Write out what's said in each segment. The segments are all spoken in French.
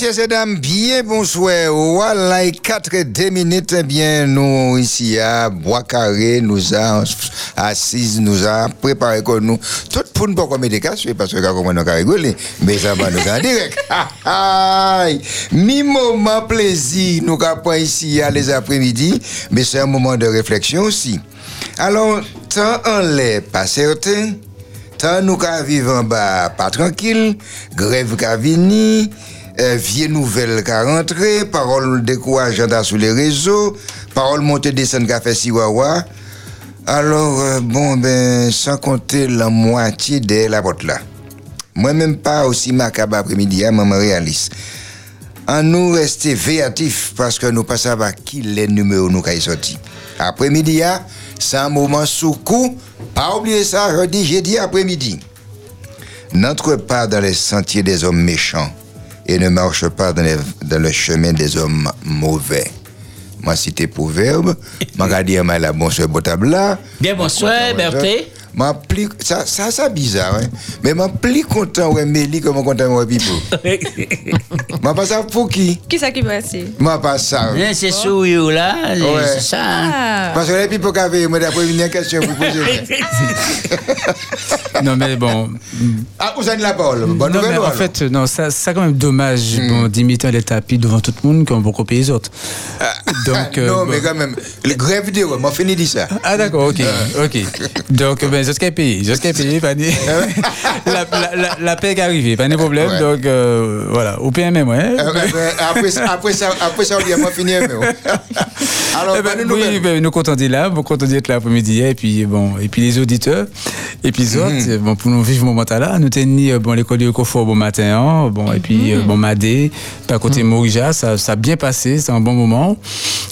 Messieurs et dames, bien bonsoir. Voilà, 4 et 2 minutes, eh bien, nous, ici, à Bois-Carré, nous avons assises, nous avons préparé comme nous. Tout pour nous pas des casques, parce que comme on a rigolé, mais ça va nous en direct. Mi moment plaisir, nous avons ici à les après-midi, mais c'est un moment de réflexion aussi. Alors, tant en l'est pas certain, tant nous qu'à vivre en bas pas tranquille, grève qu'a vini, euh, vieille nouvelle qu'a rentré, parole décourageante sur les réseaux, parole montée descendre qu'a fait Siwawa. Alors, euh, bon, ben, sans compter la moitié de la vote là. Moi-même pas aussi macabre après-midi, hein, maman réaliste. En nous rester véatifs parce que nous passons à qui les numéros nous qui sorti. Après-midi, hein, c'est un moment sous coup. Pas oublier ça, je dis, j'ai dit après-midi. N'entre pas dans les sentiers des hommes méchants et ne marche pas dans, les- dans le chemin des hommes mauvais. Moi, cité proverbe, m'a mais la bonsoir, botabla. Bien bonsoir, Berthe. M'a plus, ça, ça, ça bizarre, hein. Mais m'a plus content, ouais, Mélie, que mon content, ouais, Pipo. M'a pas ça pour qui? Qui ça qui passe M'a pas ça. Hein, C'est sourire là, Ouais. c'est ça. hein. Ah, Parce que les Pipo qui avaient, moi, d'après, une question pour poser. Non, mais bon. Ah, vous avez la parole? Bonne non, nouvelle, mais en alors? fait, non, ça, ça quand même dommage bon, d'imiter les tapis devant tout le monde comme beaucoup pays les autres. Donc, euh, non, bon. mais quand même, le grève vidéo, m'a fini de ça. Ah d'accord, ok, ok. Donc, ben, suis payé, je suis payé, pas de- la, la, la, la paix est arrivée, pas de problème. Ouais. Donc, euh, voilà, au PMM, ouais. Euh, euh, euh, après, ça- après ça, après ça, on dit, m'a fini, mais bon. Alors, Eh ben, nouvelle. oui, ben, nous contents d'être là, nous contents d'être là l'après-midi, et puis bon, et puis les auditeurs, et puis les autres, bon, pour nous vivre ce moment-là, nous tenons bon l'école de Cofort bon matin, hein, bon, et puis euh, bon Madé, par côté Morija, ça, ça a bien passé, c'est un bon moment,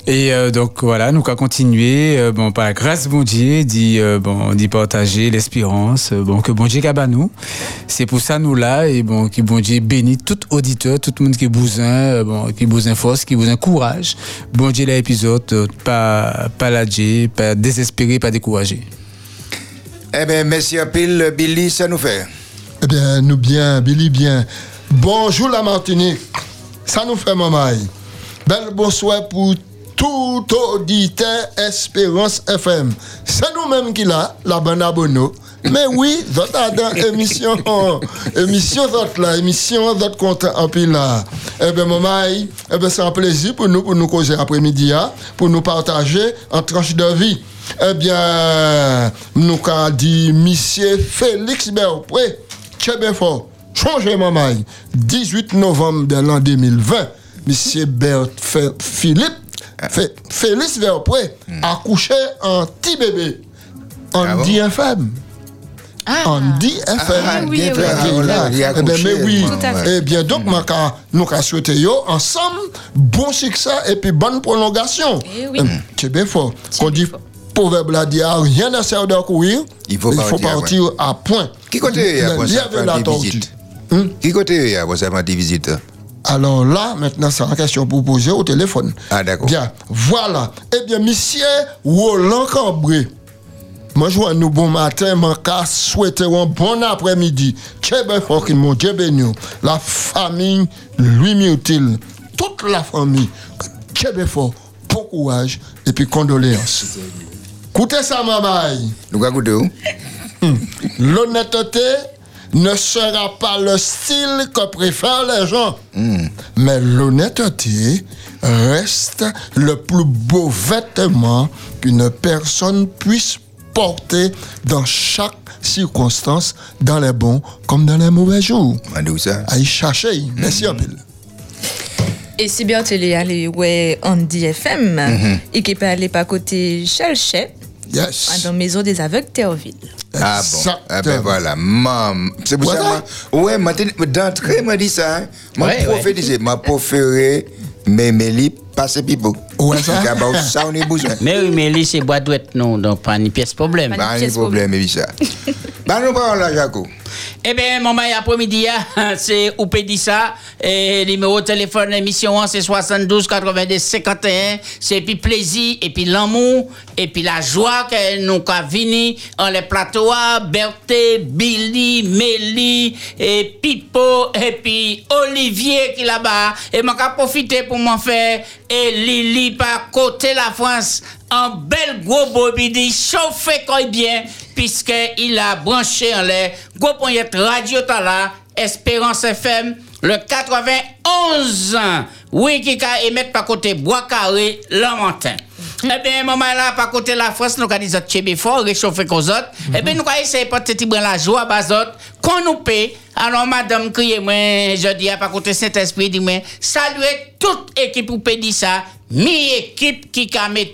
et euh, donc voilà, nous allons continuer, euh, bon, par grâce bon Dieu, d'y euh, bon, d'y partager l'espérance, bon, que bon Dieu qu'à nous, c'est pour ça nous là, et bon, que bon Dieu bénit tout auditeur, tout le monde qui a besoin, euh, bon, qui besoin force, qui besoin courage, bon Dieu l'épisode, euh, pas, pas lâcher, pas désespérer, pas décourager. Eh bien, merci un pile, Billy, ça nous fait. Eh bien, nous bien, Billy bien. Bonjour la Martinique. Ça nous fait maman. Bel bonsoir pour tout auditeur Espérance FM. C'est nous-mêmes qui l'a, la bande abonneau. Mais oui, votre dans émission, émission votre là, émission votre compte en pile là. Eh bien, maman, eh bien, c'est un plaisir pour nous, pour nous causer après-midi, hein, pour nous partager en tranche de vie. Eh bien, nous avons dit, monsieur Félix Berpré, très bien fort. Changez maman. 18 novembre de l'an 2020, monsieur Bert Philippe, Félix Berpré, accouché en petit bébé. En Ah bon? DFM. En DFM. Ah, oui, bien oui, fait. oui. Ah, voilà, il a Eh ben, accouché, mais oui. Eh bien, donc, quand nous avons souhaité yo, ensemble, bon succès et puis bonne prolongation. Eh oui. Hum, C'est bien fort. Qu'on dit, proverbe là, dit, ah, rien ne sert de courir. Il faut partir à partir à point. Qui côté il y a la Hum. Qui côté il y a ça, faire des visites? Alors là, maintenant, c'est une question pour poser au téléphone. Ah, d'accord. Bien, voilà. Eh bien, monsieur Roland Cambré, moi, je nous bon matin, mon cas un bon après-midi. Que mon Dieu béni. La famille Louis Mutil, toute la famille, fort, bon courage et puis condoléances. Écoutez ça, maman. Nous goûter où? L'honnêteté ne sera pas le style que préfèrent les gens. Mais l'honnêteté reste le plus beau vêtement qu'une personne puisse porter dans chaque circonstance, dans les bons comme dans les mauvais jours. À y chercher. Merci peu. Et si bien tu es allé ouais Andy FM Mhm. et qui peut aller par côté Chelchet Yes. dans Maison des Aveugles Théorville. Ah bon. Ah ben voilà, mam. C'est pour ça, Voilà. moi, ouais, moi, t'es- d'entrée, m'a dit ça. Hein. M'a Ouais, prophétisé, m'a préféré, mais Mélie, passer pipo. Ouais, ça. Bah, ça, on est besoin. Mais oui, mais lui, c'est boîte douette, non, donc pas ni pièce problème. Pas de pièce problème, et ça. Bah, nous parlons là, Jaco. Eh bien, mon mail après-midi, hein, c'est Oupé dit ça. Et numéro de téléphone, émission 1, c'est 72 92 51. C'est puis plaisir, et puis l'amour, et puis la joie que nous avons venir en les plateaux, Berthe, Billy, Mélie, et Pipo, et puis Olivier qui là-bas. Et je vais profiter pour m'en faire, et Lily par côté la France, un bel gros bobidi chauffé quoi bien, puisqu'il a branché en l'air, gros poignette radio tala, Espérance FM, le 91, oui, qui a émettre par côté Bois Carré, Lamentin. Eh bien, maman là, par côté la France, nous avons dit que fort, réchauffer qu'aux autres. Eh bien, nous avons essayé de porter la joie à autres, qu'on nous paie. Alors, madame, criez moi, je dis à par côté Saint-Esprit, dit moi, saluez toute équipe pour pédir ça, mi équipe qui a mis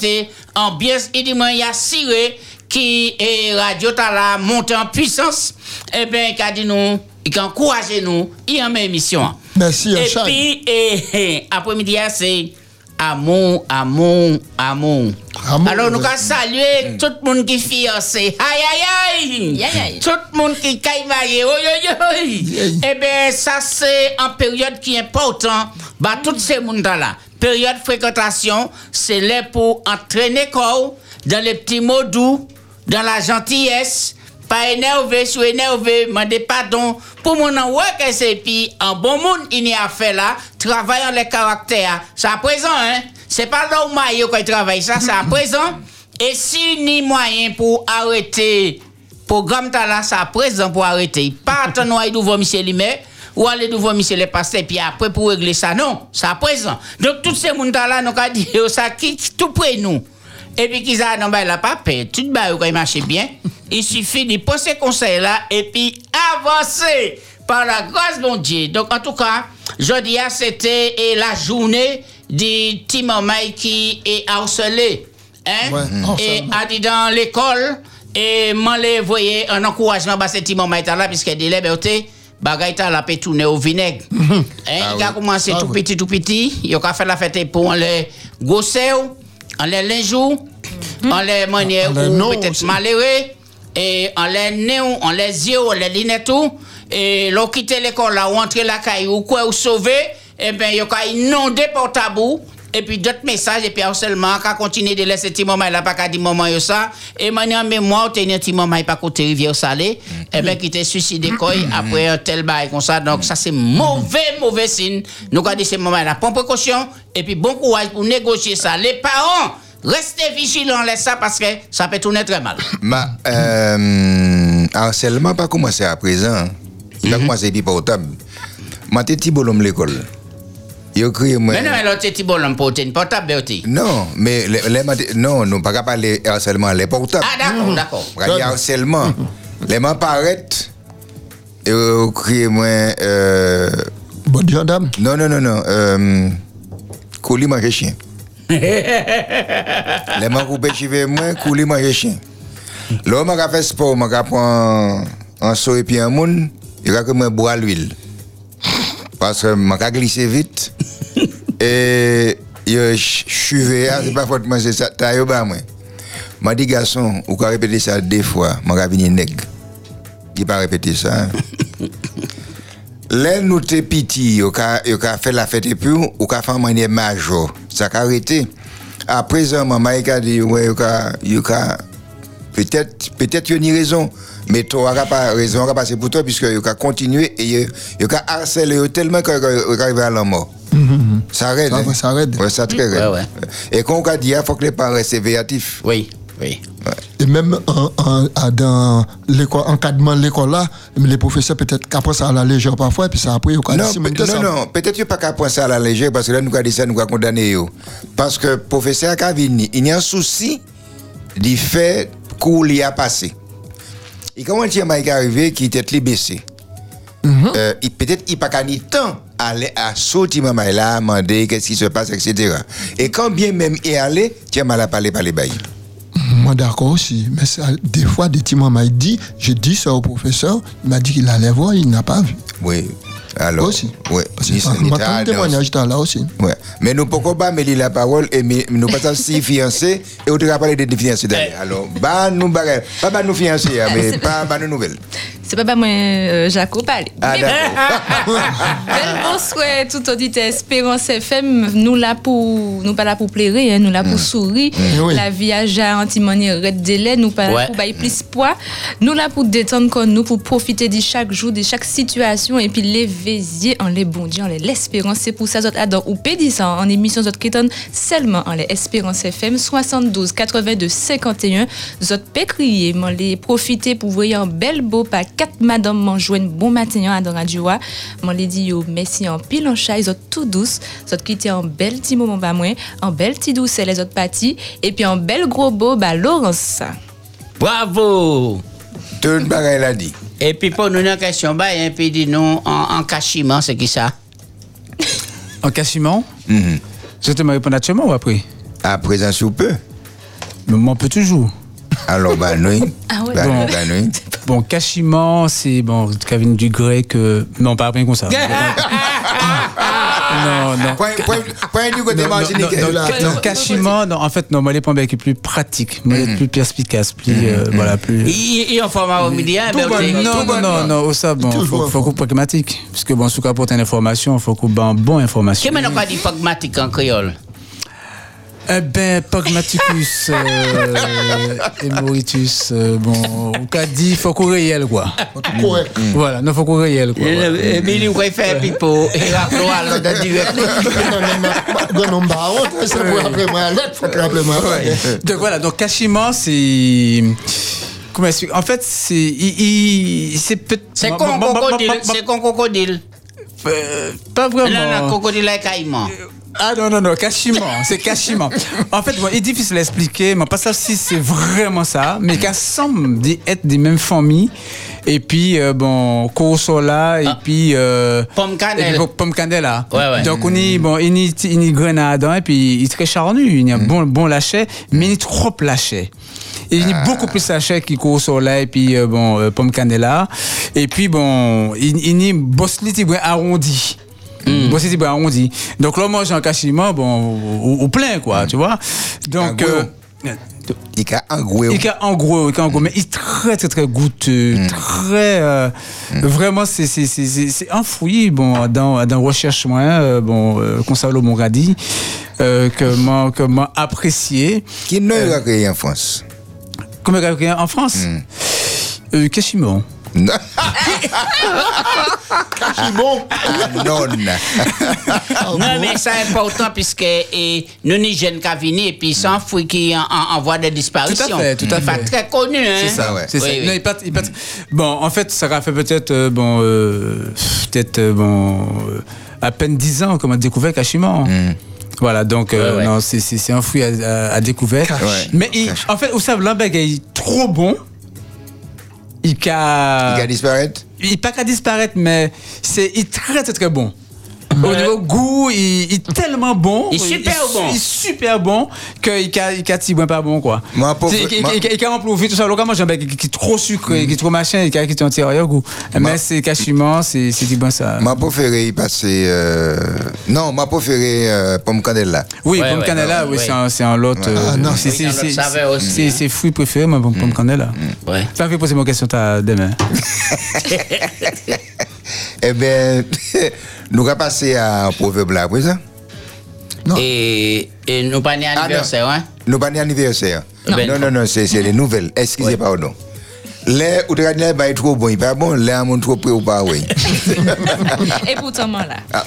en bien, il dit moi, il y a Siré qui est radio tala monté en puissance. Eh bien, il a dit nous, il a encouragé nous, il y a une émission. Merci, Et puis, et, et, après-midi, c'est amour, amour, amour. Amour, Alors, nous allons saluer tout le monde qui est fiancé. Aïe, aïe, aïe. Tout le monde qui est. Aïe. Eh bien, ça, c'est une période qui est importante. Bah, tous ces mondes-là. Période de fréquentation, c'est là pour entraîner corps dans les petits mots doux, dans la gentillesse, pas énervé, sous énervé, demander pardon. Pour mon en c'est puis un bon monde il y a fait là, travaillant les caractères. C'est à présent, hein? C'est pas là où maillot qu'il travaille, ça, c'est à présent. Et si ni moyen pour arrêter programme ta là, c'est à présent pour arrêter. Pas attendre à nouveau monsieur Limet ou aller nouveau monsieur le pasteur puis après pour régler ça. Non, c'est à présent. Donc, tous ces gens là, nous avons dit, ça qui tout près nous. Et puis qu'ils ont ben la pas paix, tout bah quand il marche bien. Il suffit de prendre ces conseils là et puis avancer par la grâce de Dieu. Donc en tout cas, jeudi ah, c'était la journée du petit maman qui est harcelé. Hein? Ouais, et harcèlement. a dit dans l'école et m'en les voyez un encouragement bah ce petit maman là puisque dit liberté bagay ta la peut tourner au vinaigre. hein, il a commencé Ah tout oui. petit tout petit, il a fait la fête pour les gosses en les lingeaux, en les manières ou peut-être malheureux, et en les nez, en les yeux, en les lunettes, tout. et l'on quitte l'école là, ou entrer la caille, ou quoi, ou sauver, et bien, il y a inondé par tabou, et puis d'autres messages, et puis seulement, qu'à continuer de laisser petit moment là, pas qu'à dire moment yo ça, et maintenant, en mémoire, t'es un petit moment, pas côté rivière salée, et bien, qui t'est suicidé, quoi, après un tel bail comme ça, donc ça, c'est mauvais, mauvais signe. Nous, avons dit ces moments là, prends précaution, et puis bon courage pour négocier ça. Les parents, restez vigilants, laisse ça, parce que ça peut tourner très mal. Ma, euh, harcèlement pas commencé à présent. Il a commencé depuis portable. Ma t'es petit bonhomme l'école. Alors, c'est petit bonhomme pour une portable, Bertie. Non, mais les, les ma- non, non, pas qu'à parler harcèlement, les portables. Ah, d'accord, d'accord. On va dire harcèlement. les mains paraissent. Et il crié moi. Euh, Bonne gendarme. non, non, non, non. Euh, coulis manger chien. les mains coupées cheveux moi, coulis manger chien. Là, je fait sport, je prends un seau et puis un monde, il va que moi boire l'huile. Parce que je glissé vite. et je chuvé, c'est pas moi, c'est ça, t'as eu moi. M'a dit garçon, ou ka répéter ça deux fois, m'a venir nègre. Il pas répéter ça. hein? Là, nous t'es petit, ou fait la fête et puis, ou ka fait un major. Ça ka arrêté. À présent, maman, il a dit, ouais, peut-être, peut-être, il y a une raison. Mais toi, tu n'as pas raison, tu passer pour toi, puisque tu as continué et tu as harcelé tellement que tu arrivé à la mort. Ça arrête. Ça hein? ça arrête. Ouais, ça très Ouais, raide. ouais. Et quand on a dit, il faut que les parents restent véatifs. Oui, oui. Et même en- dans l'école, encadrement de l'école là, les professeurs peut-être qu'après ça à la légère parfois, et puis ça après, ils ont Non, c'est non, ça. non, peut-être pas ça à la légère parce que là, nous avons dit ça, nous avons condamné. Parce que le professeur a venu, il y a un souci du fait cours il a passé. Et comment tu est arrivé qui était li baissé? Euh, il- peut-être il n'a pas ni temps à aller à sauter maman là, demander qu'est-ce qui se passe, etc. Et quand bien même il est allé, as mal à parler par les bails. Moi d'accord aussi. Mais ça, des fois, des petits il dit, j'ai dit ça au professeur, il m'a dit qu'il allait voir, il n'a pas vu. Oui. Alors, aussi. ma ta- témoignage t'as là aussi. Ouais. Mais nous pouvons pas mêler la parole et mais nous pas si fiancés et on te parler de fiancés d'ailleurs. Alors, bah nous bagarre, pas bah nous fiancés, hein, mais pas bah nous nouvelles. C'est pas pas moi, euh, Jacob, allez. Ah, Mais d'accord. Bel bonsoir, tout auditeur Espérance FM. Nous là pour, nous pas là pour plairer, hein, nous là pour sourire. Oui. La vie à ja anti-manière red délai, nous pas là Ouais. pour bailler plus poids. Nous là pour détendre comme nous, pour profiter de chaque jour, de chaque situation et puis les veiller en les bon Dieu, en les l'espérance. C'est pour ça, zot adore ou pédis ça en émission zot qui donne seulement en les Espérance FM 72 82 51. Zot m'en les profiter pour voir un bel beau pas quatre madame m'en joindre bon matin à dans radio. a. M'en les dit yo merci en pile en chat, zot tout douce. Zot qui était en bel petit moment pas moins, en bel petit douce les autres parties et puis en bel gros beau bah Laurence. Bravo! Tout le bagage l'a dit. Et puis pour nous, une question, bah, un peu dit nous en, en cachiment, c'est qui ça? En cachiment? Mhm. Je te me répondre actuellement ou après? À présent, sous peu. Mais moi, on peut toujours. Alors, bah. Ah ouais. Bah, Bon. bah. Bon, cachiment, c'est bon, vient du grec. euh, non, pas rien comme ça. non, non. Point, point, point du côté Non, Martinique. non, en fait, non, moi, les points qui est plus pratique, moi, les plus perspicace, plus, euh, voilà, plus. Il il en format au midi, hein, Tout ben, bon, c'est- non, Non, non, bon, non, non. non, au ça, bon, Toujours faut, faut qu'on pragmatique. Parce que, bon, sous cas pour une information, il faut qu'on ait une bonne information. Qu'est-ce qu'on dit pragmatique en créole? Eh ben, pragmaticus, euh, emoritus, euh, bon, au cas dit, il faut qu'on réel, quoi. Correct. Voilà, non, faut qu'on réel, quoi. Et faire pipo, et rappelons à l'autre direct. Non, non, bah, honte, c'est pour rappeler moi à faut que rappeler moi. Donc voilà, donc cachiment, c'est. Comment expliquer En fait, c'est. il- il- C'est peut C'est con crocodile, c'est con crocodile. euh, Pas Non, non, vraiment. crocodile est caïman. Ah non, non, non, cachiment, c'est cachiment. En fait, bon, il est difficile à expliquer, mais pas ça si c'est vraiment ça, mais qu'à semble être des mêmes familles. Et puis, euh, bon, Corsola, et Ah. puis. Euh, Pomme puis, Pomme cannelle, là. Ouais, ouais. Donc, on y, bon, il y, il y grenade dedans, et puis il est très charnu. Il y a bon, bon lâcher, mais il a trop lâcher. Et il y a beaucoup plus lâcher qui Corsola, et puis, euh, bon, euh, Pomme cannelle. Et puis, bon, il, il y a il y a arrondi. Bon, c'est bon, arrondi. Donc là, moi, j'ai un cachiment, bon, au, au plein, quoi, tu vois. Donc, euh, Il y a un gros. il est en gros, gros, mais il est très, très, très goûteux, très, euh, vraiment, c'est, enfoui, bon, dans, dans recherche, moi, euh, bon, euh, Gonzalo Moradi, euh, que m'a, que apprécié. Qui ne l'a créé en France? Comment il y a en France? Euh, Cachimon. Non. Non. Mais c'est important puisque et, nous ni jeunes qu'à venir et puis sans fouille qui en, en, en voie de disparition. Tout à fait, tout à Il est fait. très connu, hein. C'est ça, ouais. C'est ça. Oui, oui. Non, il pas- il pas- Bon, en fait, ça a fait peut-être, euh, bon, euh, peut-être, euh, bon, euh, à peine 10 ans qu'on a découvert Cachimon. Voilà, donc, euh, Ouais, ouais. non, c'est- un fruit à, à- à découvert. Ouais. Mais il- en fait, vous savez, l'embeg est trop bon. Il Il ca... va disparaître Il pas qu'à disparaître, mais c'est il est très, très, très bon. Au niveau goût, il, il est tellement bon. Il est super bon. Il est super bon qu'il il il pas bon, quoi. Moi, pour- il- il- il- il remplit tout ça. Localement, j'ai un bec qui est trop sucré, qui est trop machin, qui a qui est antérieur goût. Mais c'est cachiment, c'est du bon ça. Ma préférée, il passait. Euh... Non, ma préférée, euh, pomme cannelle là. Oui, Ouais, pomme ouais, cannella, ouais, oui, ouais. c'est un, c'est un lot. euh, Ah, non, c'est un fruit préféré, moi, pomme pomme cannella. Ouais. Ça fait poser ma question demain. Eh bien, nous allons passer à un proverbe là, à présent. Non. Et, et nous pas ni anniversaire, hein? Nous pas d'anniversaire. Non. Non, non, non, c'est c'est les nouvelles. Excusez, pardon. Les ou les bail trop bon, il pas bon, les amont trop près ou pas, oui. Et pourtant, moi, là. Ah,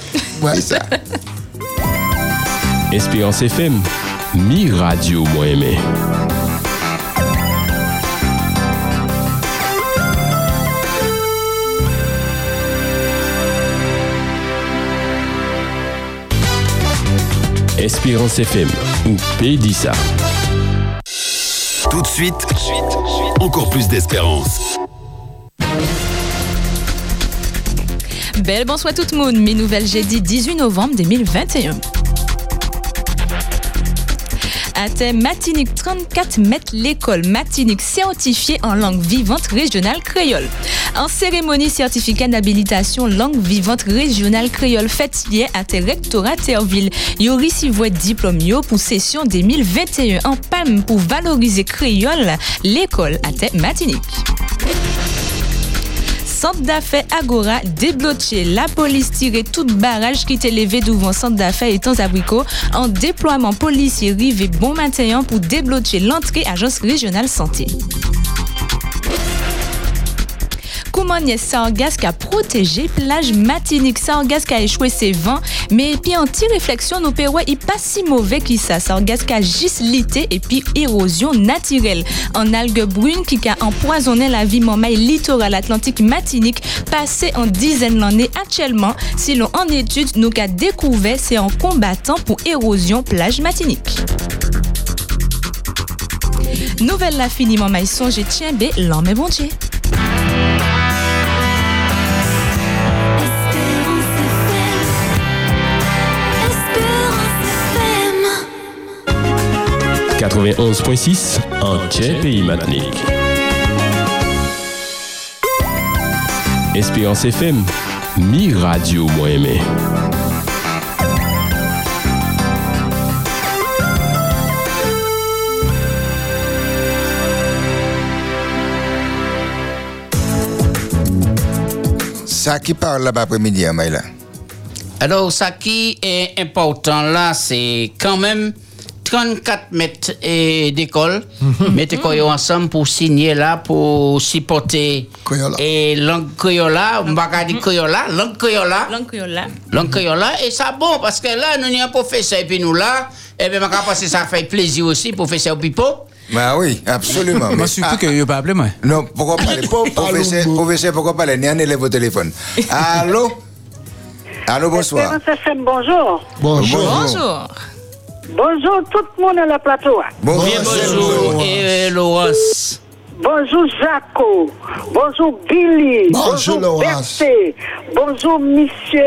c'est ça. Espérance FM, mi radio moi aimé. Espérance FM, ou Pédissa. Tout de suite, encore plus d'espérance. Belle bonsoir tout le monde. Mes nouvelles jeudi 18 novembre 2021. Thème Matinique 34 mètres l'école Matinique certifiée en langue vivante régionale créole. En cérémonie certificat d'habilitation langue vivante régionale créole faite hier à tes rectorat Terville. Yo recevoir diplôme yo pour session 2021 en palme pour valoriser créole l'école à Matinique. Centre d'affaires Agora débloqué. La police tirait toute barrage qui était levé devant Centre d'affaires et temps abricot en déploiement policier rivé bon matin pour débloquer l'entrée agence régionale santé. Koumanien Sargas qui a protégé plage matinique. Sargas qui a échoué ses vents, mais puis en petite réflexion, nous payons il pas si mauvais que ça. Sargas qui a juste lité et puis érosion naturelle. En algues brunes qui a empoisonné la vie momaille littoral atlantique matinique passé en dizaines d'années actuellement. Si l'on en étude, nous qu'a découvert c'est en combattant pour érosion plage matinique. Nouvelle la finiment maille songe tiens bé l'homme est bon Dieu. 91.6 en Tchè Pays Matinique. Espérance FM, mi radio moins aimé. Ça qui parle là-bas après-midi, hein, Maïla? Alors, ça qui est important là, c'est quand même 34 mètres eh, d'école. Mettez quoi ensemble pour signer là, pour supporter Koyola. et langue Koyola, on va dire Koyola, langue Koyola, Langue Koyola. Et ça bon, parce que là, nous avons un professeur et puis nous là, et bien, je pense que ça fait plaisir aussi, professeur Pipo. Bah oui, absolument. Moi, Mais- surtout ah, que ne pas appeler moi. non, pourquoi parler? Professeur, professeur, pourquoi parler? Ni un élève au téléphone. Allô? Allô, bonsoir. Bonjour. Bonjour. Bonjour. Bonjour tout le monde à la plateau. Bonjour. Bien, bonjour, et Laurence. Bonjour Jaco. Bonjour Billy. Bonjour, Laurence. Berthe. Bonjour monsieur.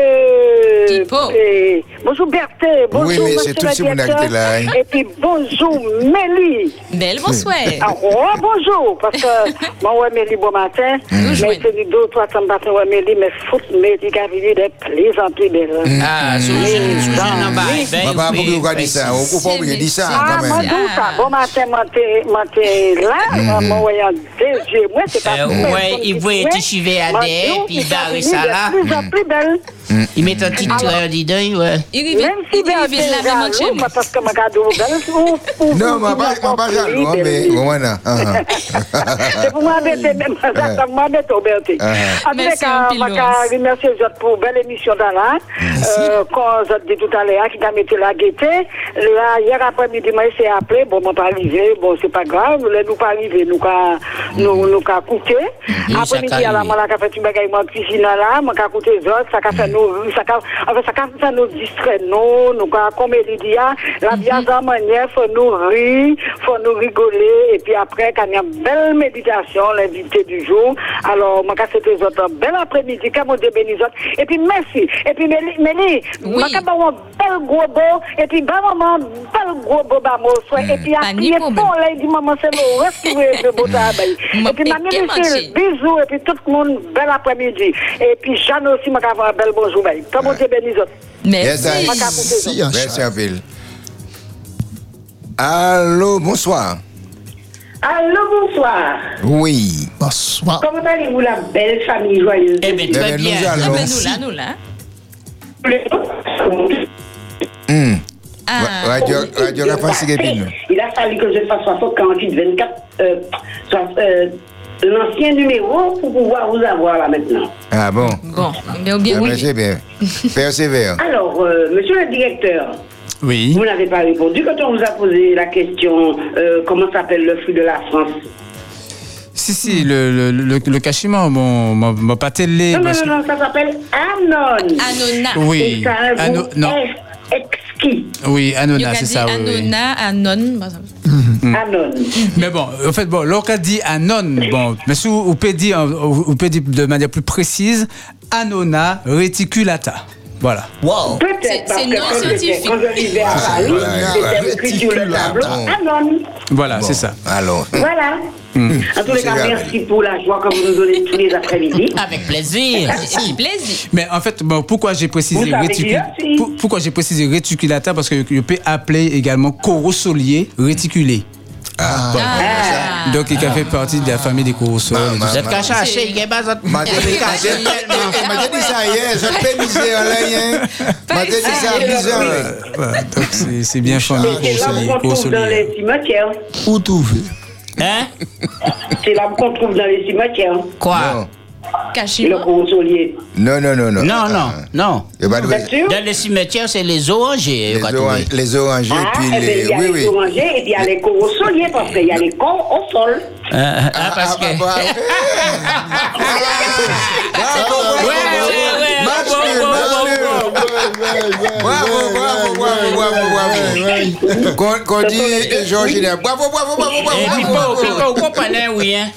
Eh, bonjour Berthe. Bonjour Oui, mais monsieur tout le monde là, hein. Et puis bonjour Mélie. Belle bonsoir. Ah, oh, bonjour, parce que moi, ouais, Mélie, bon matin. Mais c'est du deux, trois temps matin, ouais, Mélie, mais foot, Mélie, qui a vécu des plaisanteries belles. Ah, sous jeune, sous jeune en bas. Ben, Papa, pourquoi vous ben, dit ça pas oublier dire ça Ah, quand moi, même? d'où ça? Bon matin, moi, t'es là, moi, voyant des yeux, moi, c'est pas Euh, personne il voulait fait. t'échiver à d'où, puis de là. plus en plus belle. Il met un petit train dedans, ouais. Il arrive, la même moi. parce que ma cadeau belle, Non, mais pas, ou- pas, pas jaloux, hein, mais voilà. C'est pour m'embêter, même ça m'embête au Berthe. En tout Merci, cas, un je remercie pour belle émission dans là. Euh, Quand je dit tout à l'heure, qui a mis la gaieté. Là, hier après-midi, moi, s'est appelé. Bon, moi, pas arrivé. Bon, c'est pas grave. Là, nous pas arrivé. Nous, nous, nous, Après-midi, qu'a à la moi, là, qu'a fait une bagaille, moi, piscine là, qu'a coûté les autres. Ça fait nous, ça fait, ça nous distraire, nous, nous, qu'a, comme il dit, la vie à sa manière, faut nous rire, faut nous rigoler. Et puis après, quand il y a une belle méditation, l'invité du jour. Alors, qu'a fait les autres, un bel après-midi, qu'a mon Dieu béni les autres. Et puis, merci. Et puis, Oui. moi, qu'a bon, un bel gros beau. Et puis, maman, bel gros beau, soit. Et puis, Pas à pied problème. fond, là, il dit, maman, c'est le qui veut le beau travail. M'a Et puis, ma Michel, manché. bisous. Et puis, tout le monde, bel après-midi. Et puis, Jeanne aussi, qu'a fait un bel bonjour. Que mon Dieu béni les autres. Yes, I- Merci. Merci un peu. Allô, bonsoir. Allô, bonsoir. Oui. Bonsoir. Comment allez-vous, la belle famille joyeuse? Eh bien, Eh très bien, nous bien. Ah, allons. ben, nous là, nous là. Ah, Radio. Il a fallu que je fasse 48, 24, euh, soit, euh, l'ancien numéro pour pouvoir vous avoir là maintenant. Ah bon. bon, mais bien Ah, oui. ben, c'est bien. Persévère. Alors, euh, monsieur le directeur, Oui. vous n'avez pas répondu quand on vous a posé la question euh, comment s'appelle le fruit de la France? Si, si, le, le, le, le cachement, bon, m'a m'a pas télé. Non, non, non, non, ça s'appelle Anon. Anona. Oui. Et ça a un Ano- goût non. ex- Oui, Anona, c'est ça. oui, oui. Anona, Anon. bah, Anon. Mais bon, en fait, bon, lorsqu'on dit anon, bon, mais si vous pouvez dire, vous pouvez dire de manière plus précise, anona reticulata. Voilà. Peut-être C'est- parce que non quand j'étais- scientifique. à Paris, ouais, c'était écrit sur le tableau Anon. Voilà, Bon, c'est ça. Voilà. Alors. En tous les cas, merci pour la joie que vous nous donnez tous les après-midi. Avec plaisir. Avec plaisir. Mais en fait, bon, pourquoi j'ai précisé Vous savez réticul- qui est, si? pour- pourquoi j'ai précisé réticulata parce que je peux appeler également corosolier réticulé. Ah, Ah, Ah. Donc, il a fait partie de la famille des ma- Vous êtes chercher, il a pas d'autre- M'a dit ça hier, je peux miser en l'air. M'a dit ça. Voilà, donc, c'est c'est bien famille C'est là qu'on trouve Corosolier. dans les cimetières. Où trouver? Hein? C'est là qu'on trouve dans les cimetières. Quoi? Caché. Le consolier. Non, non, non, non. Non, non, non. Il y a pas de- Bien sûr. Dans les cimetières, c'est les orangers. Les, oranges, les orangers, Ah, puis eh les. il y a Oui, les oui. orangers et puis il y a les consoliers parce qu'il y a les cons au sol. Euh, ah, parce que. Ah, bah, ouais. Bravo, bravo. Bravo, bravo, bravo, bravo, bravo. Qu'on dit Georges. Bravo, bravo, bravo, bravo. Et puis, vous comprenez, oui, hein?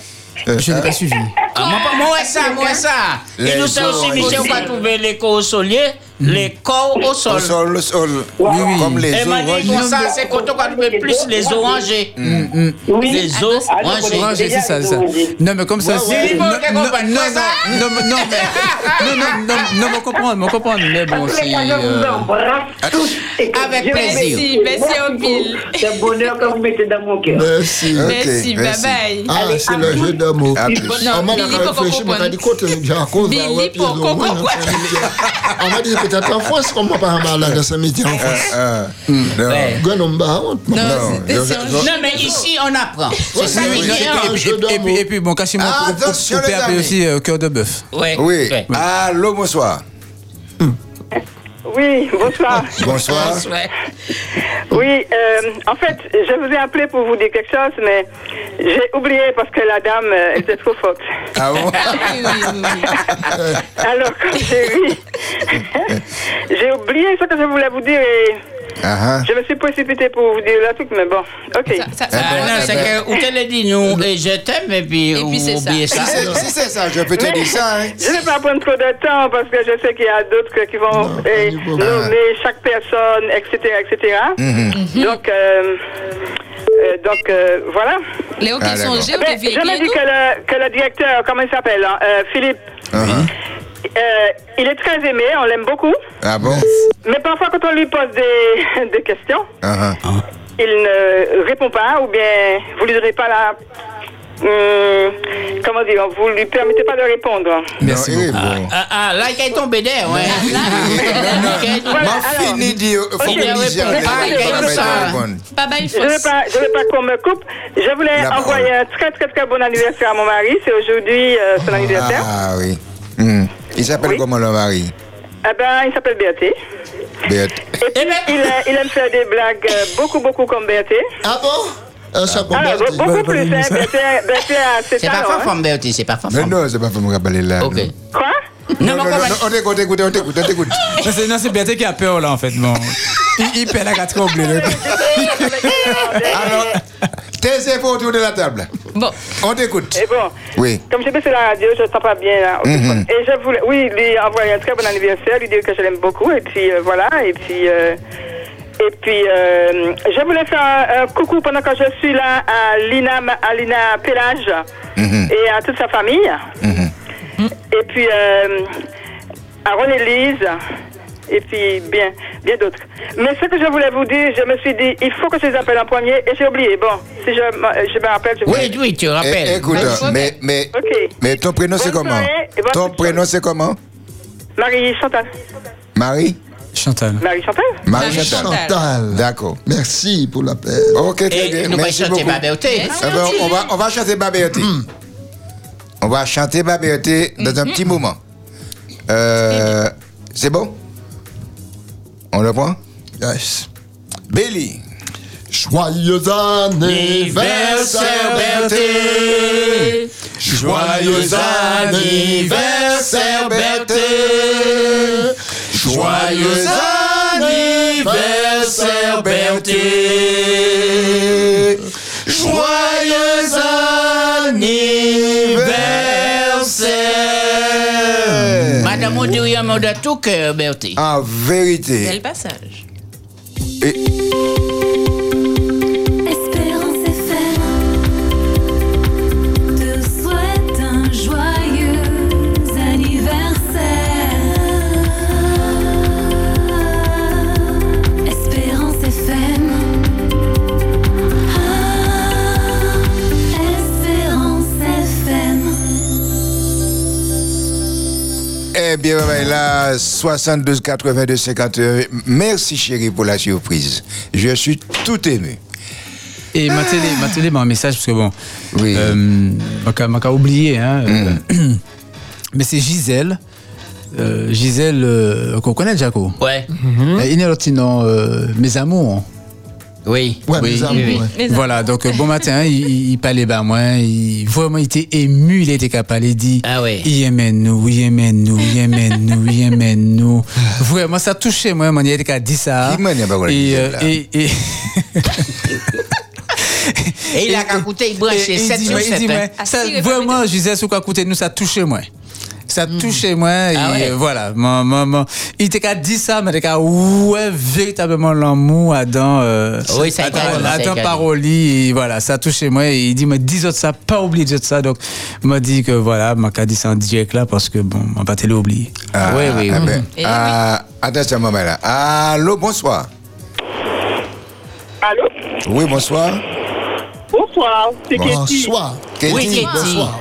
Je n'ai pas suivi. Ah, moi, ça, moi, ça. Et Les nous, c'est aussi. Michel, on va trouver les corps au solier, les corps au Au sol. sol, au sol. oui. Comme les Et m'a dit, orangers. comme ça, c'est quand on va trouver plus les orangers. Oui. Les Ah, orangers. Ouais, c'est ça, c'est ça. Non, mais comme ça, c'est. Non, non, non, non, non, non, mais- non, non, non, non, mais comprendre, mais bon, les c'est. euh, et que Avec plaisir. bénisse. Merci, au pile. C'est bonheur que vous mettez dans mon cœur. Merci. Merci, bye merci. bye. Ah, c'est le jeu plus. On m'a métier. On m'a dit peut-être en France, qu'on m'a pas malade de ce métier en France. Ah, Non. Mais ici, on apprend. C'est ça, Et, puis, mots. et puis, bon, Cassimon, Ah, on- peut appeler aussi euh, cœur de bœuf. Oui. Allô, bonsoir. Oui, bonsoir. Bonsoir. Oui, euh, en fait, je vous ai appelé pour vous dire quelque chose, mais j'ai oublié parce que la dame euh, elle était trop forte. Ah bon? Oui, oui, oui, oui. Alors, quand j'ai ri, j'ai oublié ce que je voulais vous dire et Ah, ah. Je me suis précipitée pour vous dire le truc, mais bon, ok. Ça- ça- Eh Ah, ben, non, eh c'est ben. que, ou te le dit, nous, et je t'aime, et puis, Et puis, c'est ça. oubliez ça. Si c'est ça, je peux te dire ça. Hein. Je ne vais pas prendre trop de temps parce que je sais qu'il y a d'autres qui vont eh, nommer chaque personne, etc., etc. Donc, euh, euh, donc euh, voilà. Léo, Ah, qui sont Eh ben, ok, je me dis que le, que le directeur, comment il s'appelle, hein, euh, Philippe, Uh-huh. Euh, il est très aimé, on l'aime beaucoup. Ah bon? Mais parfois, quand on lui pose des, des questions, Ah, ah. il ne répond pas ou bien vous lui donnez pas la. hum, comment dire Vous lui permettez pas de répondre. Merci Non, eh, beaucoup. bon. Ah, ah, là, il est tombé d'air, ouais. Alors, fini de faut que répond. Lisiane Ah, Je ne veux pas, je veux pas qu'on me coupe. Je voulais envoyer un très très très bon anniversaire à mon mari. C'est aujourd'hui euh, son anniversaire. Ah oui. Hmm. Il s'appelle Oui. comment le mari? Eh ben, il s'appelle Berthé. Et puis, il, euh, il aime faire des blagues euh, beaucoup beaucoup comme Berthé. Ah bon? Berthe. beaucoup plus. Hein, ses C'est pas femme, Bertie, c'est pas femme, Mais femme. non, c'est pas me rappeler là. Ok. non. Quoi? Non, non, Non, non, non, on t'écoute, on t'écoute, on t'écoute, on t'écoute. Non, c'est- Non, c'est Berthe qui a peur là en fait. Bon. Il, il perd la quatre oublié. Alors, tes infos autour de la table. Bon, On t'écoute. Et bon, Oui. comme j'ai baissé la radio, je ne sens pas bien là. au téléphone. Et je voulais, oui, lui envoyer un très bon anniversaire, lui dire que je l'aime beaucoup. Et puis euh, voilà, et puis. euh, et puis, euh, je voulais faire un, coucou pendant que je suis là à Lina, à Lina Pélage et à toute sa famille. Et puis, euh, à René-Lise, et puis bien, bien d'autres. Mais ce que je voulais vous dire, je me suis dit, il faut que je les appelle en premier, et j'ai oublié. Bon, si je, me- je me rappelle, je vous Oui, oui, tu Eh, rappelles. écoute, Ok. mais, mais, mais ton prénom c'est comment? soirée Ton prénom c'est comment? Marie Chantal. Marie? Chantal. Marie Chantal Marie Marie Chantal. D'accord. Merci pour l'appel. Ok, très Et bien. nous Merci beaucoup. ben, on, va, on va chanter Babéoté. On va chanter Babéoté dans un petit moment. Euh, c'est bon? On le prend? Yes. Billy. Joyeux anniversaire, Bertie. Joyeux anniversaire, Berthe. Joyeux anniversaire, Berthe. Joyeux anniversaire. Madame Odiri m'a de tout cœur, Bertie. En vérité. bel passage. Et- bien, ben là, 72 82 51. Merci chérie pour la surprise. Je suis tout ému. Et m'a télé, m'a télé un message parce que bon, Oui. euh, m'a qu'à- m'a qu'à oublié, hein. euh, mais c'est Gisèle. Euh, Gisèle, euh, qu'on connaît, Jaco. Ouais. Il a l'autre nom, euh, Mes amours. Oui. Ouais, Oui, mes amours, oui, oui. ouais. Voilà, donc euh, bon matin, il, parlait bas moi, il, vraiment il était ému, il était capable, il dit Ah ouais. il aimait nous, il aimait nous, il aimait nous, il aimait nous. Vraiment, ça touchait moi, il était qu'à dire ça. Dit, bah, et, euh, et, et, Et il a qu'à coûter, il et 7 il dit, sur moi, il 7. dit, moi, hein. ça, Ah, si, vraiment, Gisèle, ce quoi coûter nous, ça touchait moi. Ça touchait moi, et Ah ouais. euh, voilà. Mon, mon, mon- il était qu'à dire ça, mais il était qu'à, ouais, véritablement l'amour à dans, euh, Oui, ça a été. Paroli, et voilà, ça touchait moi, et il dit, mais dis ça, pas oublier de ça, donc, il m'a dit que voilà, m'a qu'à dire ça en direct là, parce que bon, m'a pas télé oublié. Ah, Oui, oui, ah oui. ben, Eh ah, attention, maman là. Allô, bonsoir. Allô? Oui, bonsoir. Bonsoir, c'est Katie. Bonsoir. Katie. Oui, Katie. Bonsoir.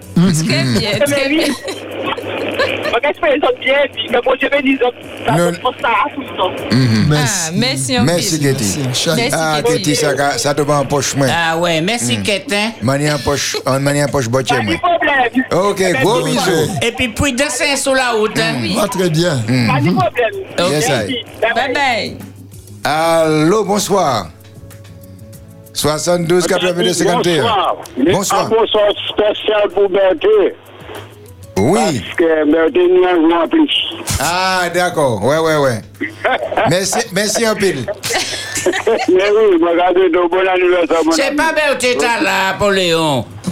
de. Très bien, très bien. Espérer les autres bien, puis que bon, je vais les autres. Ça, Non. je pense ça tout le temps. Merci. merci en Merci, pile. Katie. Merci, Chani. Merci, Ah, Katie. Katie, ça, ca- ça te va en poche, moi. Ah ouais, merci Ketin. Mani en poche, en mani en poche, botte, Pas moi. de problème. Ok, gros bisous. Et puis, puis dessin sur la route. hein. Va très bien. Pas de problème. Yes. I. Bye bye. Allô, bonsoir. 72 82 51. Bonsoir. Un bonsoir spécial pour Berthe. Oui. Parce que Berthe n'y a plus. Ah, d'accord. Ouais, ouais, ouais. Merci, merci un pile. Mais oui, regardez, de bon anniversaire, mon C'est pas tête là, pour Léon.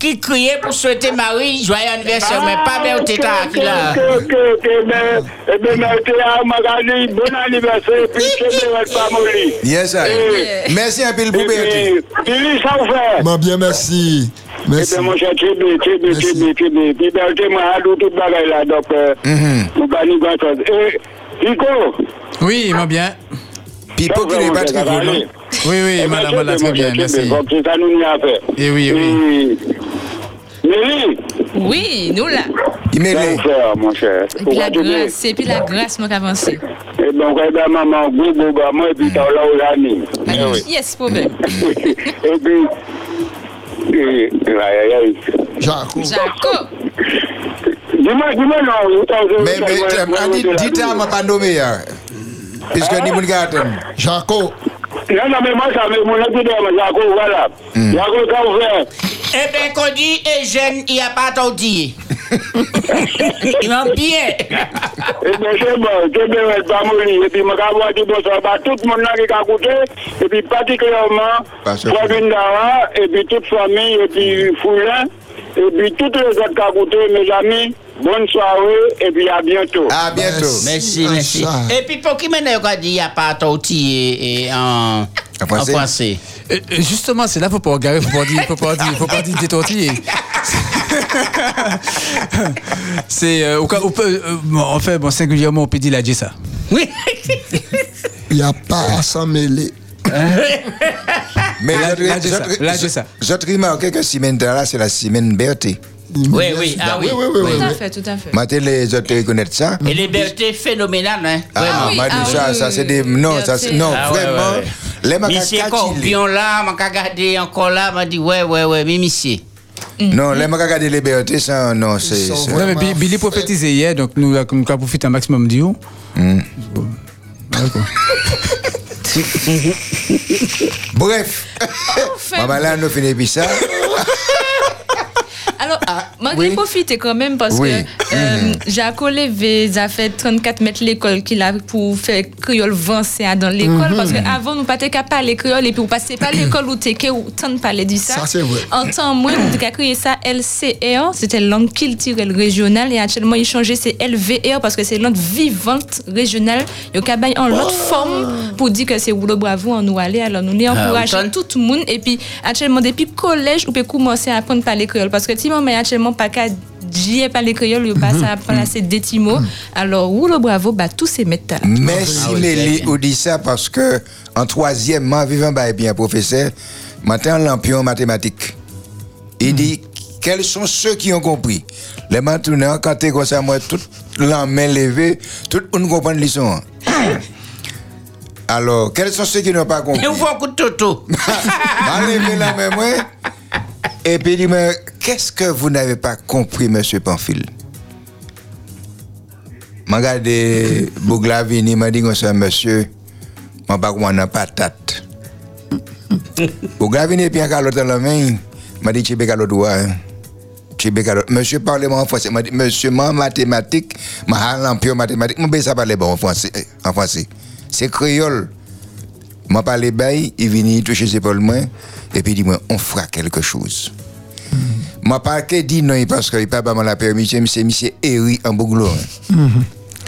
qui criait pour souhaiter Marie joyeux anniversaire, mais pas Berthe là, qui là. Que, que, que, mais, eh bien, Berthe bon anniversaire, puis pas mourir. Yes, I. Merci un pile pour Et puis, Billy, ça vous. Bon, bien, merci. Eh Merci. bien, mon cher, bien, bien, bien, bien. Puis Berthe, moi, tout bagaille là, donc, nous gagnons grand chose. Et, Nico, Oui, il m'a n'est pas très cool, non? Oui, oui, madame, voilà, très bien, merci. C'est ça nous n'y a fait. Et oui, oui. Mélie, Oui, nous là. Fait, mon cher. Et puis la grâce, et puis la grâce, moi, avancé. Eh bien, quand même, maman, gros, gros, moi, et puis t'as là où l'année. Yes, problème. Et puis, et. Jaco. Jaco. Dis-moi, dis-moi, non, Mais, mais, euh, dit- dites à moi pas nommé, hein. Puisque ni moun garden. Jaco. Non, non, mais moi, ça me mon mais Jaco, voilà. Jaco, ça vous fait. Eh bien, qu'on dit, et jeune, il n'y a pas tortillé. Il m'a bien. Et bien, c'est bon, c'est bien, elle va mourir. Et puis, je vais avoir dit bonsoir à tout le monde là qui a écouté. Et puis, particulièrement, que- Dara, et puis toute famille, et puis Foulin, et puis toutes les autres qui ont écouté, mes amis. Bonne soirée, et puis à bientôt. À bientôt. Merci, Ah, merci. ça. Et puis, pour qui maintenant, on dit, il n'y a pas tortillé et en, En français? en français. Euh, euh, Justement, c'est là faut pas regarder, faut pas dire, faut pas dire, faut pas dire détortiller. C'est euh, au cas, au, euh, bon, en fait, bon, singulièrement, on peut dire la ça. Oui. Il n'y a pas à s'en mêler. Mais Là, j'ai ça, j'ai remarque que Simène là, c'est la Simène Berthe. Oui, oui, ah oui. Oui, oui, oui. Tout à fait, tout à fait. Maintenant, les autres reconnaissent ça? Et les bertés phénoménales, hein. Ah, Vraiment. oui, m'a dit ah ça, oui, ça c'est des. Non, ça, non, Ah, vraiment. ouais, ouais. Les Monsieur Corpion là, m'a regardé encore là, m'a dit, ouais, ouais, ouais, mais monsieur. Non, les macaques les Berthe, ça, non, c'est. Non, mais Bi- Billy prophétisé hier, donc nous, là, comme profite un maximum du haut. Bref. Enfin, Maman là, nous finissons puis ça. Alors, Moi, oui. j'ai profité quand même parce Oui. que euh, Jaco Levé a fait 34 mètres l'école qu'il a pour faire créole avancé dans l'école. Mhm. Parce qu'avant, nous pas qu'à parler créole et puis vous passez pas l'école où que ou tant de parler de ça. Ça, c'est vrai. En temps moins, on a créé ça LCR, c'était langue culturelle régionale et actuellement, il changé c'est LVR parce que c'est langue vivante régionale. Il y a en l'autre forme pour dire que c'est Rouleau Bravo en nous aller. Alors, nous les encourageons tout le monde. Et puis, actuellement, depuis collège, on peut commencer à apprendre à parler créole. Parce que si est actuellement pas qu'à dire parler créole, il passe à apprendre assez des mots. Alors, Rouleau Bravo, bah, tous ces méthodes. Merci Lélie ou dit ça parce que en troisième, vivant bah, bien professeur, matin lampion en mathématiques. Il dit quels sont ceux qui ont compris? Les maintenant quand tu comme ça moi tout la main levée, tout le monde comprend le leçon. Alors, quels sont ceux qui n'ont pas compris Et on voit un coup de toto. la main, moi. Et puis il dit, mais qu'est-ce que vous n'avez pas compris, monsieur Pamphile? M'a regardé Bouglavini, m'a dit, monsieur, m'a pas comment on patate. Bouglavini, puis un dans la main, m'a dit, tu es calotte droit. hein. Monsieur parle moi en français, m'a dit, monsieur, en mathématiques, m'a en mathématiques, m'a ça parle bon en français. En français. C'est créole. M'a parlé bail, il vient toucher ses épaules et puis il dit moi, on fera quelque chose. M'a pas que dit non parce qu'il pas pas la permission, c'est monsieur Eri en Bouglo.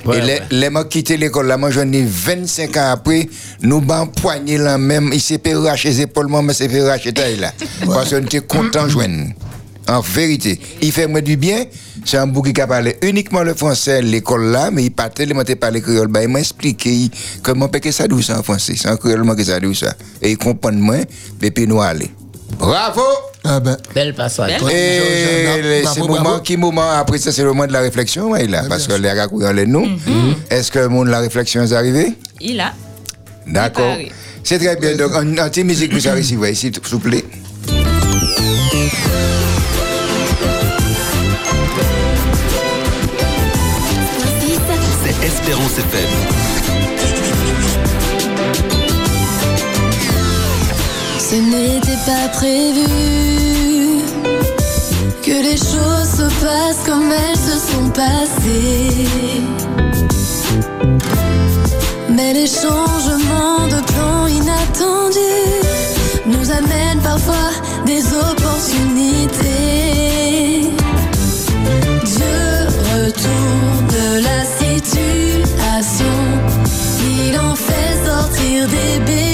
Ouais, et les, ouais. les m'a quitté l'école là, moi j'en ai 25 ans après, nous ban poigné là même, il s'est fait racher les épaules, moi, mais s'est fait racher taille là. Parce qu'on était content joindre. En vérité, il fait moi du bien. C'est un bouc qui a parlé uniquement le français à l'école là, mais il pas tellement parler créole. Ben, il m'a expliqué comment peut que ça douce en français. C'est en créole moi que ça douce ça. Et il comprend moins, et puis nous aller. Bravo! Ah ben, Belle passage. Et c'est moment, qui moment après ça, c'est le moment de la réflexion, ouais, là, parce que les gars les nous. Est-ce que le monde de la réflexion est arrivé? Il a. D'accord. C'est très bien. Donc, un, un petit musique pour ça s'il vous plaît. Ce n'était pas prévu que les choses se passent comme elles se sont passées. Mais les changements de plan inattendus nous amènent parfois des opportunités. Des bénédictions.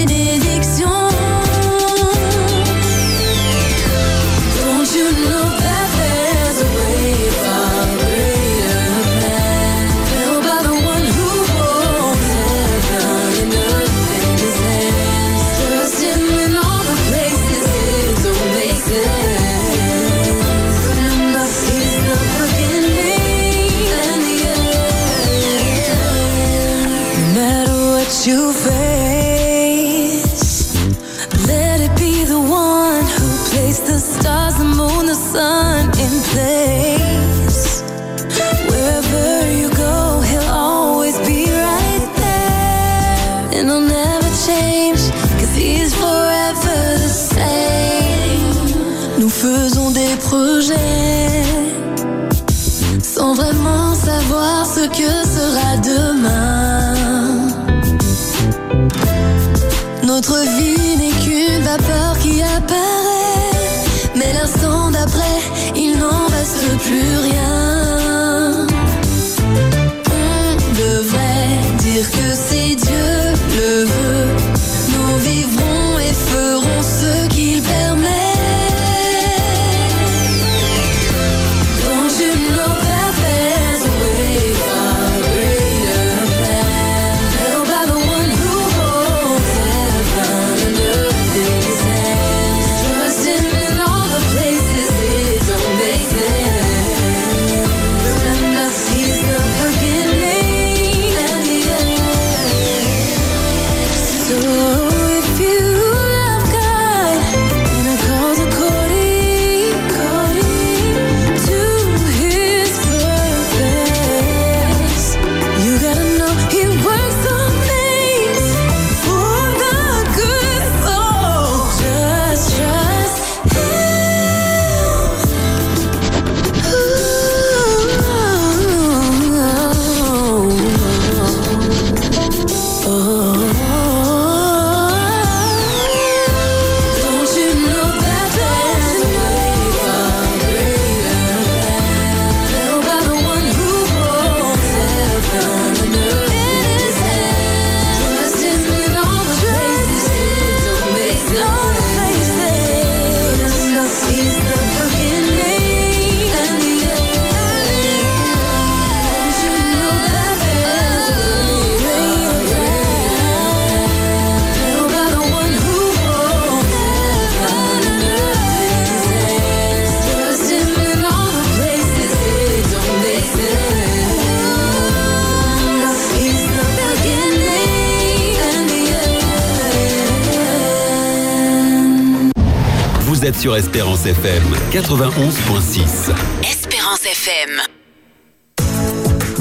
Espérance FM 91.6. Espérance FM.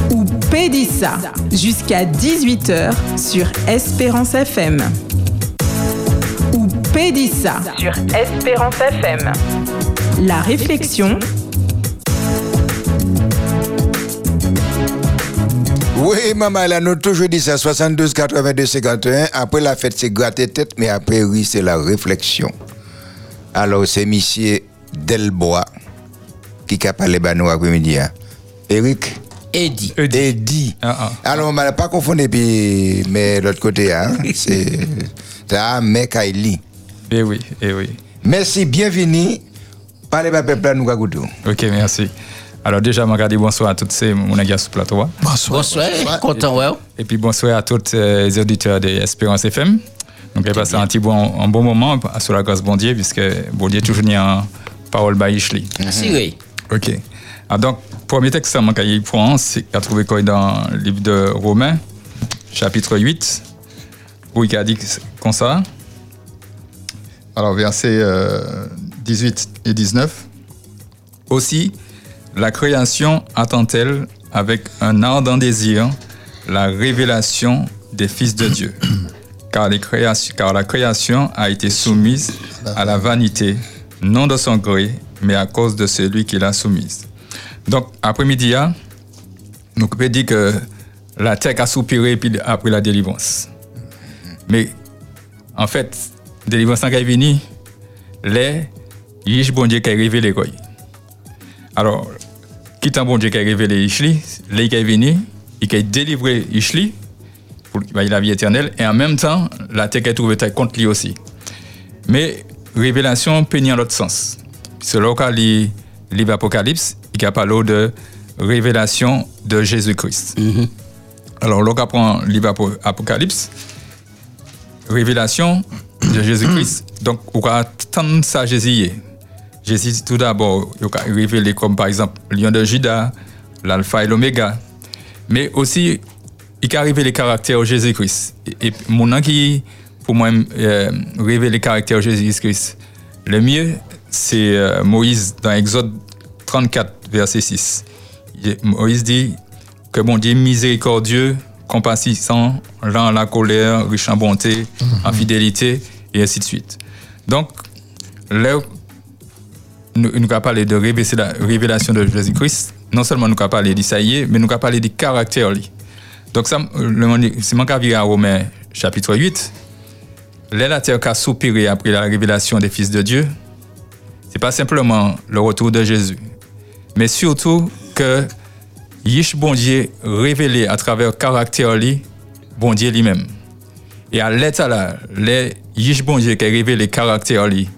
ou Pédissa jusqu'à 18h sur Espérance FM. Ou Pédissa sur Espérance FM. La réflexion. Oui, maman, là, nous toujours dit ça, 72, 82, 51. Après la fête, c'est gratter tête, mais après, oui, c'est la réflexion. Alors, c'est monsieur Delbois qui a parlé à nous après-midi. hein. Eric Eddie. Eddie. Alors, on ne pas confondre, puis, mais l'autre côté, hein, c'est ça, mais Kylie. Eh oui, eh oui. Merci, bienvenue. Parlez pas peuple, nous, Kagoudou. Ok, merci. Alors déjà, je bonsoir à tous ces mon gars sur le plateau. Bonsoir. Bonsoir. Content, ouais. Et puis bonsoir à tous euh, les auditeurs de Espérance FM. Donc, j'ai passé un petit bon, un bon moment sur la grâce bon Dieu, puisque bon Dieu toujours mis en parole baïchli. Si, oui. Ok. Alors, donc, premier texte, ça m'a cahier point, c'est à trouver quoi dans le livre de Romains, chapitre 8, où il a dit comme ça. Alors, versets euh, 18 et 19. Aussi, la création attend-elle avec un ardent désir la révélation des fils de Dieu? Car, la création a été soumise à la vanité, non de son gré, mais à cause de celui qui l'a soumise. Donc, après-midi, hein, nous pouvons dire que la terre a soupiré puis après la délivrance. Mais, en fait, délivrance qui est venue, les Yish bon Dieu qui est révélé. Alors, qui est un bon Dieu qui a révélé les qui est venu, il a délivré Ishli pour qu'il ait la vie éternelle, et en même temps, la terre qui est trouvée contre lui aussi. Mais révélation peut dans l'autre sens. Selon le livre livre Apocalypse, il y a parlé de révélation de Jésus-Christ. Alors, lorsqu'on prend le livre Apo- Apocalypse, révélation de Jésus-Christ, donc on va attendre ça Jésus. Jésus, tout d'abord, il a révélé comme par exemple Lion de Judas, l'Alpha et l'Oméga, mais aussi il a révélé les caractères de Jésus-Christ. Et, mon nom qui, pour moi, euh, révèle les caractères de Jésus-Christ, le mieux, c'est euh, Moïse dans Exode 34, verset 6. Il- Moïse dit que mon Dieu miséricordieux, compassissant, lent la colère, riche en bonté, en fidélité, et ainsi de suite. Donc, là, nous, nous avons parlé de révélation de Jésus-Christ. Non seulement nous avons parlé d'Isaïe, mais nous avons parlé du caractère. lui. Donc, c'est mon à Romains chapitre 8. Là, la terre qui a soupiré après la révélation des fils de Dieu, c'est pas simplement le retour de Jésus, mais surtout que Yish révélé à travers le caractère lui, bon lui-même. Et à l'état là, les Yish qui a révélé le caractère lui,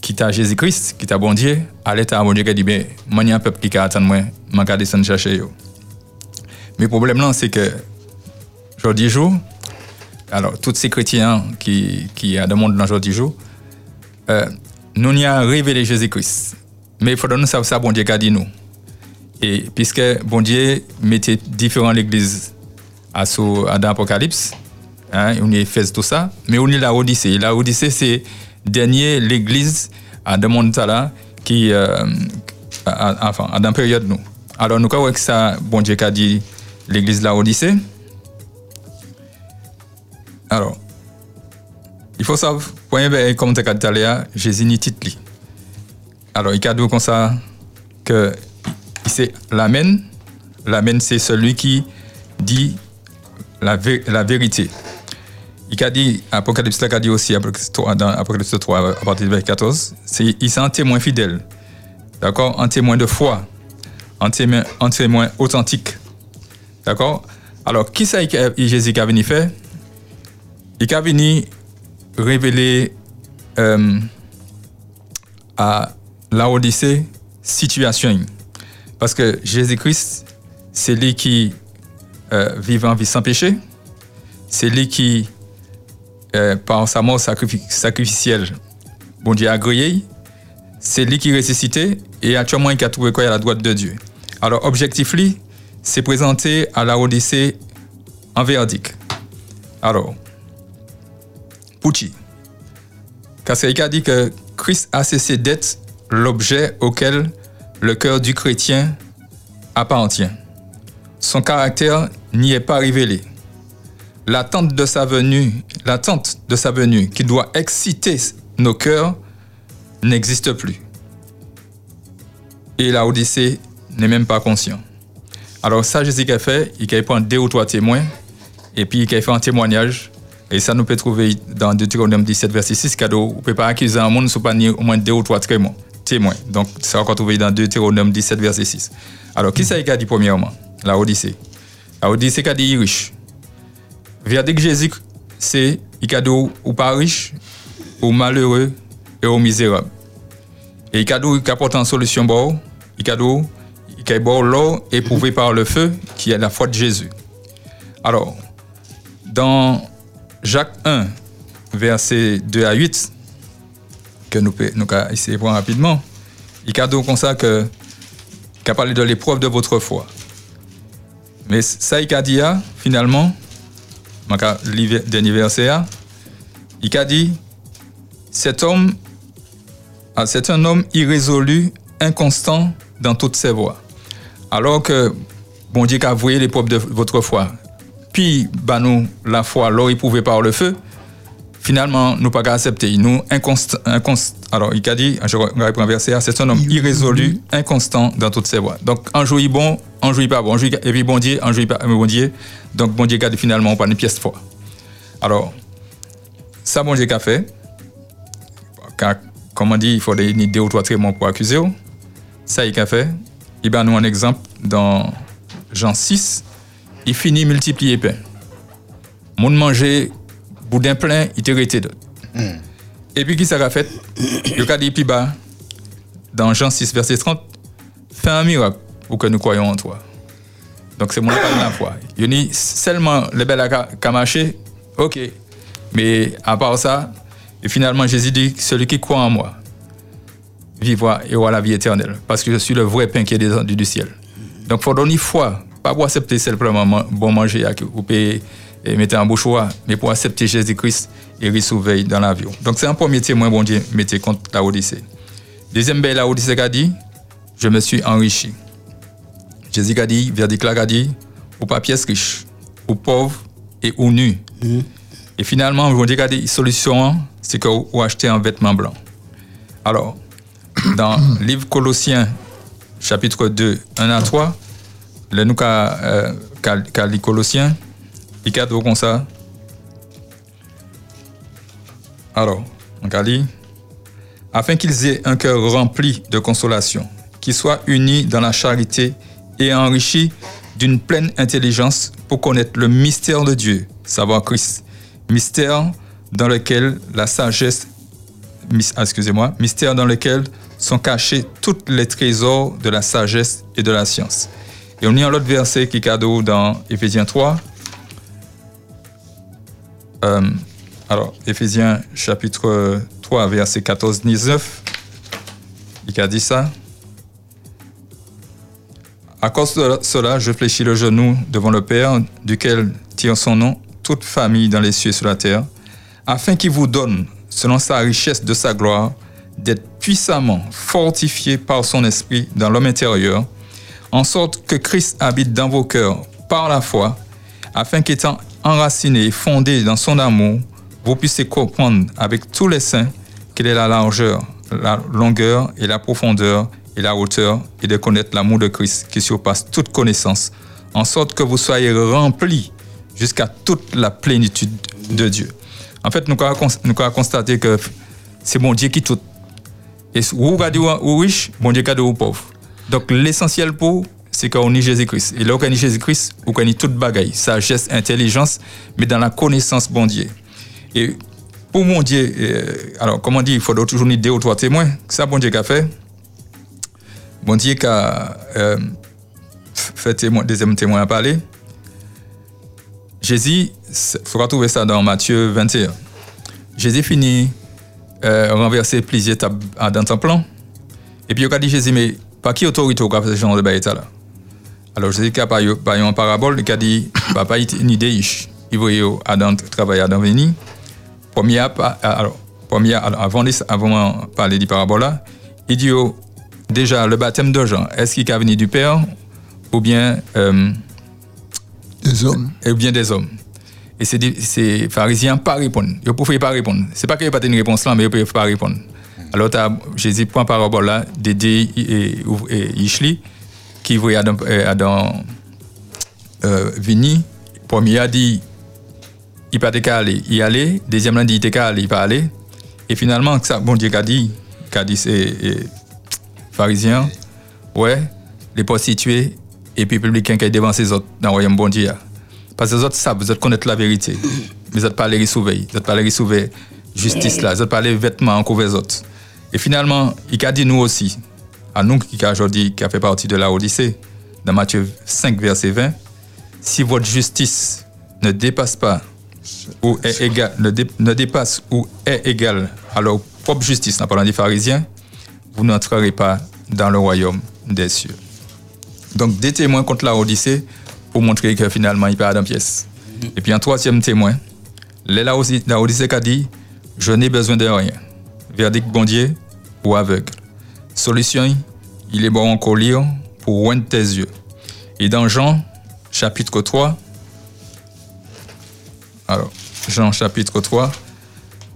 qui t'a Jésus-Christ, qui t'a bon Dieu, à l'état bon qui a dit, ben, moi, un peuple qui a attendu moi, je vais descendre chercher yo. Mais le problème là, c'est que, aujourd'hui jour, alors, tous ces chrétiens qui, qui a monde aujourd'hui jour, euh, nous n'y a révélé Jésus-Christ. Mais il faudra nous savoir ça, bon Dieu, qu'a dit nous. Et puisque bon Dieu mettait différentes l'église à, à dans l'Apocalypse, hein, on y fait tout ça, mais on y la Odyssée. La c'est dernier l'église à le monde là, qui, euh, à- à- à dans la période nous. Alors, nous que ça, bon Dieu, qu'a dit l'église de la Odyssée. Alors, il faut savoir, comme tu as dit Jésus n'y titre. li. Alors, il a dit comme ça que c'est l'amen. L'amen, c'est celui qui dit la, la vérité. Il a dit, Apocalypse a dit aussi, Apocalypse 3, dans Apocalypse 3, à partir du verset 14, c'est, il c'est un témoin fidèle. D'accord? Un témoin de foi. Un témoin, un témoin authentique. D'accord? Alors, qui que Jésus qui a venu faire? Il a venu révéler euh, à la Odyssée situation. Parce que Jésus-Christ, c'est lui qui euh, en vie sans péché. C'est lui qui, euh, par sa mort sacrifi- sacrificielle, a agréé. C'est lui qui ressuscité et actuellement il a trouvé quoi? À la droite de Dieu. Alors, objectif, lui, c'est présenter à la Odyssée un verdict. Alors, Pucci. Parce qu'il a dit que Christ a cessé d'être l'objet auquel le cœur du chrétien appartient. Son caractère n'y est pas révélé. L'attente de sa venue, l'attente de sa venue qui doit exciter nos cœurs n'existe plus. Et la Odyssée n'est même pas conscient. Alors ça, Jésus a fait, il a pris deux ou trois témoins, et puis il a fait un témoignage, et ça nous peut trouver dans Deutéronome 17, verset 6, cadeau, on ne peut pas accuser un monde, pas ni au moins deux ou trois témoins. Donc ça encore trouvé dans Deutéronome 17, verset 6. Alors, qui ça a dit premièrement? La Odyssée. La Odyssée a dit riche. Verdict Jésus, c'est il a dit ou pas riche, ou malheureux, et ou misérable. Et il a dit apporte une solution, il a il a bon l'eau éprouvé par le feu, qui est la foi de Jésus. Alors, dans Jacques 1, verset 2 à 8, que nous nous essayer de voir rapidement, il a dit comme ça que a parlé de l'épreuve de votre foi. Mais ça, il a dit, hein, finalement, le dernier verset, il a dit, cet homme, ah, c'est un homme irrésolu, inconstant dans toutes ses voies. Alors que, bon Dieu, qu'a voué l'épreuve de votre foi, puis, bah, nous, la foi, l'eau éprouvée par le feu, finalement, nous pas accepter. Nous, inconstant, alors, il a dit, je reprends un verset, c'est un homme irrésolu, inconstant dans toutes ses voies. Donc, en jouit bon, en jouit pas bon, et puis bon Dieu, en jouit pas bon Dieu. Donc, bon Dieu a dit finalement pas une pièce de foi. Alors, ça, bon Dieu a fait, car, comme on dit, il faut des deux ou trois traitements pour accuser. Ça, il a fait. Il va nous un exemple dans Jean 6, il finit multiplier pain. Mon manger boudin plein, il te arrêté d'autres. Et puis, qui s'est fait? Il a dit plus bas, dans Jean 6, verset 30, fais un miracle pour que nous croyons en toi. Donc, c'est mon de la foi. Il dit seulement le bel a marché, ok. Mais à part ça, et finalement, Jésus dit celui qui croit en moi vivra et aura la vie éternelle. Parce que je suis le vrai pain qui est descendu du ciel. Donc, il faut donner foi, pas pour accepter simplement bon manger, ou payer et mettre en bouche, mais pour accepter Jésus-Christ et recevoir dans l'avion. Donc c'est un premier témoin, bon Dieu, mettez contre la Odyssée. Deuxième belle, la Odyssée a dit, je me suis enrichi. Jésus a dit, verdict là a dit, ou pas pièce riche, ou pauvre et ou nu. Et finalement, bon Dieu a dit, solution, c'est que vous achetez un vêtement blanc. Alors, dans livre Colossiens, chapitre 2, 1 à 3, le nous euh, Colossiens, il cadre comme ça. Alors, on a afin qu'ils aient un cœur rempli de consolation, qu'ils soient unis dans la charité et enrichis d'une pleine intelligence pour connaître le mystère de Dieu, savoir Christ. Mystère dans lequel la sagesse, excusez-moi, mystère dans lequel sont cachés tous les trésors de la sagesse et de la science. Et on y a l'autre verset qui est cadeau dans Éphésiens 3, euh, alors, Éphésiens chapitre 3, verset 14-19, il a dit ça? À cause de cela, je fléchis le genou devant le Père, duquel tire son nom toute famille dans les cieux et sur la terre, afin qu'il vous donne, selon sa richesse de sa gloire, d'être puissamment fortifié par son esprit dans l'homme intérieur, en sorte que Christ habite dans vos cœurs par la foi, afin qu'étant enraciné et fondé dans son amour, vous puissiez comprendre avec tous les saints quelle est la largeur, la longueur et la profondeur et la hauteur, et de connaître l'amour de Christ qui surpasse toute connaissance, en sorte que vous soyez remplis jusqu'à toute la plénitude de Dieu. En fait, nous avons constaté que c'est mon Dieu qui tout. Et vous regardez ou riche, mon Dieu qui ou pauvre. Donc l'essentiel pour c'est qu'on est Jésus-Christ. Et là, on est Jésus-Christ, on connaît toute bagaille, sagesse, intelligence, mais dans la connaissance bon Dieu. Et pour mon Dieu, euh, alors, comment dire, il faut toujours deux ou trois témoins. Ça, bon Dieu a fait? Bon Dieu a euh, fait témoin, deuxième témoin à parler. Jésus, il faudra trouver ça dans Matthieu 21. Jésus finit euh, renverser plusieurs tables dans son plan. Et puis il a dit Jésus, mais par qui autorité au fait ce genre de baïta là alors, je dis qu'il y a une parabole qui a dit, bah, pas une idée, il veut Adam travailler à venir. Première, alors, Premier, avant, de avant de parler du parabola, il dit oh, déjà le baptême de Jean, est-ce qu'il est venu du Père ou bien euh, des hommes Ou bien des hommes? Et ces pharisiens pas répondre. Ils ne pouvaient pas répondre. C'est pas qu'ils n'ont pas une réponse là, mais ils ne pouvaient pas répondre. Alors Jésus prend parabole là, Dédé et, Ishli, qui voyaient Adam, euh, Adam euh, vini. Premier a dit, il pas aller, il allait. Deuxième a dit, il qu'à aller, il pas aller. Et finalement, ça, bon Dieu qu'a dit, qu'a dit ces pharisiens, ouais, les prostituées et puis publicains qui est devant ces autres dans le royaume bon Dieu. Parce que les autres savent, vous autres connaissent la vérité. Mais vous autres pas les surveiller, vous autres pas les surveiller justice là, vous autres pas les vêtements en couvert les autres. Et finalement, il a dit nous aussi, à nous qui aujourd'hui qui a fait partie de la Odyssée, dans Matthieu 5 verset 20, si votre justice ne dépasse pas ou est égal, ne, dé- ne dépasse ou est égal à leur propre justice, en parlant des pharisiens, vous n'entrerez pas dans le royaume des cieux. Donc des témoins contre la Odyssée pour montrer que finalement il perd en pièce. Et puis un troisième témoin, la Odyssée la Odyssée qui a dit, je n'ai besoin de rien. Verdict bon Dieu ou aveugle. Solution, il est bon encore lire pour oindre tes yeux. Et dans Jean, chapitre 3, alors, Jean chapitre 3,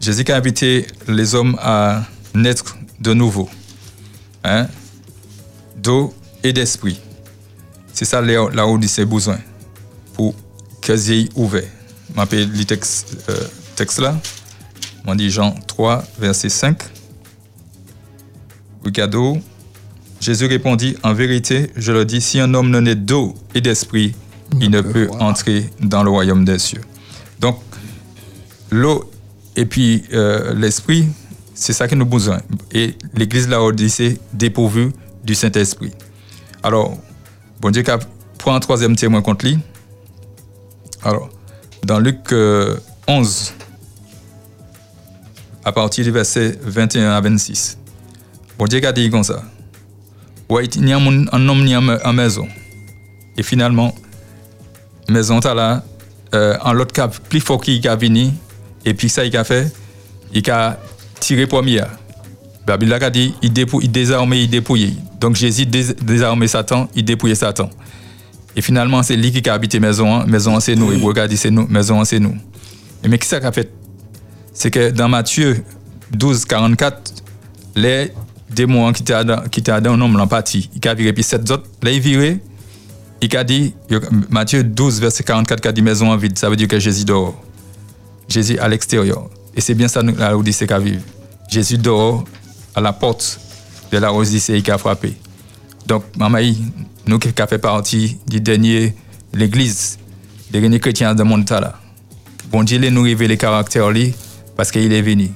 Jésus a invité les hommes à naître de nouveau, hein, d'eau et d'esprit. C'est ça là là où c'est besoin pour que yeux ouvert. Je m'appelle le texte, euh, texte là. On dit Jean 3, verset 5. Regardez, Jésus répondit, en vérité, je le dis, si un homme ne naît d'eau et d'esprit, il ne peut entrer dans le royaume des cieux. Donc, l'eau et puis euh, l'esprit, c'est ça que nous besoin. Et l'église de la Odyssée dépourvue du Saint-Esprit. Alors, bon Dieu prend un troisième témoin contre lui. Alors, dans Luc euh, 11, à partir du verset 21 à 26, bon Dieu a dit comme ça. Il y a un homme ni en maison. Et finalement, maison t'as là, euh, en l'autre cas, plus fort qu'il a venu, et puis ça, il a fait, il a tiré premier. Babylone a dit, il, dépou, il désarmait, il dépouillait. Donc Jésus dés, désarmait Satan, il dépouillait Satan. Et finalement, c'est lui qui a habité maison, hein. maison c'est nous. Et vous regardez, c'est nous, maison c'est nous. Et mais qui ça qu'a fait? C'est que dans Matthieu 12, 44, les démons qui étaient dans, un homme parti. Il a viré, puis sept autres, là, il viré, il a dit, Matthieu 12, verset 44, qui a dit maison en vide. Ça veut dire que Jésus dehors. Jésus à l'extérieur. Et c'est bien ça nous- la Odyssée qui vive. Jésus dehors, à la porte de la Odyssée qui a frappé. Donc, Mamaï, nous qui fait partie du dernier, l'église, des derniers chrétiens de monde là. Bon Dieu, nous révèle les caractères parce qu'il est venu.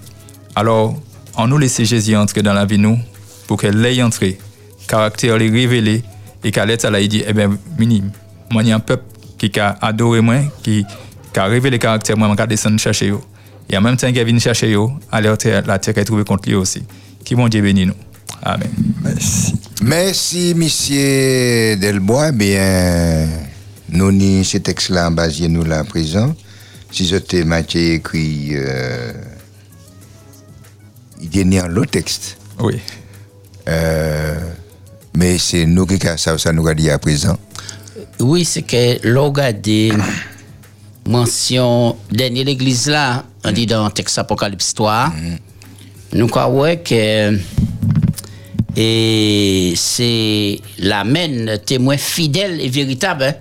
Alors, on nous laisse Jésus entrer dans la vie nous, pour qu'elle ait entré, caractère lui révélé, et qu'à l'être là, il dit, eh bien, minime, moi, il y a un peuple qui a adoré moi, qui, a révélé les caractères moi, qui a descendu chercher eux. Et en même temps, qui est venu chercher eux, alors la terre est trouvée contre lui aussi. Qui bon Dieu bénit nous? Amen. Merci. Merci, monsieur Delbois. Bien, nous, ni ce texte-là, en basier nous là à présent. Si c'était Mathieu écrit, euh, il est né en l'autre texte. Oui. Euh, mais c'est nous qui avons ça, ça nous a dit à présent. Oui, c'est que l'on mention dernière l'église là, on dit dans le texte Apocalypse 3, nous croyons que et c'est l'amen témoin fidèle et véritable hein,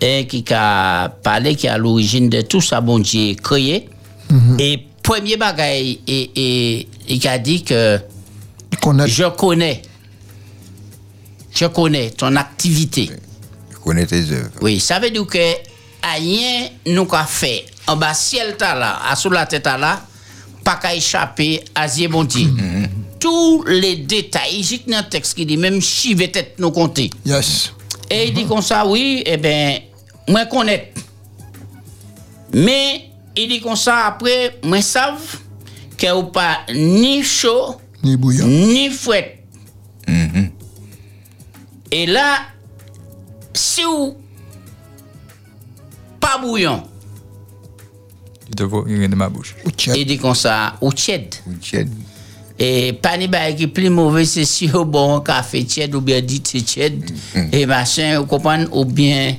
et qui a parlé qui est à l'origine de tout ça bon Dieu créé. Et premier bagage et, et il a dit que je connais je connais ton activité. Je connais tes œuvres. oui, ça veut dire que rien nous qu'a fait en bas ciel là, à sous la tête là, pas qu'à échapper à Dieu bon Dieu. Tous les détails, j'ai le texte qui dit même chive tête nous compter. Yes. Et il dit comme ça, oui, eh bien, moi connais. Mais il dit comme ça après, moi savent que ou pas ni chaud, Ni bouillant. ni fouette. Et là, si ou pas bouillon, de vos de ma bouche. Il dit comme ça, ou tiède. Et pas ni bail qui plus mauvais, c'est si au bon café tiède ou bien dit c'est tiède. Et machin, vous comprenez, ou bien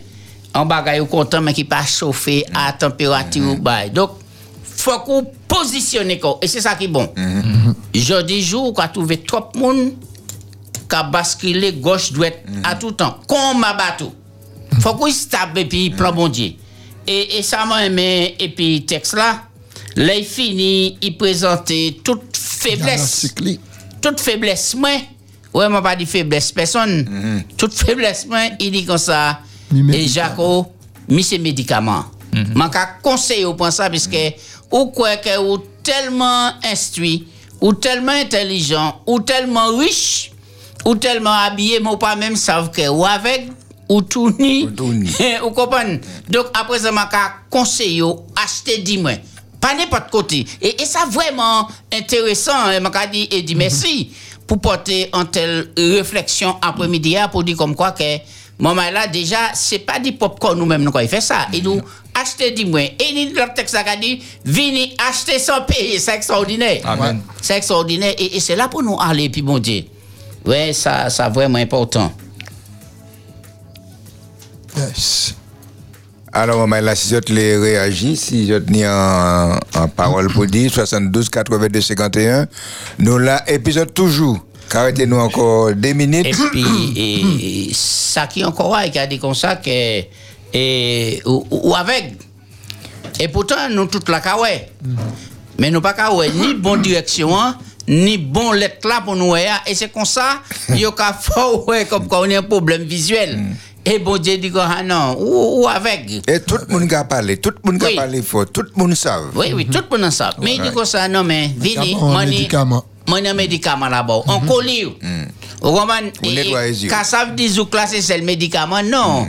en bagaille ou content, mais qui pas chauffé à température ou bail. Donc, faut qu'on positionne quoi. Et c'est ça qui est bon. Je dis jour, qu'on trouvé trop de monde qui a basculé gauche droite à tout temps. Comme ma bateau. Faut qu'on stable et puis plan bon Dieu. Et, et ça m'a aimé, et puis texte là, là il finit, il présentait toute faiblesse. Toute faiblesse, moi. Ouais, moi pas dit faiblesse personne. Toute faiblesse, moi, il dit comme ça. Et Jaco, mis ses médicaments. Man ka conseille pour ça, parce que, ou quoi que, ou tellement instruit, ou tellement intelligent, ou tellement riche, ou tellement habillé, mais pas même savent que, ou avec, ou tout ni, ou comprenez. Donc, après ça, man ka conseille, acheter 10 mois. Pas n'importe côté. Et, et ça vraiment intéressant, hein, man ka dit, et dit merci, pour porter en telle réflexion après-midi, hein, pour dire comme quoi que, Maman là, déjà, c'est pas du popcorn nous-mêmes, nous, quand il fait ça. Et nous, acheter du moins. Et il le texte a dit, venez acheter sans payer. C'est extraordinaire. C'est extraordinaire. Et, et c'est là pour nous aller, puis bon Dieu. Ouais, ça, ça vraiment important. Yes. Alors, là, si je te les réagis, si je tenais en, en parole pour dire 72 82 51, nous là, épisode toujours. Arrêtez-nous encore deux minutes. Et puis, et, ça qui encore a dit comme ça que, et, ou, ou avec. Et pourtant, nous toute la kawé. Mais nous pas kawé ni bonne direction, hein, ni bon lettre là pour nous. hein. Et c'est comme ça, il y a comme quand on a un problème visuel. Et bon Dieu dit que, ah non, ou, ou avec. Et tout le monde a parlé, tout le monde a Oui. parlé fort, tout le monde savent. Oui, oui, tout le monde en sait. Mais il dit ça, non, mais, vini, mani, médicament. un médicament là-bas. On colle. Les yeux. Quand ça veut dire que c'est le médicament, non.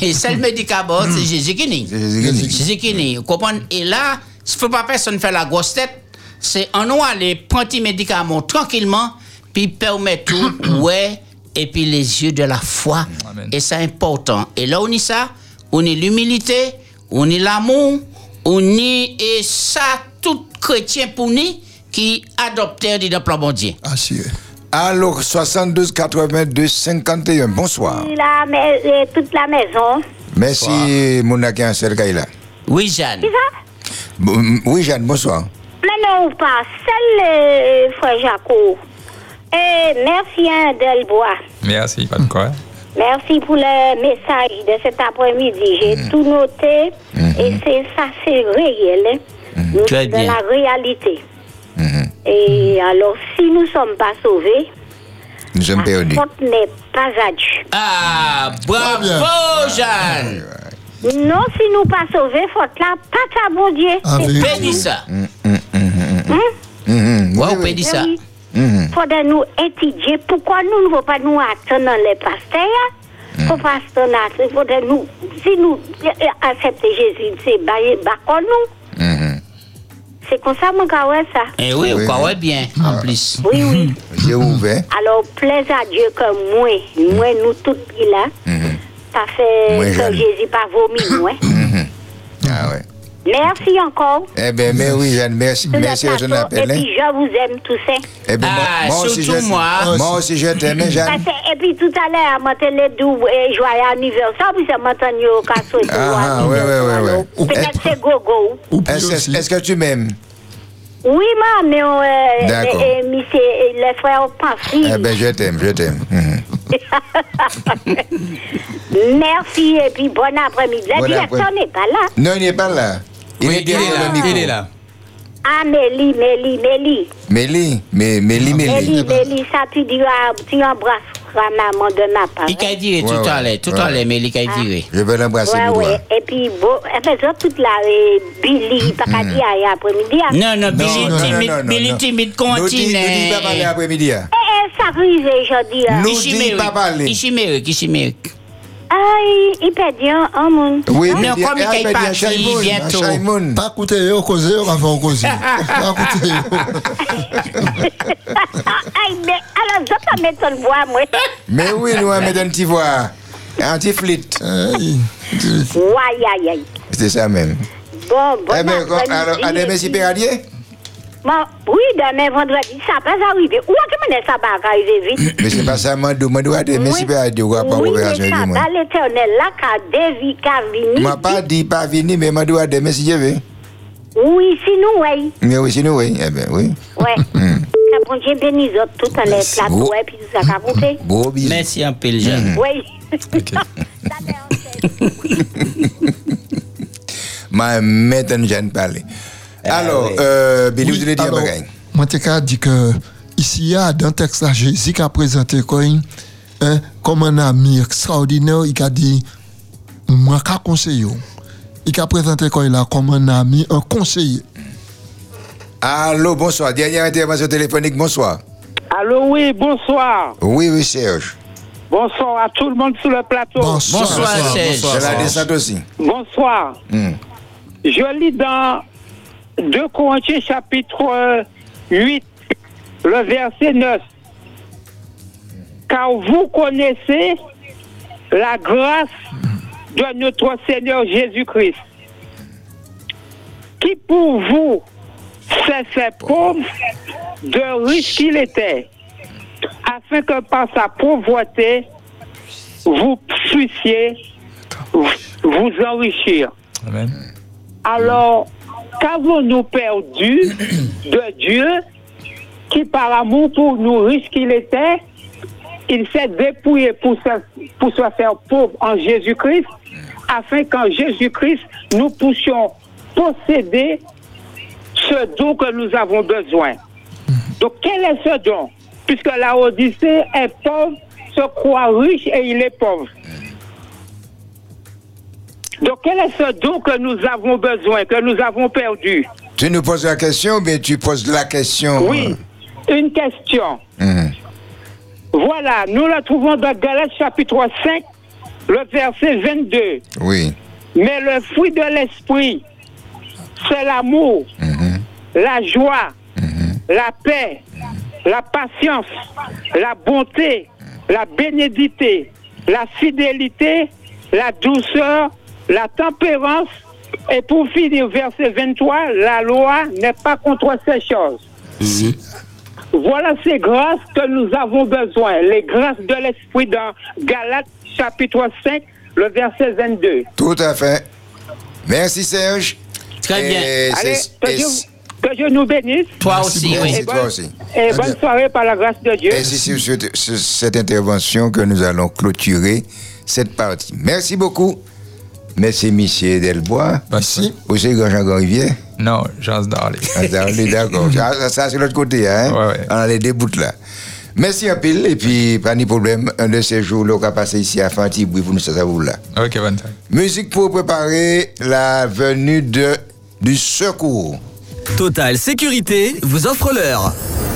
Et c'est le médicament, c'est Jésus qui nie. Jésus qui nie. Jésus qui nie. Vous comprenez? Et là, il ne faut pas personne faire la grosse tête. C'est en nous aller prendre les médicaments tranquillement, puis permettre tout, ouais, et puis les yeux de la foi. Amen. Et c'est important. Et là, on y ça, on est l'humilité, on est l'amour, on est, et ça, tout chrétien pour nous qui adoptait le plan bon Dieu. Assuré. Alors, 72 82 51, bonsoir. La, mais, euh, toute la maison. Merci, Mounaki Ansel Kaila. Oui, Jeanne. Oui, Jeanne, bonsoir. Maintenant, ou pas, seul frère Jaco. Merci, hein, Delbois. Merci, pas de quoi. Merci pour le message de cet après-midi. J'ai tout noté et c'est ça, c'est réel. hein. Nous Très sommes dans bien. la réalité. Et alors, si nous ne sommes pas sauvés, Nous sommes la perdus. faute n'est pas à Dieu. Ah, bravo, Jeanne. Non, si nous pas sauvés, faute là, pas à bon Dieu. Ah, C'est oui. dit ça. Hein? Mhm, Ouais, oui, oui. ça. Mhm. faudrait nous étudier pourquoi nous ne pouvons pas nous attendre dans les pasteurs? Pour pasteur, il faudrait nous, si nous euh, acceptons Jésus, c'est bailler bas nous? Mhm. C'est comme ça, mon ouais, ça. Eh oui, Oui, bien, en plus. Oui, oui. J'ai ouvert. Alors, plaise à Dieu que moi, moi, nous tous là, Mhm. ça fait que. Jésus pas vomi, moi. Mhm. Ah ouais. Merci encore. Eh bien, mais oui, Jeanne, merci, merci appel. Et puis, je vous aime tous. Eh bien, Ah, moi, moi aussi, je, moi. moi aussi, je t'aime, Jeanne. Parce que- et puis tout à l'heure, moi, je l'ai dit, euh, joyeux anniversaire, puis qu'a souhaité Ah, ah, ouais, ouais, ouais, ouais. alors. Peut-être c'est gogo. Est-ce que tu m'aimes? Oui, ma, mais euh, D'accord. euh, euh, euh, les frères Pamphile. Eh bien, je t'aime, je t'aime. Mhm. Merci et puis bon après-midi. Le Bon directeur après- n'est pas là. Non, il n'est pas là. Il Oui, est il est derrière là, le micro. il est là. Ah, Mélie, Mélie, Mélie. Mélie, mais Mélie, Mélie. Mélie, Mélie, ça tu diras, tu embrasseras maman de ma part. Il a dit Ouais, tout ouais. à l'heure, tout à l'heure, il a dit. Je vais l'embrasser Ouais, ouais. Et puis, bon, elle fait ça toute la euh, Billy, pas qu'à dire après-midi. hein. Non, non, Billy non, non, timide, non, non, Billy non. timide, dis- continue. nous dis pas parler après-midi. hein. Eh, eh, ça arrive aujourd'hui. hein. Nous Il dis pas parler. Il chimérique. Aïe, il perd bien un monde. Oui, Non, mais bien- comme il est mais bien, parti Shaimoun, bientôt. Shaimoun. Pas écouter yo causer, on va faire causer. Pas écouter yo. Aïe, mais alors, je peux mettre ton voix, moi? Mais oui, nous allons mettre un petit voix. Un petit flit. Aïe, aïe, aïe. C'est ça même. Bon, bon Eh bien, après-midi. alors, Ma- Oui, demain vendredi, ça va arriver. Où est-ce que ça va arriver vite? Mais c'est pas ça, Mandou. Mandou, allez, merci, Père Adieu. On va pas Oui, opération mais ça avec moi. va l'éternel là, car David Cavini. m'a pas dit pas venir, mais Mandou, allez, merci, je vais. Oui, si nous, oui. Mais oui, sinon, oui. Eh bien, oui. Ouais. Hmm. Que bon Dieu bénisse tout en les plateaux, et puis tout ça, qu'a compté. Beau bisous. Merci un peu, le jeune. Oui. Ma maintenant, je ne parler. Alors, euh, Billy, vous voulez dire un alors, bagage? Moi, qu'à dire que ici, il y a dans le texte là, Jésus qui a présenté quoi, hein, comme un ami extraordinaire, il a dit, moi, qu'à conseiller. Il a présenté quoi, là, comme un ami, un conseiller. Allô, bonsoir. Dernière intervention téléphonique, bonsoir. Allô, oui, bonsoir. Oui, oui, Serge. Bonsoir à tout le monde sur le plateau. Bonsoir, Serge. C'est la descente aussi. Bonsoir. Hmm. Je lis dans 2 Corinthiens chapitre 8, le verset 9. Car vous connaissez la grâce de notre Seigneur Jésus-Christ, qui pour vous s'est fait pauvre de riche qu'il était, afin que par sa pauvreté, vous puissiez vous enrichir. Amen. Alors, qu'avons-nous perdu de Dieu qui, par amour pour nous riches qu'il était, il s'est dépouillé pour se, pour se faire pauvre en Jésus-Christ, afin qu'en Jésus-Christ, nous puissions posséder ce don que nous avons besoin. Donc, quel est ce don? Puisque la Odyssée est pauvre, se croit riche et il est pauvre. Donc, quel est ce don que nous avons besoin, que nous avons perdu? Tu nous poses la question, mais tu poses la question. Oui, une question. Mhm. Voilà, nous la trouvons dans Galates chapitre 5, le verset 22. Oui. Mais le fruit de l'esprit, c'est l'amour, la joie, la paix, la patience, la bonté, la bénédicité, la fidélité, la douceur, la tempérance. Et pour finir, verset 23, la loi n'est pas contre ces choses. Voilà ces grâces que nous avons besoin, les grâces de l'esprit dans Galates chapitre 5, le verset 22. Tout à fait. Merci, Serge. Très bien. Et Allez, que et Dieu, c'est- que Dieu nous bénisse. Toi aussi, oui. toi aussi. Et bonne soirée par la grâce de Dieu. Et c'est sur ce- sur cette intervention que nous allons clôturer cette partie. Merci beaucoup. Merci, monsieur Delbois. Merci. Vous c'est grand Jean Rivière Non, Jean Darley. Ah, Darley, d'accord. Ça, ça, c'est l'autre côté, hein? On a les deux bouts là. Merci un pile, et puis pas de problème. Un de ces jours, on va passer ici à Fantibouy pour nous, ça, ça vous là. Ok, bonne. Musique pour préparer la venue de, du secours. Total Sécurité vous offre l'heure. «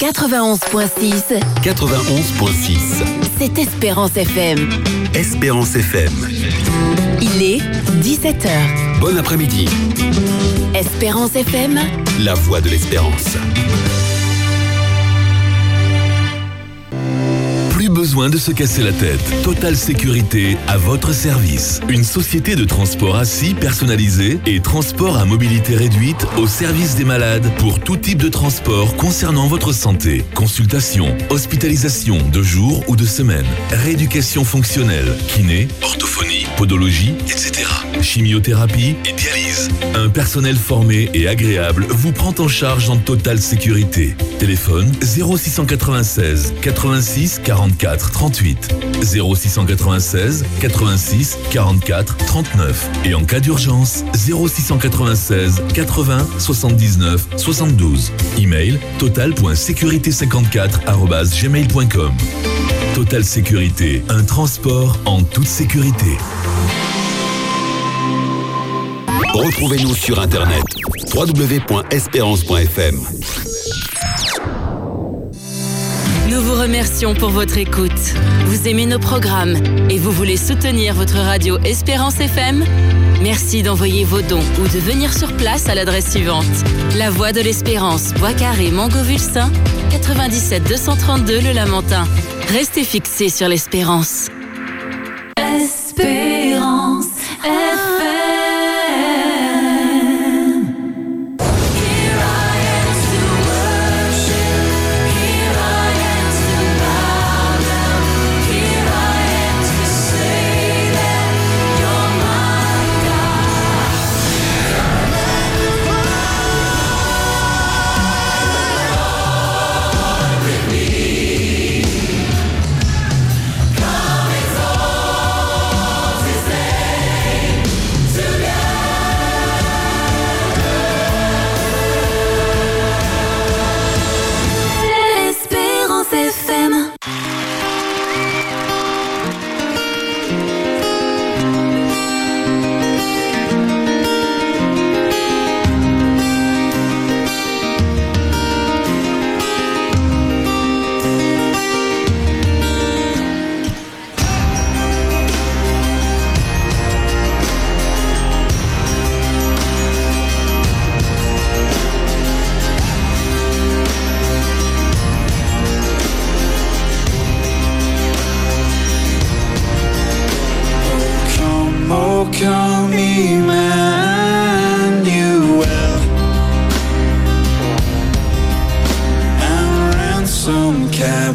91.6, 91.6. c'est Espérance FM. Espérance FM. Il est 17h. Bon après-midi. Espérance FM, La voix de l'espérance. Besoin de se casser la tête. Total Sécurité à votre service. Une société de transport assis personnalisé et transport à mobilité réduite au service des malades pour tout type de transport concernant votre santé. Consultation, hospitalisation de jour ou de semaine, rééducation fonctionnelle, kiné, orthophonie, podologie, etc. Chimiothérapie et dialyse. Un personnel formé et agréable vous prend en charge en totale sécurité. Téléphone 0696 86 44 38 0696 86 44 39 et en cas d'urgence 0696 80 79 72. Email total.sécurité54@gmail.com. Total Sécurité, un transport en toute sécurité. Retrouvez-nous sur internet www.espérance.fm. nous vous remercions pour votre écoute. Vous aimez nos programmes et vous voulez soutenir votre radio Espérance FM Merci d'envoyer vos dons ou de venir sur place à l'adresse suivante. La Voie de l'Espérance, Bois Carré, Mangovulsin, 97 232 Le Lamentin. Restez fixés sur l'Espérance. Espérance FM.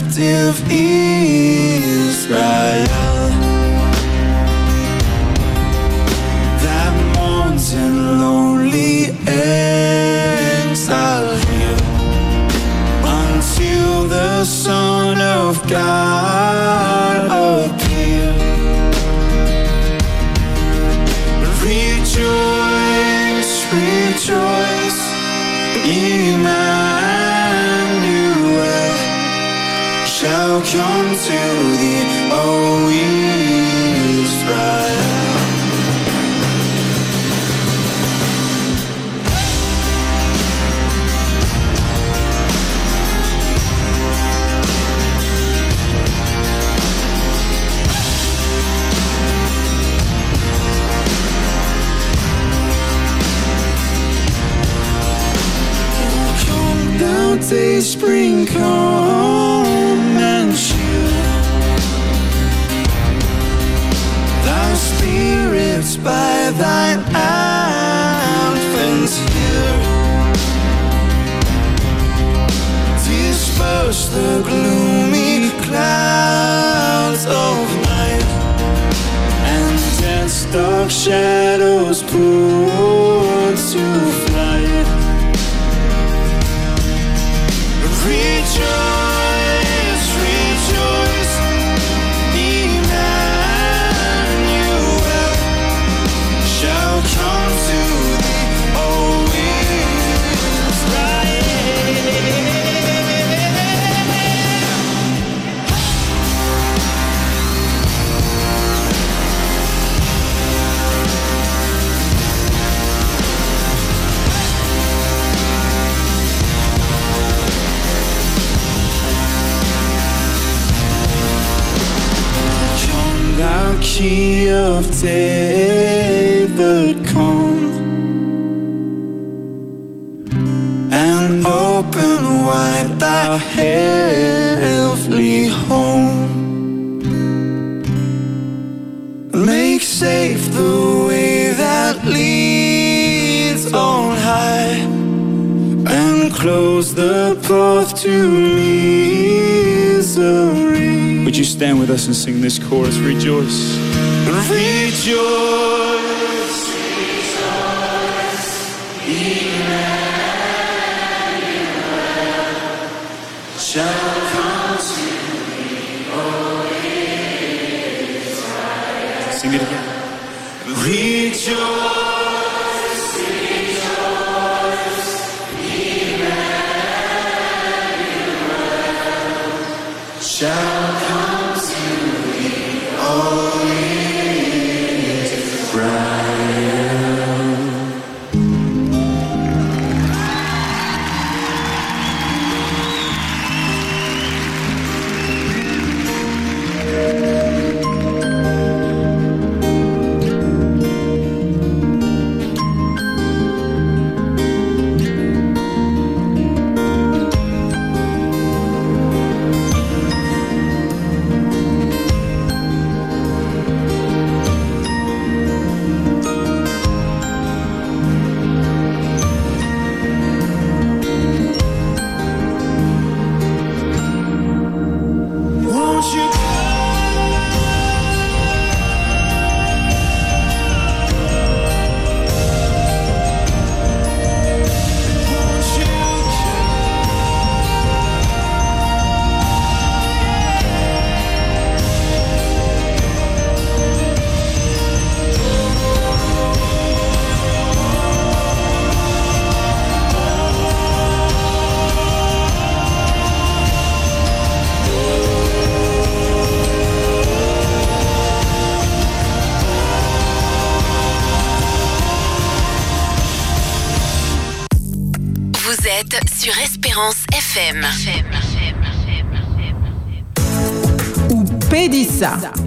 Captive Israel. That mourns in lonely exile here until the Son of God shadows pull you of David, come and open wide thy heavenly home. Make safe the way that leads on high and close the path to misery. Would you stand with us and sing this chorus? Rejoice rejoice.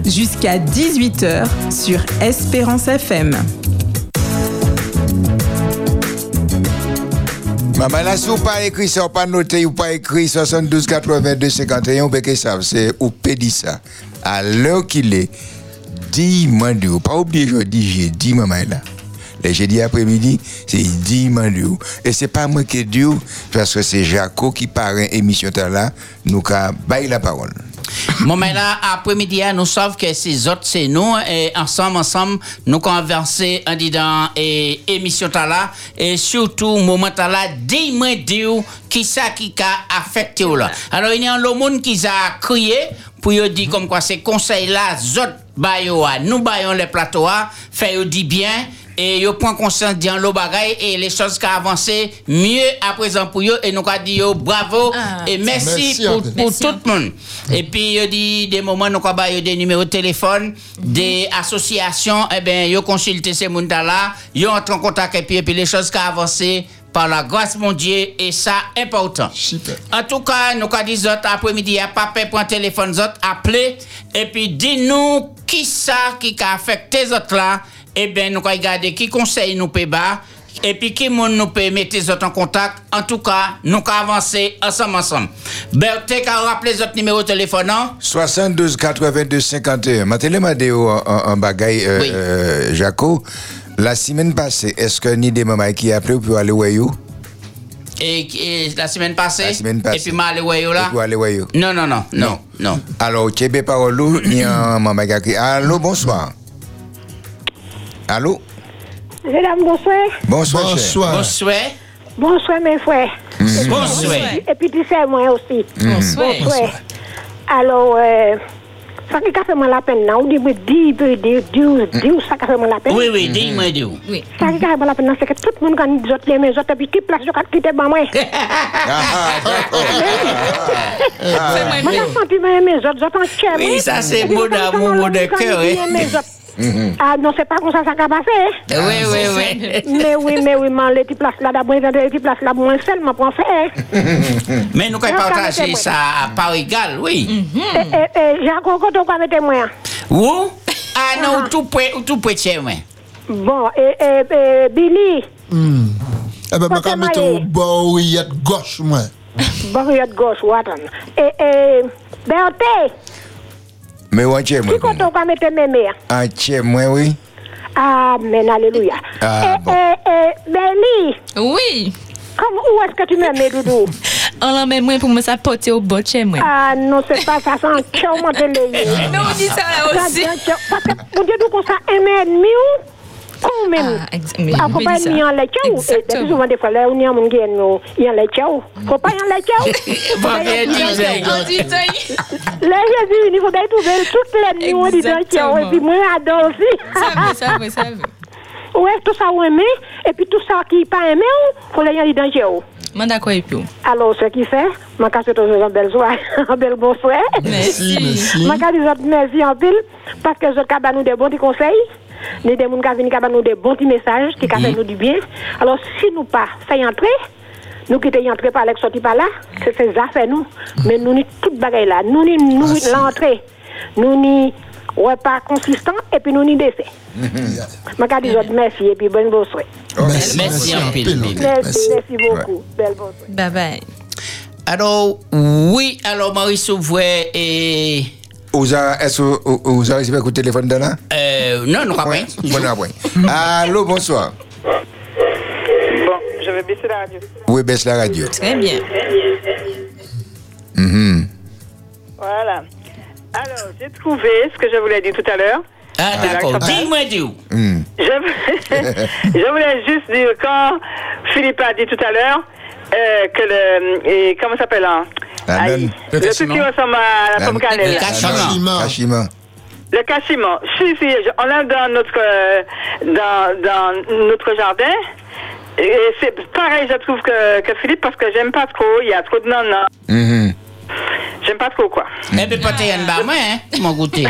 Jusqu'à 18h sur Espérance FM. Maman, là, si vous pas écrit ça, ou pas noté, ou pas écrit 72 82 51, vous pouvez savoir, c'est ou pédit ça. À l'heure qu'il est, dimanche, pas oublier, je dis, j'ai dit, maman, là. Le jeudi après-midi, c'est dimanche. Et c'est pas moi qui dis, parce que c'est Jaco qui paraît émission là, nous bail la parole. Bon, mais là, après-midi, nous savons que ces autres, c'est nous, et ensemble, ensemble, nous converser en disant, et émission là, et surtout, moment là, dis-moi, dire, qui ça qui a affecté là. Alors, il y a le monde qui a crié, pour dire dire comme quoi ces conseils là, autres, bayo, nous baillons les plateaux, fait dit bien, et yo prend conscience dans le bagay et les choses qui avancé mieux à présent pour eux et nous avons dit yo bravo et merci, Merci, pour, André. pour Merci, tout le monde. Et puis yo dit des moments nous avons des numéros de téléphone, des associations, et bien yo consulté ces monde là, yo entre en contact et puis, et puis les choses qui avancé par la grâce de mon Dieu et ça important. En tout cas, nous avons dit autres après-midi, à papa prend téléphone autres, appelez et puis dis-nous qui ça qui a affecté les autres là. Eh bien, nous allons regarder qui conseille nous peut bas et puis qui monde nous peut mettre les autres en contact. En tout cas, nous allons avancer ensemble ensemble. Berthe, qu'a rappelé les autres numéros de téléphone, non? 72 82 51. Maintenant, m'a dit en, en bagaille, euh, euh, Jaco, la semaine passée, est-ce que ni des mamans qui a appelé pour aller où Et, et la semaine passée? La semaine passée. Et puis, mal ouais, là? Pour aller où Non, non, non, non, non. Alors, Québec a un maman qui a Allô, bonsoir. Allô? Mesdames, bonsoir. Bonsoir. Bonsoir. Bonsoir. Bonsoir, mes frères. Mm. Bonsoir. Et puis, tu sais, moi aussi. Mm. Bonsoir. Bonsoir. Alors, euh, ça qui a fait la peine, dit, peut dire, dire, dire, ça qui a fait la peine. Oui, oui, dis-moi, dis Oui. Ça qui a fait la peine, c'est que tout le monde gagne des autres, les autres, et puis qui place, je quitte, moi. Moi, j'ai senti, mes. Oui, ça, c'est mot d'amour, mot de cœur, hein. Mes autres. Ah non, c'est pas comme ça ça va passer. hein. Oui, oui, oui. Mais oui, mais oui, mais les petits places là, d'abord, les petits places là, moins seulement pour en faire. Mais nous ça, partager mettez-moi. ça à part égale, oui. Eh, eh, eh, J'ai encore quand on va mettre moi. Où? Ah non, tout près, tout près de chez moi. Bon, et, et, et Billy, Hmm. Eh ben, je vais mettre au bord gauche, moi. barrière gauche, attends? Et, et, Berthe, Mais où est moi? quand on va mettre mes mères? Entier, moi, oui. Amen, alléluia. Ah, et, et, et, Billy, Oui. comme, où est-ce que tu me mets, Doudou? On l'emmène moi pour me s'apporter au bot chez moi. Ah non, c'est pas ça, c'est un cœur monté le Non, on dit ça là aussi. Parce que, vous dites qu'on ça un et demi ou? Quand même. mais Ah, faut on pas dit ça. être mis en lait tchao. Et Exactement. puis souvent, des fois, là, on y a mon gars, nous, il y a en lait tchao. Faut pas y en lait tchao. Faut Pas pas y bien en dit, lait Zé. tchao. On dit ça. Là, Jésus, il faut bien trouver toutes les nuits, on dit dans le tchao. Et puis moi, j'adore aussi. Ça veut, ça veut, ça veut. Ouais, tout ça, on aime. Et puis tout ça qui n'est pas aimé, faut les y dans le tchao. Manda quoi et puis. Alors, ce qui fait, je casse toujours un bel soir, un bel bonsoir. Merci, merci. Je casse autres merci en pile, parce que je nous des bons conseils, ni des gens qui viennent nous des bons petits messages, qui cassent nous du bien. Alors, si nous pas fait entrer, nous qui y entrer par là, sorti par là, c'est ça fait nous. Mais nous ni toute bagaille là, nous ni nous l'entrée, nous ni repas consistant, et puis nous ni décès. Je des autres merci, et puis bonne bonsoir. Merci, merci. Merci, merci beaucoup. Belle bonsoir. Bye bye. Alors, oui, alors Marie Souvouet et. Vous avez, est-ce que vous- avez le téléphone de là? Euh, non, non, vrai. Bon, après. Allô, bonsoir. Bon, je vais baisser la radio. Oui, baisse la radio. Très bien. Mhm. Voilà. Alors, j'ai trouvé ce que je voulais dire tout à l'heure. Ah, d'accord. Dis-moi, dis Hmm. Je, je voulais juste dire, quand Philippe a dit tout à l'heure euh, que le. Et comment ça s'appelle hein? Aïe. Le truc qui ressemble à la pomme cannelle. Cachiment. Le cachiment. Si, si, on l'a dans notre, euh, dans, dans notre jardin. Et c'est pareil, je trouve que, que Philippe, parce que j'aime pas trop. Il y a trop de nanas. Mhm. Je J'aime pas trop, quoi. Eh pas bas, moi, hein, mon goûter.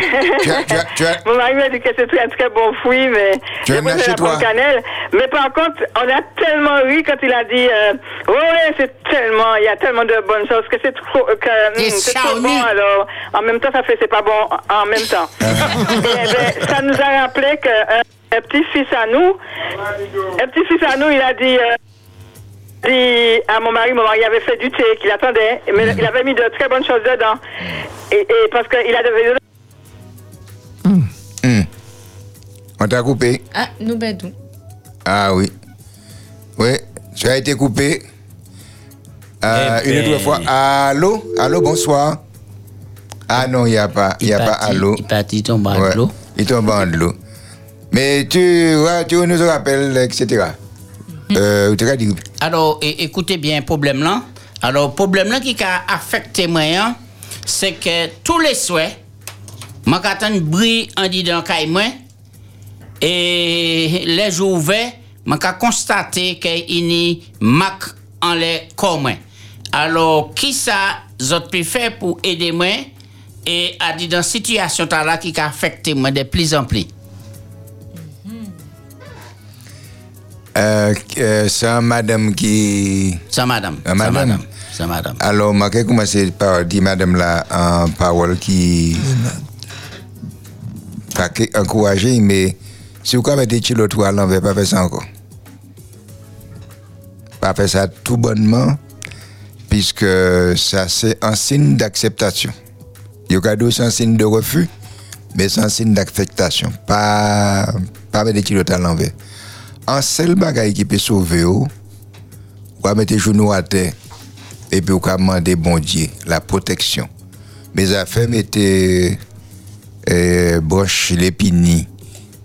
Mon mari m'a dit que c'est très, très bon fruit, mais Tu posé chez la toi cannelle. Mais par contre, on a tellement ri quand il a dit, euh, ouais, c'est tellement, il y a tellement de bonnes choses que c'est trop, euh, que, hum, c'est trop bon, alors, en même temps, ça fait, c'est pas bon en même temps. Et, ben, ça nous a rappelé que, euh, un petit-fils à nous, un petit-fils à nous, il a dit, euh, dit à mon mari, mon mari avait fait du thé qu'il attendait, mais il avait mis de très bonnes choses dedans. Et, et parce qu'il a devenu Hmm. On t'a coupé Ah, nous bedou. Ah oui. Oui, tu as été coupé. Euh, Eh une ben. autre fois. Allô? Allô, bonsoir. Ah non, il n'y a pas. Il n'y a pas allô. Il parti tombe en Ouais, l'eau. Il tombe en de l'eau. Mais tu, ouais, tu nous rappelles, etc. Euh. Alors, écoutez bien, problème là. Alors, problème là qui a affecté moi, hein, c'est que tous les moi, quand on brille dans caille moi, et les jours ouverts, j'ai constaté qu'il y a mac en les moi. Alors, qui ça, zot pu faire pour aider moi, et a dit dans situation qui a affecté moi de plus en plus. Euh, euh, madame qui. C'est madame. Euh, madame. madame. C'est madame. Alors, je vais commencer par dire madame là en parole qui. Pas que encourager, mais si vous mettez des l'autre à l'envers, pas faire ça encore. Pas faire ça tout bonnement, puisque ça c'est un signe d'acceptation. Le cadeau c'est un signe de refus, mais c'est un signe d'acceptation. Pas, pas des l'autre à l'envers. Un seul bagage qui peut sauver, vous, vous mettre les genoux à terre et puis vous demander bon Dieu la protection. Mes affaires mettez euh, broche l'épini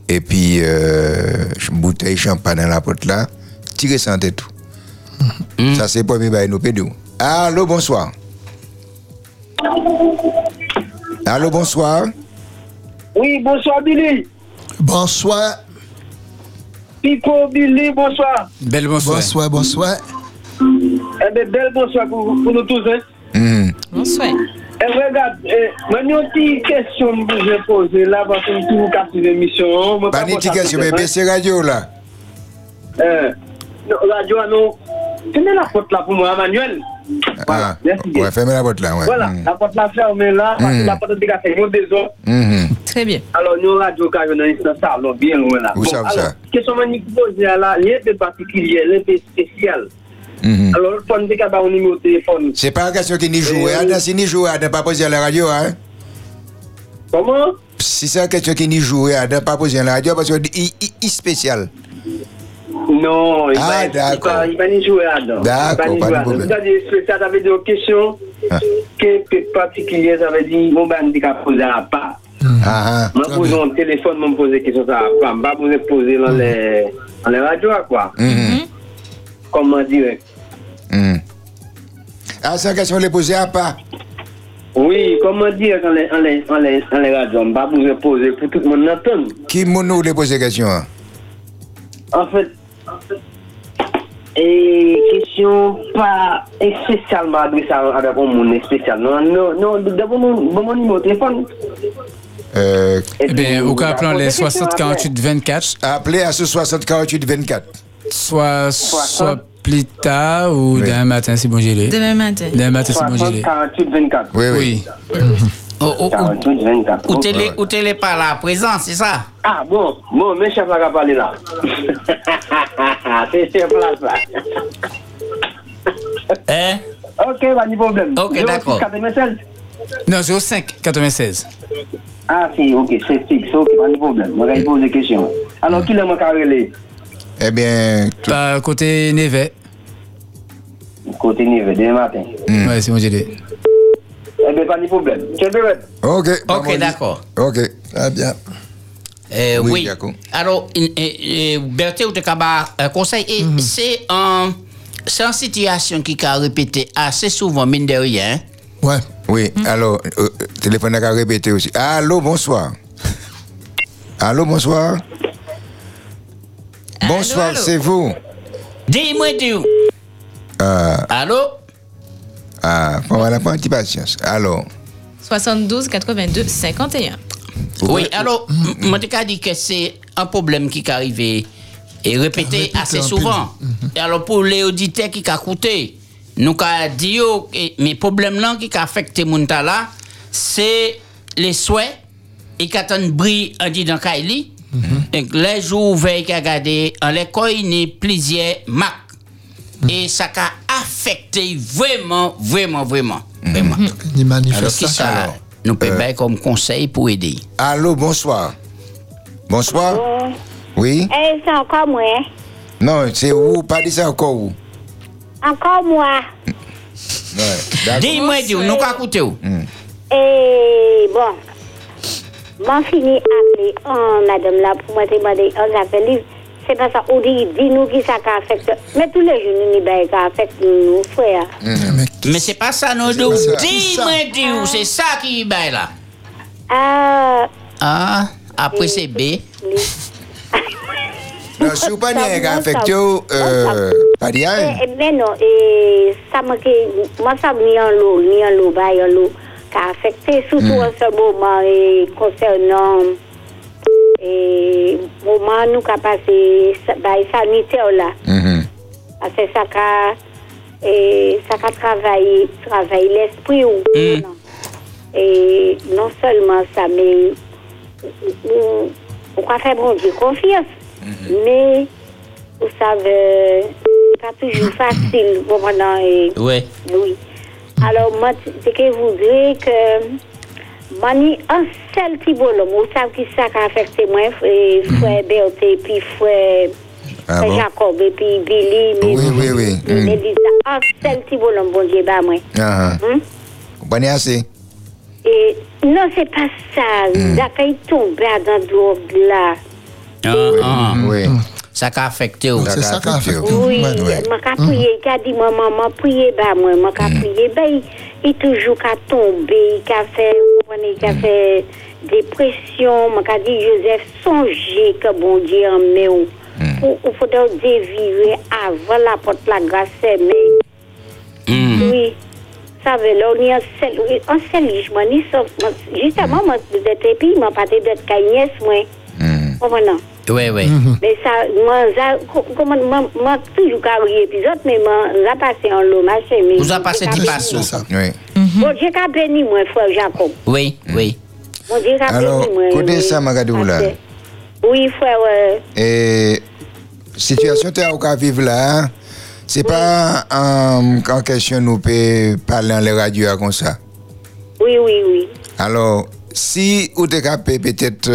et puis euh, bouteille champagne dans la porte là, tirez ça en tête tout. Ça c'est pour mes bails nous pédou. Allô, bonsoir. Allô, bonsoir. Oui, bonsoir Billy. Bonsoir. Pico Billy, bonsoir. Belle bonsoir. Bonsoir, bonsoir. Eh bien, bel bonsoir pour, pour nous tous. Hein. Bonsoir. Eh, regarde, eh, moi, j'ai une petite question que je vais poser là, parce que je suis cassé l'émission. Pas une petite question, mais peut-être, baissez radio là. Euh, radio, non. Tenez la porte là pour moi, Manuel. Ah, merci bien. ouais, fermez la porte là. Ouais. Voilà, Mm. la porte là fermée là, parce que Mm. la porte de nous désolé. Mhm. Très bien. Alors, nous, radio, quand on est dans salon, bien loin là. Où ça, où alors, ça? question que je pose là, il y a un peu particulier, un peu spécial. Mhm. Alors, le phone de cabane, numéro de téléphone. C'est pas une question qui n'y joue. Euh, Hein, si n'y joue, ne pas poser à la radio. Hein? Comment? Si c'est une question qui n'y joue, ne pas poser à la radio parce que c'est spécial. Non, il Ah, va- il d'accord. va il va n'y jouer là-dedans. D'accord, Il va pas de jouer problème. ça veut dire une question Ah. que, que particulière, ça veut dire, mon qu'à poser à part. Ah, Moi, poser un téléphone, moi, me poser question ça à part. Pas poser poser dans les, dans les radios, quoi. Mhm. Comment dire? Mhm. Ah, c'est une question qui est posée à part. Oui, comment dire dans les, dans les, dans les, dans les radios Pas poser poser pour tout le monde entendre. Qui m'a nous posé la question hein? En fait, Non, non, non, d'abord mon, mon numéro de téléphone. euh, Eh bien, au cas appelant les 60 48 24. Appelez à ce 60 48 24. Soit, soit plus tard ou demain matin, si bon gelé. Demain matin. Demain matin, si bon gelé. 48 24. Oui, oui. Ou, ou, 48 24. ou télé, ou télé pas là à présent, c'est ça? Ah bon, bon, mes chefs là parler là. C'est chef là ça. Hein? Ok, pas de problème. Ok, d'accord. 96. Non, 05 96. Ah si, ok, c'est fixe, ok, pas de problème. On va poser des questions. Alors, qui l'a manqué à relayer Eh bien, Par côté Neve. Côté niveau, demain matin. Ouais, c'est bon gelé. Eh bien, pas de problème. Ok. Ok, d'accord. Ok. Très bien. Euh, Oui. Alors, euh, euh, Berthe ou te kaba euh, conseil, et c'est un, c'est une situation qui a répété assez souvent, mine de rien. Ouais. Oui, alors, euh, euh, téléphone a répété aussi. Allô, bonsoir. Allô, bonsoir. Bonsoir, c'est vous. Dis-moi tout. Euh, Allô? Ah, faut avoir la un petit patience. Alors, 72 82 51. Oui, alors, moi, je dit que c'est un problème qui est arrivé et répété assez souvent. Et alors, pour les auditeurs qui ont écouté, nous avons dit que mes problèmes là qui ont affecté mon là, c'est les souhaits et quand on brille en dit dans Kaili. Donc, les jours ouverts qui a gardé en l'école, il y a plusieurs marques. Et ça a affecté vraiment, vraiment, vraiment. vraiment. Ni Alors, manifeste qui ça nous peut faire comme conseil pour aider? allô, bonsoir. Bonsoir. Oui. Eh, c'est encore moi. Non, c'est où? Pas dit ça encore où? Encore moi. Ouais. Dis-moi, dis, nous avons écouté où? Et bon, m'en fini appeler oh, madame là pour moi demander on appelle livre. C'est pas ça, on dit, dis-nous qui ça qu'a affecté. Mais tous les jours, nous, nous, qui affecte nous, frère. Mais c'est pas ça, non, pas ça. Dis-moi, dis, c'est ça qui est bien là. Ah, Ah, après c'est B. Non, affecte, euh, pas dit rien. Eh, eh, mais non, et ça m'a que, moi, ça m'a mis en l'eau, mis en l'eau, bah, en l'eau, qui a affecté, surtout Mm. Ce et et, moment, nous, qui a passé, sanitaire, là. Mhm. Parce que ça a, et, ça a travaillé, l'esprit, ou, non. Et non seulement ça, mais, va faire bon Dieu confiance, mais, vous savez, c'est pas toujours facile, et, Ouais. oui. Alors, moi, c'est que je voudrais que. Moi, ni un seul petit bonhomme, vous savez qui ça qui a affecté moi, frère frère Berthe, puis frère Ah? Jacob, et puis Billy, mais Oui, oui, oui. mais Mm. Un seul petit bonhomme, bon Dieu, bah, moi. Ah, ah. Hum? Comprenez assez Et non, c'est pas ça. Il a failli tomber dans le drogue là. Ah, ah. Oui. Ça a affecté où? C'est ça qui a affecté Oui, m'a ka priye, il a dit maman, m'a prié bah moi, m'a ka prié, ben il, il toujours ka tomber, il a fait, vous il a fait dépression, m'a ka dit Joseph, songez que bon Dieu en met ou. Ou ou faut donc dévirer avant la porte la grâce aimée. Oui. Ça veut là, on est en je m'en ai sauf, moi, justement, moi, d'être épi, m'a pas d'être cagnès, moi. Comprenez? Oui, oui. Mais ça, moi, ça, co- comment, moi, moi, toujours carré épisode, mais moi, j'ai passé en l'eau, ma chérie. Vous avez passé du passo. Oui. Bon Dieu qu'a béni, moi, frère Jacob. Oui, oui. Bon Dieu qu'a Alors, béni, moi. côté oui. ça, Magadou, là? Oui, frère, ouais. Et situation que vous avez vivre là, c'est pas en, en question nous peut parler dans les radios comme ça? Oui, oui, oui. Alors, si vous êtes peut-être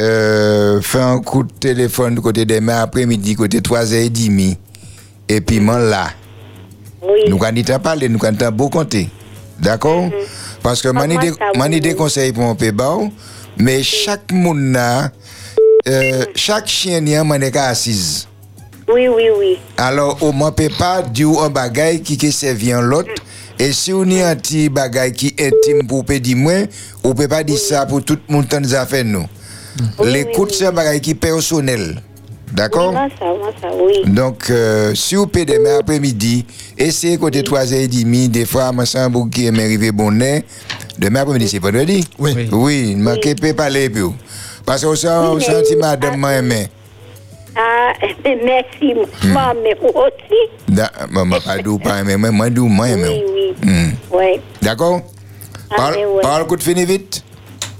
euh, faire un coup de téléphone du côté demain après-midi, côté 3h30, et puis moi là, nous allons parler, nous allons beaucoup compter. D'accord? Parce que mon idée, conseil pour mon pébao, mais chaque monde là, euh, chaque chien y a assise. Oui, oui, oui. Alors, on ne peut pas dire un bagage qui qui servi en l'autre. Et si on a un petit bagage qui est intime pour pédir moins, on ne peut pas dire ça pour tout le monde dans les affaires nous. L'écoute, c'est un bagage qui est personnel. D'accord Oui, moi, moi, oui. Donc, euh, si vous pouvez demain après-midi, essayez côté 3h30, des fois, moi, c'est un bouc qui est arrivé bon nez. Demain après-midi, c'est vendredi Oui. Oui, manquez pas parler plus. Parce que vous Oui, sentez madame m'a aimé. Ah, merci, maman, mais aussi. Maman, pas d'où pas aimé, moi, moi, d'où moi aimé. Oui, Hmm. oui. D'accord Ah, Parle, mais ouais. parle, coup de fini vite.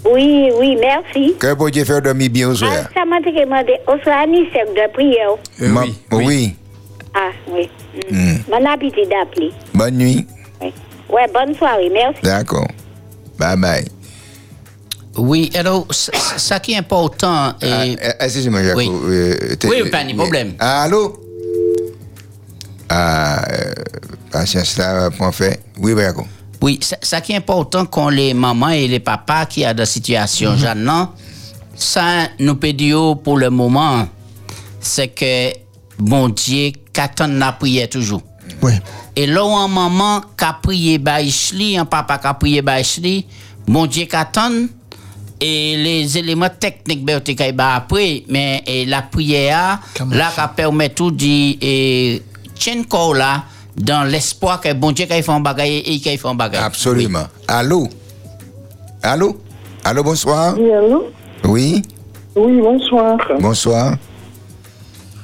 Oui, oui, merci. Que bon Dieu dormir bien au soir. Ah, ça m'a demandé, au soir, ni cercle de prière. Ma- oui. Ah, oui. Bon appétit d'appeler. Bonne nuit. Oui. Ouais, bonne soirée, merci. D'accord. Bye bye. Oui, alors, ça, qui est important. Et... Ah, Excusez-moi, Jaco. Oui. euh, t'es- Oui, pas de problème. Ah, allô? Ah, euh, patience là, point fait. Oui, Jaco. Oui, ça, ça qui est important qu'on les mamans et les papas qui a dans situation Mhm. Jeanne, non, ça nous peut dire pour le moment, c'est que bon Dieu, qu'attend la prière toujours. Oui. Et là où un maman qui a prié un papa qui a prié Baïchli, bon Dieu qu'attend, et les éléments techniques, tu sais, après, mais et la prière, là, qui permet tout de, et, tiens, corps là, dans l'espoir que bon Dieu qu'il fait un bagage et qu'il fait un bagage. Absolument. Allô? Allô? Allô, bonsoir. Oui, allô? Oui, Oui, bonsoir. bonsoir.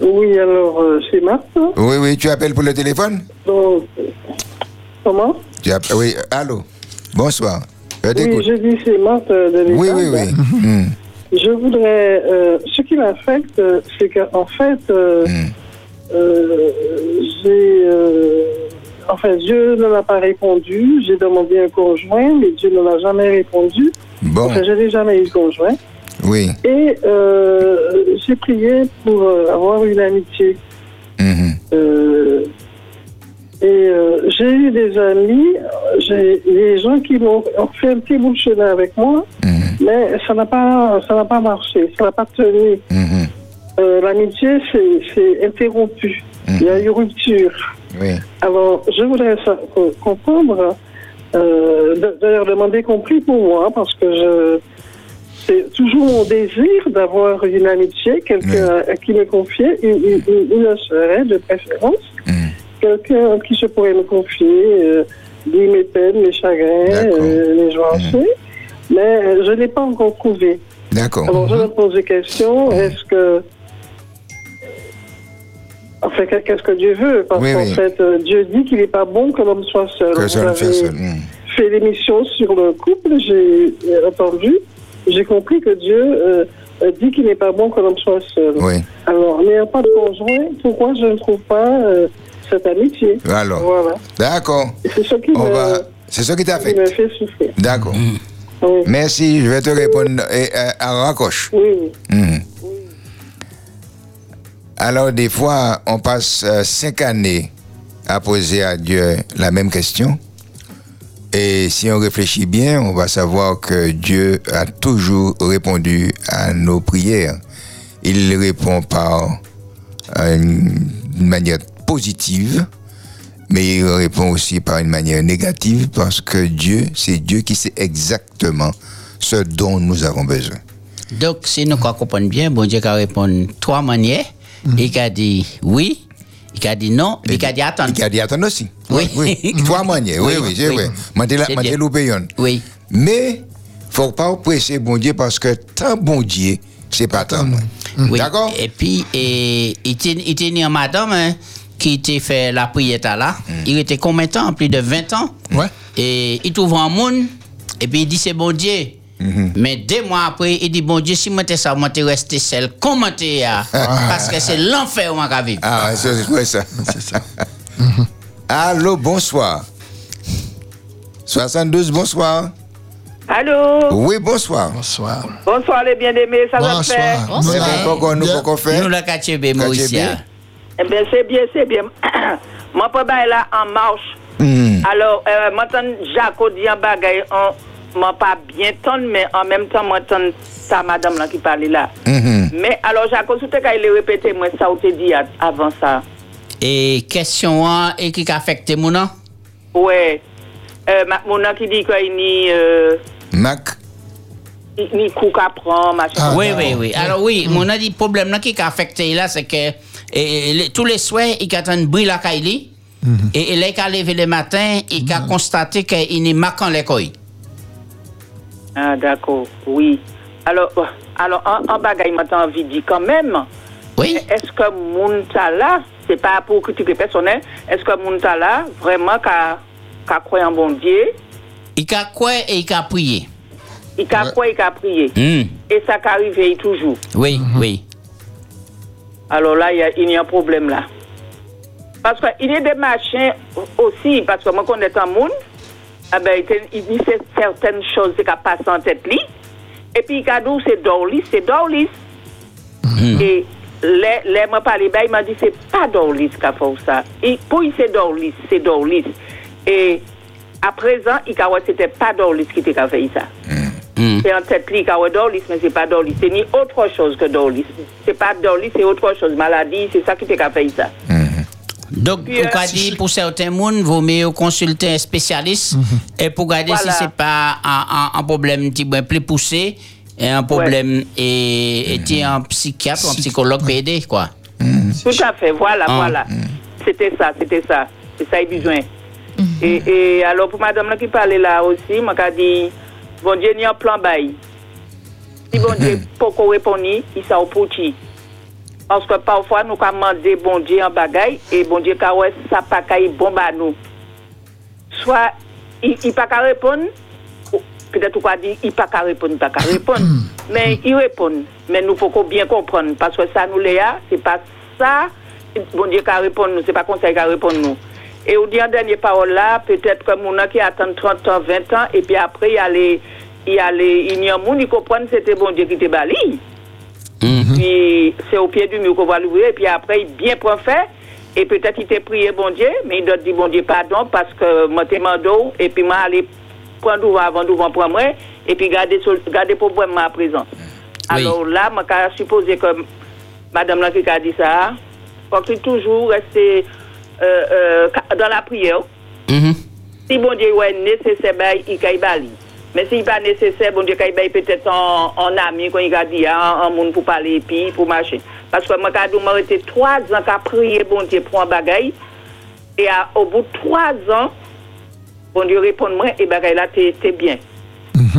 Oui, alors, euh, c'est Marthe. Oui, oui, tu appelles pour le téléphone? Donc, euh, comment? Tu app- Oui, allô? Bonsoir. Je Oui, t'écoute. je dis c'est Marthe euh, de Oui, oui, oui. Hmm. Je voudrais. euh, ce qui m'affecte, euh, c'est qu'en fait, euh, Hmm. Euh, j'ai. euh, enfin, Dieu ne m'a pas répondu. J'ai demandé un conjoint, mais Dieu ne m'a jamais répondu. Bon. Enfin, je n'ai jamais eu de conjoint. Oui. Et euh, j'ai prié pour avoir une amitié. Euh, et euh, j'ai eu des amis, j'ai des gens qui m'ont ont fait un petit bout de chemin avec moi, mais ça n'a pas, ça n'a pas marché, ça n'a pas tenu. Euh, L'amitié s'est interrompue. Il y a eu rupture. Oui. Alors, je voudrais comprendre, euh, d- d'ailleurs demander compris pour moi, parce que je, c'est toujours mon désir d'avoir une amitié, quelqu'un à qui me confier, une, une, une- une sœur, hein, de préférence, quelqu'un à qui je pourrais me confier, euh, dire mes peines, mes chagrins, euh, mes joies aussi. Mais euh, je n'ai pas encore trouvé. D'accord. Alors, je me pose des questions. Est-ce que. Enfin, qu'est- qu'est-ce que Dieu veut? Parce Oui, qu'en oui. fait, euh, Dieu dit qu'il n'est pas bon que l'homme soit seul. Que Vous fait avez seul. Hmm. fait l'émission sur le couple, j'ai entendu, j'ai compris que Dieu euh, dit qu'il n'est pas bon que l'homme soit seul. Oui. Alors, n'ayant pas de conjoint, pourquoi je ne trouve pas euh, cette amitié? Alors. Voilà. D'accord. C'est ce qui On me, va... C'est ça qui t'a fait. fait souffrir. D'accord. Merci, je vais te répondre à raccroche. Oui, Mhm. Alors, des fois, on passe euh, cinq années à poser à Dieu la même question. Et si on réfléchit bien, on va savoir que Dieu a toujours répondu à nos prières. Il répond par euh, une manière positive, mais il répond aussi par une manière négative parce que Dieu, c'est Dieu qui sait exactement ce dont nous avons besoin. Donc, si nous comprenons bien, bon Dieu a répondu trois manières. Il a dit oui, il a dit non, il a dit attendre. Il a dit attendre aussi. Oui. oui. Trois manières, oui, oui, c'est vrai. Moi, loupé une. Oui. Mais, faut pas presser bon Dieu parce que tant bon Dieu, c'est pas tant. Oui. D'accord? Et puis, et, il était en madame hein, qui était fait la prière là. Il était combien de temps? Plus de 20 ans. Ouais. Et il trouve un monde. Et puis il dit c'est bon Dieu. Mais deux mois après, il dit bon Dieu, si moi t'es ça, resté seul. Comment t'es là Parce que c'est l'enfer où on va vivre. Ah, c'est ça. C'est ça. Allô, bonsoir. 72, bonsoir. Allô? Oui, bonsoir. Bonsoir. Bonsoir les bien-aimés, ça va faire? C'est bon, pourquoi nous, pourquoi faire Nous, la Kachebe, Maurice. Kachebe. Eh bien, c'est bien, c'est bien. Moi, pas bailler là en marche. Hmm. Alors, euh, t'en Jaco dit un bagay, on m'a pas bien tonne, mais en même temps, t'en sa madame là qui parlait là. Mhm. Mais alors, si tu as répété, moi, ça, ou te dit a- avant ça. Et question hein, et qui a affecté mon nom Ouais. Euh, mon nom qui dit qu'il ni, euh, Mac. ni- coup qu'à prendre, machin. oui, oui, oui. Alors oui, mon a dit problème là qui a affecté là, c'est que et, tous les soirs, il a un bruit la Kaili. Et et là, il a levé le matin, il a constaté qu'il n'est marquant l'école. Ah, d'accord, oui. Alors, euh, alors en, en bagaille, m'a envie de dire quand même. Oui. Est-ce que moun ta là, c'est pas pour critiquer personnel, est-ce que moun ta là, vraiment, qu'a qu'a croyé en bon Dieu, Il a quoi et il a prié. il a quoi, il a prié. Hmm. Et ça qu'arrive toujours. Oui, oui. Alors là, il y a, il y a un problème là. Parce qu'il y a des machins aussi, parce que moi, quand on est en monde, ah ben, il il dit certaines choses qui passent en tête lui. Et puis, il a dit c'est Dorlis, c'est Dorlis. Et les, les moi parlé, ben, il m'a dit c'est pas Dorlis qui a fait ça. Et pour lui, c'est Dorlis, c'est Dorlis. Et à présent, il a dit c'était pas Dorlis qui a fait ça. C'est en tête lui, car Dorlis, mais c'est pas Dorlis. C'est ni autre chose que Dorlis. C'est pas Dorlis, c'est autre chose. Maladie, c'est ça qui t'a fait ça. Donc, Puis, on euh, a dit pour certains monde, vaut mieux consulter un spécialiste et pour regarder Voilà. si c'est pas un, un- un problème petit peu plus poussé, et un problème et, et un psychiatre un psychologue peut aider, quoi. Tout à fait, voilà, Ah. voilà. C'était ça, c'était ça. C'est ça, il a besoin. et, et alors, pour madame là qui parlait là aussi, m'a dit, bon Dieu, ni un plan bail. Si bon Dieu, pour qu'on réponde, il s'en pouti. Parce que parfois, nous avons demandé bon Dieu en bagaille, et bon Dieu, quand ouais, ça pas qu'à bon bah nous. Soit, il ne pas qu'à répondre, ou peut-être qu'on dit, il pas qu'à répondre, pas qu'à répondre. mais il répond. Mais nous faut qu'on bien comprendre, parce que ça, nous, Léa, c'est pas ça, bon Dieu, qu'à répondre nous, c'est pas conseil qu'à répondre nous. Et au dit en dernière parole là, peut-être que mon qui attend 30 ans, 20 ans, et puis après, il y a les, il y a les, il y a moun, ils comprennent que c'était bon Dieu qui te bali. Puis c'est au pied du mur qu'on va l'ouvrir, et puis après, il bien prend fait, et peut-être il t'a prié bon Dieu, mais il doit dire bon Dieu pardon, parce que moi t'ai mando, et puis moi aller prendre avant d'ouvre pour moi, et puis garder, garder problème à présent. Alors là, moi, je supposer que madame là qui a dit ça, faut qu'il toujours rester euh, euh, dans la prière. Si bon Dieu est nécessaire, ben, il caille Mais s'il n'est pas nécessaire, bon Dieu caille bali peut-être en, en ami, quand il a dit, en, en monde pour parler, puis pour marcher. Parce que moi, quand j'ai été trois ans qu'à prier, bon Dieu, pour un bagaille, et à- au bout de trois ans, bon Dieu répond moi, et bagaille là, t'es bien.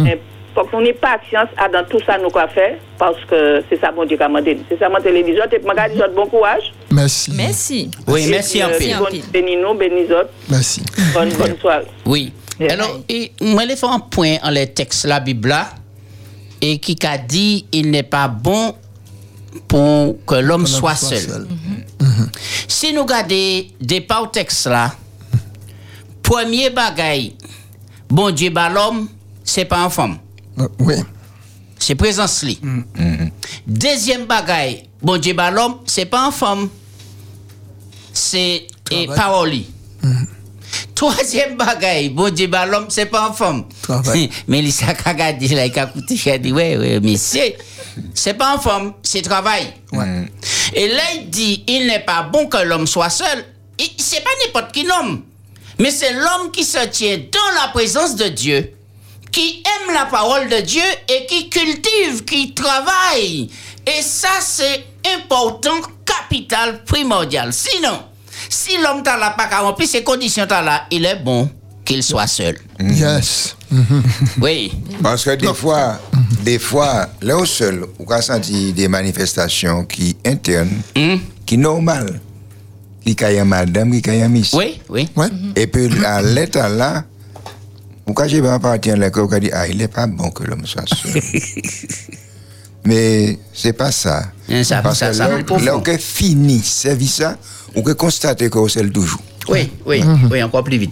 Mais faut qu'on ait patience à dans tout ça nous quoi faire, parce que c'est ça, bon Dieu, a demandé. C'est ça, mon télévision, je dis bon courage. Merci. Merci. Oui, merci puis, en euh, pile. bon- Bénis nous, bénis autres. Merci. Bonne, bonne soirée. Oui. Alors, moi, je faire un point en les textes de la Bible là, et qui a dit il n'est pas bon pour que l'homme soit seul. Si nous regardons des pas au texte là, premier bagaille, bon Dieu, bah, l'homme, c'est pas un femme. Oui. C'est présence li. Deuxième bagaille, bon Dieu, bah, l'homme, c'est pas un femme. C'est parole. Troisième bagaille, bon Dieu, bah, l'homme, c'est pas femme. Travail. Mais il s'est regardé là, il a écouté, il a dit, ouais, ouais, mais c'est, c'est pas un femme, c'est travail. Et là, il dit, il n'est pas bon que l'homme soit seul. C'est pas n'importe qui homme, mais c'est l'homme qui se tient dans la présence de Dieu, qui aime la parole de Dieu et qui cultive, qui travaille. Et ça, c'est important, capital, primordial. Sinon, si l'homme t'a là pas qu'à remplir ces conditions t'as là, il est bon qu'il soit seul. Yes. Oui. Parce que des fois, des fois, là au seul, on a senti des manifestations qui internes, qui normales. Qui caille madame, qui caille monsieur. Oui, oui. Et puis à l'état là, pourquoi j'ai pas parti à l'école, on a dit, ah, il n'est pas bon que l'homme soit seul. Mais c'est pas ça. ça- Parce ça- que ça là, on a fini service ça, on a constaté que c'est le toujours. Oui, oui, oui, encore plus vite.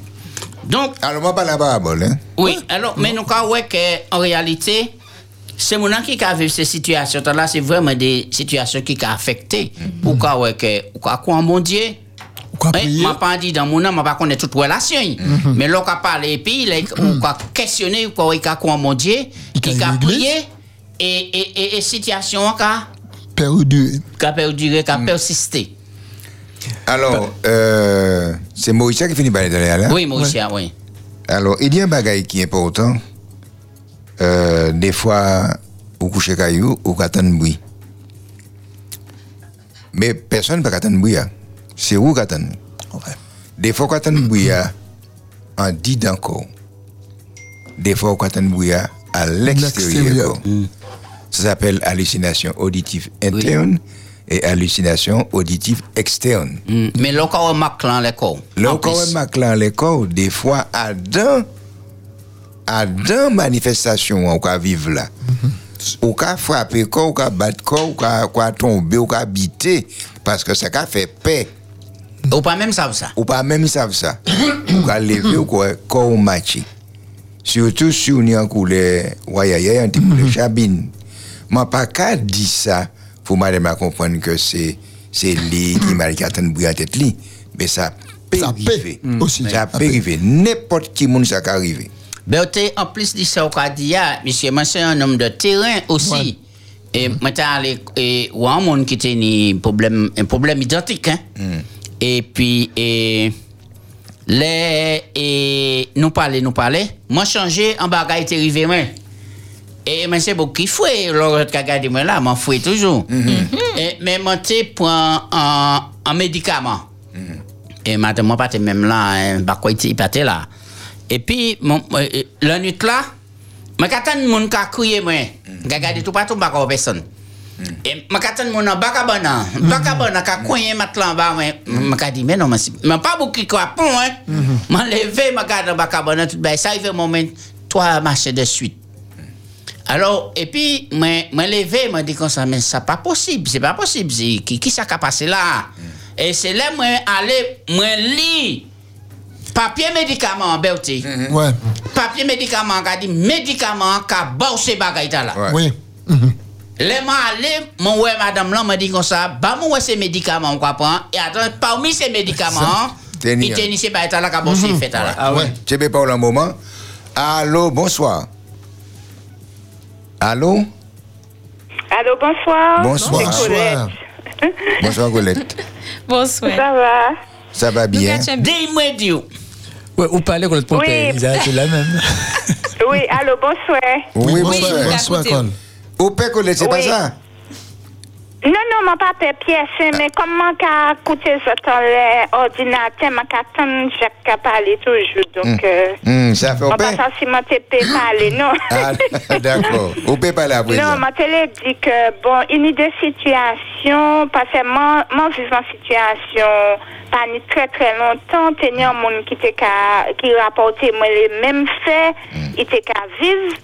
Donc. Alors, moi, pas la parabole, hein? Oui, alors, mais nous avons que en réalité, c'est mon qui a vécu ces situations là, c'est vraiment des situations qui ont affecté. Ou quoi, ouais, que, ou quoi, quoi, mon Dieu. Je m'a pas dit dans mon âme, je pas toute relation. Mais là, on a parlé, et puis, on a questionné, quoi, quoi, quoi, mon Dieu, qui a prié, et, et, et, et situation, qui a Perdu. qui a perduré, qui a persisté. Alors, euh, c'est Mauricia qui finit par aller là Oui, Mauricia, oui. Alors, il y a un bagage qui est important. Euh, des fois, au coucher caillou, au katan bruit. Mais personne ne peut attendre bruit. hein. C'est où katan. Des fois, katan bruit en dit encore. Des fois, katan bruit à l'extérieur. L'extérieur. Ça s'appelle hallucination auditive interne et hallucination auditive externe. Mais là, on remarque là, les corps. Quand on marque là les corps, des fois, à dans, à dans manifestation, on peut vivre là. On peut frapper corps, on peut battre corps, on peut tomber, on peut habiter, parce que ça a fait paix. Ou pas même savent ça. Ou pas même savent ça. On peut lever, ou quoi, corps matché. Surtout si on est en couleur, ouais, un petit couleur chabine. Mais pas qu'à dire ça, pour madame à comprendre que c'est, c'est lui qui m'a dit qu'il bruit à tête li. Mais ça peut arriver. aussi. Ça peut arriver. N'importe qui monde ça peut arriver. Berthe, en plus de ça, on a dit, monsieur, moi, c'est un homme de terrain aussi. Et moi, t'as allé, et, ou un monde qui a un problème, un problème identique, hein. Et puis, et, les, et, nous parler, nous parler. Moi, changer en bagaille, t'es arrivé, moi. Et, mais c'est beaucoup qui fouet, l'autre qui a gardé moi là, m'en fouet toujours. Et, mais moi, t'es pour un, un, un médicament. Et madame, moi, pas même là, hein, bah, quoi, il pas là. Et puis, mon, euh, euh, la nuit là, je suis mon qui a crié, moi. Je regarde tout partout, je ne personne. Et je suis mon en Bakabana. Bakabana qui a crié maintenant en bas, je me dit, mais non, je ne pas beaucoup qui croient, hein. Je me levé, je regarde dans Bakabana, tout ça arrive un moment, toi, marcher de suite. Alors, et puis, moi, moi levé, moi dit comme ça, mais ça pas possible, c'est pas possible, c'est- qui, qui ça qui a passé là? Et c'est là, moi, aller, moi, lis, papier médicament, Bertie. Ouais. Papier médicament, qui a dit médicament, qui a bossé bagaille là. Oui. Les moi allé, mon ouais, madame là, m'a dit comme ça, bah, moi, ces médicaments, comprend, et attends, parmi ces médicaments, il tenait ces bagailles là, qui a bossé, fait là. Ah ouais. Tu peux parler un moment. Allô, bonsoir. Allô? Allô, bonsoir. Bonsoir. Colette. Bonsoir, Colette. Bonsoir. Ça va? Ça va bien? Dis-moi, Dieu. Ouais, ou parler contre le Oui. c'est la même. Oui, allô, bonsoir. Oui, bonsoir. bonsoir. Bonsoir, Col. Au père Colette, c'est pas Oui. ça? Non, non, mon papa est pièce, mais comment qu'a coûté ça dans l'ordinateur, m'a qu'attendre Jacques a parlé toujours, donc, euh, Hum, ça fait au si mon parler, non? Ah, d'accord. Au père parler après Non, ma télé dit que, bon, une idée situation, parce que moi, moi, vivant situation, pas ni très très longtemps, tenir un monde qui était qu'à, qui rapportait moi les mêmes faits, il était qu'à vivre.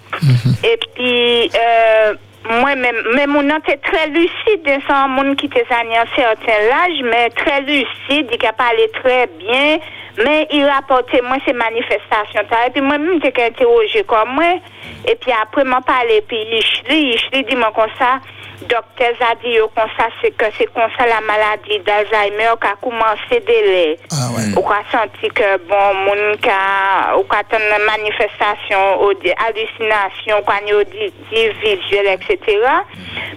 Et puis, euh, moi, même, nom était très lucide, c'est un monde qui était à un certain âge, mais très lucide, il a parlé très bien, mais il rapportait moi ces manifestations. là. Et puis moi-même, j'étais interrogé comme moi. Et puis après, m'a parlé, puis Ishli, Ishli dit moi comme ça, docteur a dit yo c'est comme ça la maladie d'Alzheimer qui a commencé délai. On a senti que, bon, mon cas, on a une manifestation, ou des hallucinations, quand on dit, dit visuel, etc.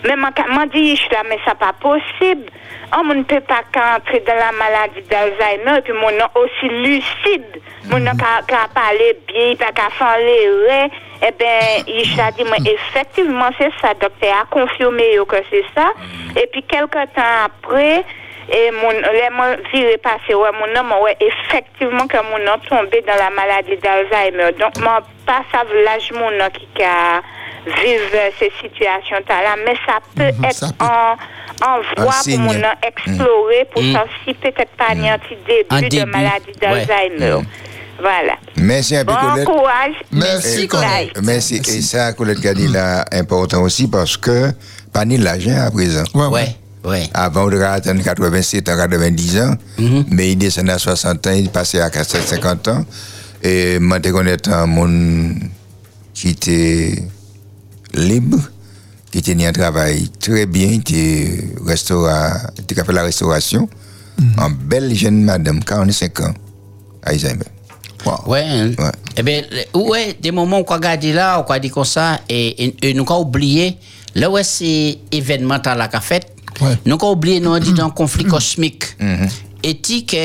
Mais m'a m'a dit, je là, mais ça pas possible. On ne peut pas qu'entrer dans la maladie d'Alzheimer, et puis mon nom aussi lucide. Mon nom qui a parlé bien, pas qu'à faire les. Eh bien, il a dit, moi, effectivement, c'est ça. Docteur a confirmé que c'est ça. Et puis, quelques temps après, et mon, les viré passé, ouais, mon nom, ouais, effectivement, que mon nom tombé dans la maladie d'Alzheimer. Donc, mon pas ça l'âge mon nom qui a vivre ces situations-là, mais ça peut être en, en voie pour nom explorer pour Mm. ça si peut-être pas un petit début, Un de début, maladie d'Alzheimer. Voilà. Merci un peu, Bon Colette. courage. Et- Bye. Merci. Et ça, Colette Gadi, là, important aussi parce que, pas ni l'âge hein, à présent. Ouais, ouais. Avant, on devrait attendre 87 ans, 90 ans, mais il descend à 60 ans, il passait à 50 ans. Et moi, je connais un monde qui était libre, qui tenait un travail très bien, qui restaura, qui a fait la restauration. Mm-hmm. En belle jeune madame, 45 ans, Alzheimer. Ouais. hein. Eh bien, ouais, des moments où on regarde là, on dit comme ça, et, et, et nous avons oublié, là où c'est événement dans la fait, nous avons oublié, nous avons dit dans conflit cosmique. Et dit que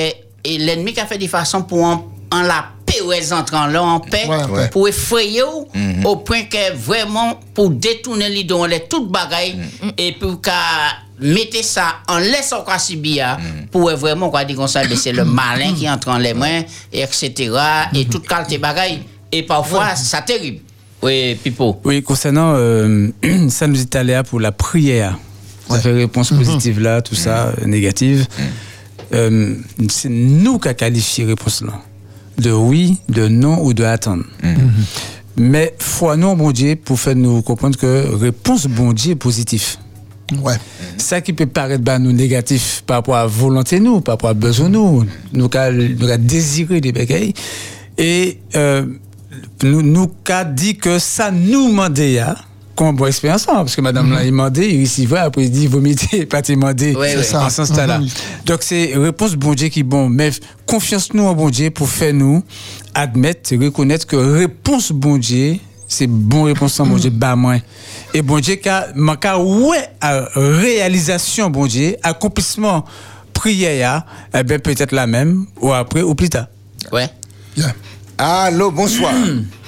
et l'ennemi qui a fait de façon pour en, en la les entrants là en paix, ouais. pour effrayer ou, au point que vraiment, pour détourner les dons, les toutes bagailles, et pour qu'à mettre ça en laissant quoi subir, pour vraiment, quoi dire comme ça, c'est le malin qui entre en les mains, et etc., et toute qualité bagaille. Et parfois, c'est terrible. Oui, Pipo. Oui, concernant euh, ça nous est allé pour la prière. Ça fait réponse positive là, tout ça, euh, négative. Euh, c'est nous qui avons qualifié réponse là. De oui, de non ou de attendre. Mais foi nous, bon Dieu, pour faire nous comprendre que réponse bon Dieu est positif. Ouais. Ça qui peut paraître bah, nous négatif par rapport à volonté nous, par rapport à besoin nous, nous avons désiré des bagailles. Et euh, nous nous qu'a dit que ça nous demandait ya, qu'on bonne expérience parce que madame l'a demandé, il recevait après il dit vous mettez pas te demander Ouais, ouais. en ce sens là. Mhm. Donc c'est réponse bon Dieu qui bon mais confiance nous en bon Dieu pour faire nous admettre reconnaître que réponse bon Dieu c'est bon réponse en bon Dieu bas moins et bon Dieu manqué ouais à réalisation bon Dieu accomplissement prière eh ben peut-être la même ou après ou plus tard. Ouais. Allô, bonsoir.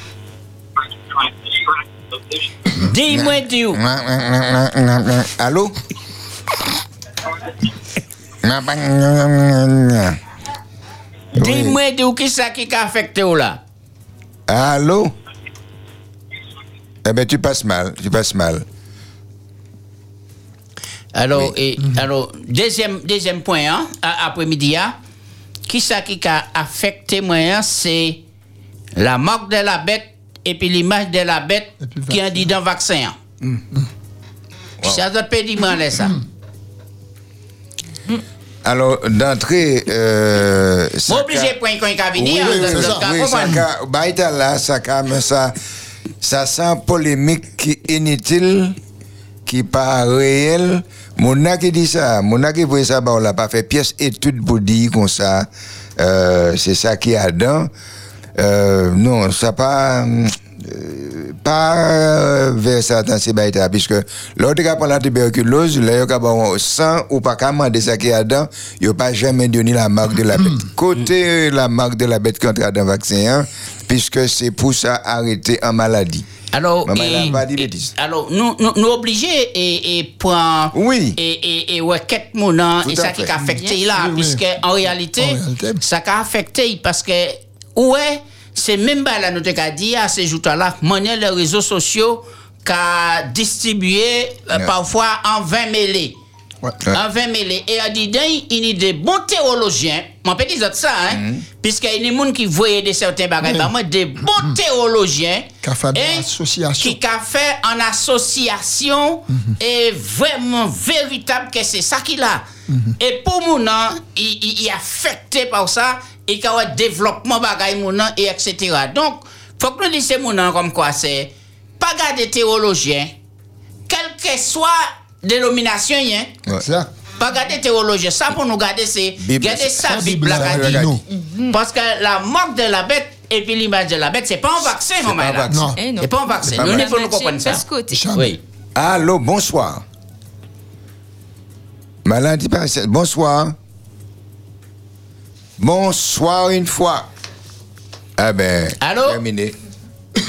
Dis-moi, Dieu. Allô? Dis-moi d'où qui ça qui a affecté ou là? Allô? Eh bien, tu passes mal, tu passes mal. Alors, et, alors deuxième, deuxième point, hein, après-midi, hein, qui ça qui a affecté moi, hein, c'est la marque de la bête et puis l'image de la bête qui a dit dans le vaccin. hein. Qui ça doit payer moi, là, ça. Alors, d'entrée, euh, ça Moi, obligé qu'on a Oui, venir. oui, hein, oui, dans- ça, oui, ça, baïta là, ça, mais ça, ça sent polémique qui inutile, qui pas réel. Mon a qui dit ça, mon a qui voit ça, bah, on l'a pas fait pièce étude pour dire comme ça, euh, c'est ça qui a dedans. Euh, non, ça pas, euh, pas euh, vers ça dans ces baïta, puisque l'autre qui prend la tuberculose, là, il y a sang ou pas comment de ça qui a dedans, il n'y a pas jamais donné la marque de la bête. Côté la marque de la bête contre un vaccin, hein, puisque c'est pour ça arrêter en maladie. Alors, et- a et- alors nous, nous, nous obligés et, et prendre oui. et, et, et ouais, quête mon nom, Tout et ça qui a affecté là, oui. puisque en réalité, ça qui a affecté parce que, ouais, c'est même pas là, nous te dit à ces jours-là, manière les réseaux sociaux qu'a distribué euh, parfois en 20 mêlés. En 20 mêlés. Et à dit, il y a des bons théologiens, mon petit dire ça, hein, Mm. puisqu'il y a des gens qui voyaient de certains bagages, moi, des bons théologiens fait et l'association. qui a fait en association et vraiment véritable que c'est ça qu'il a. Et pour mon nom, il est affecté par ça et qu'il y a un développement bagaille mon nom et etc. Donc, faut que nous disions mon nom comme quoi c'est pas garder théologien, quelle que soit dénomination, hein, pas garder théologien. Ça pour nous garder, c'est garder c'est- ça, ça, Bible. Mhm. Parce que la marque de la bête et puis l'image de la bête, c'est pas un vaccin, C'est mon pas vaccin. Eh non. C'est pas un vaccin. C'est pas Nous, il faut nous comprendre ça. Oui. Allô, bonsoir. Maladie bonsoir. Bonsoir une fois. Ah ben, Allô? terminé.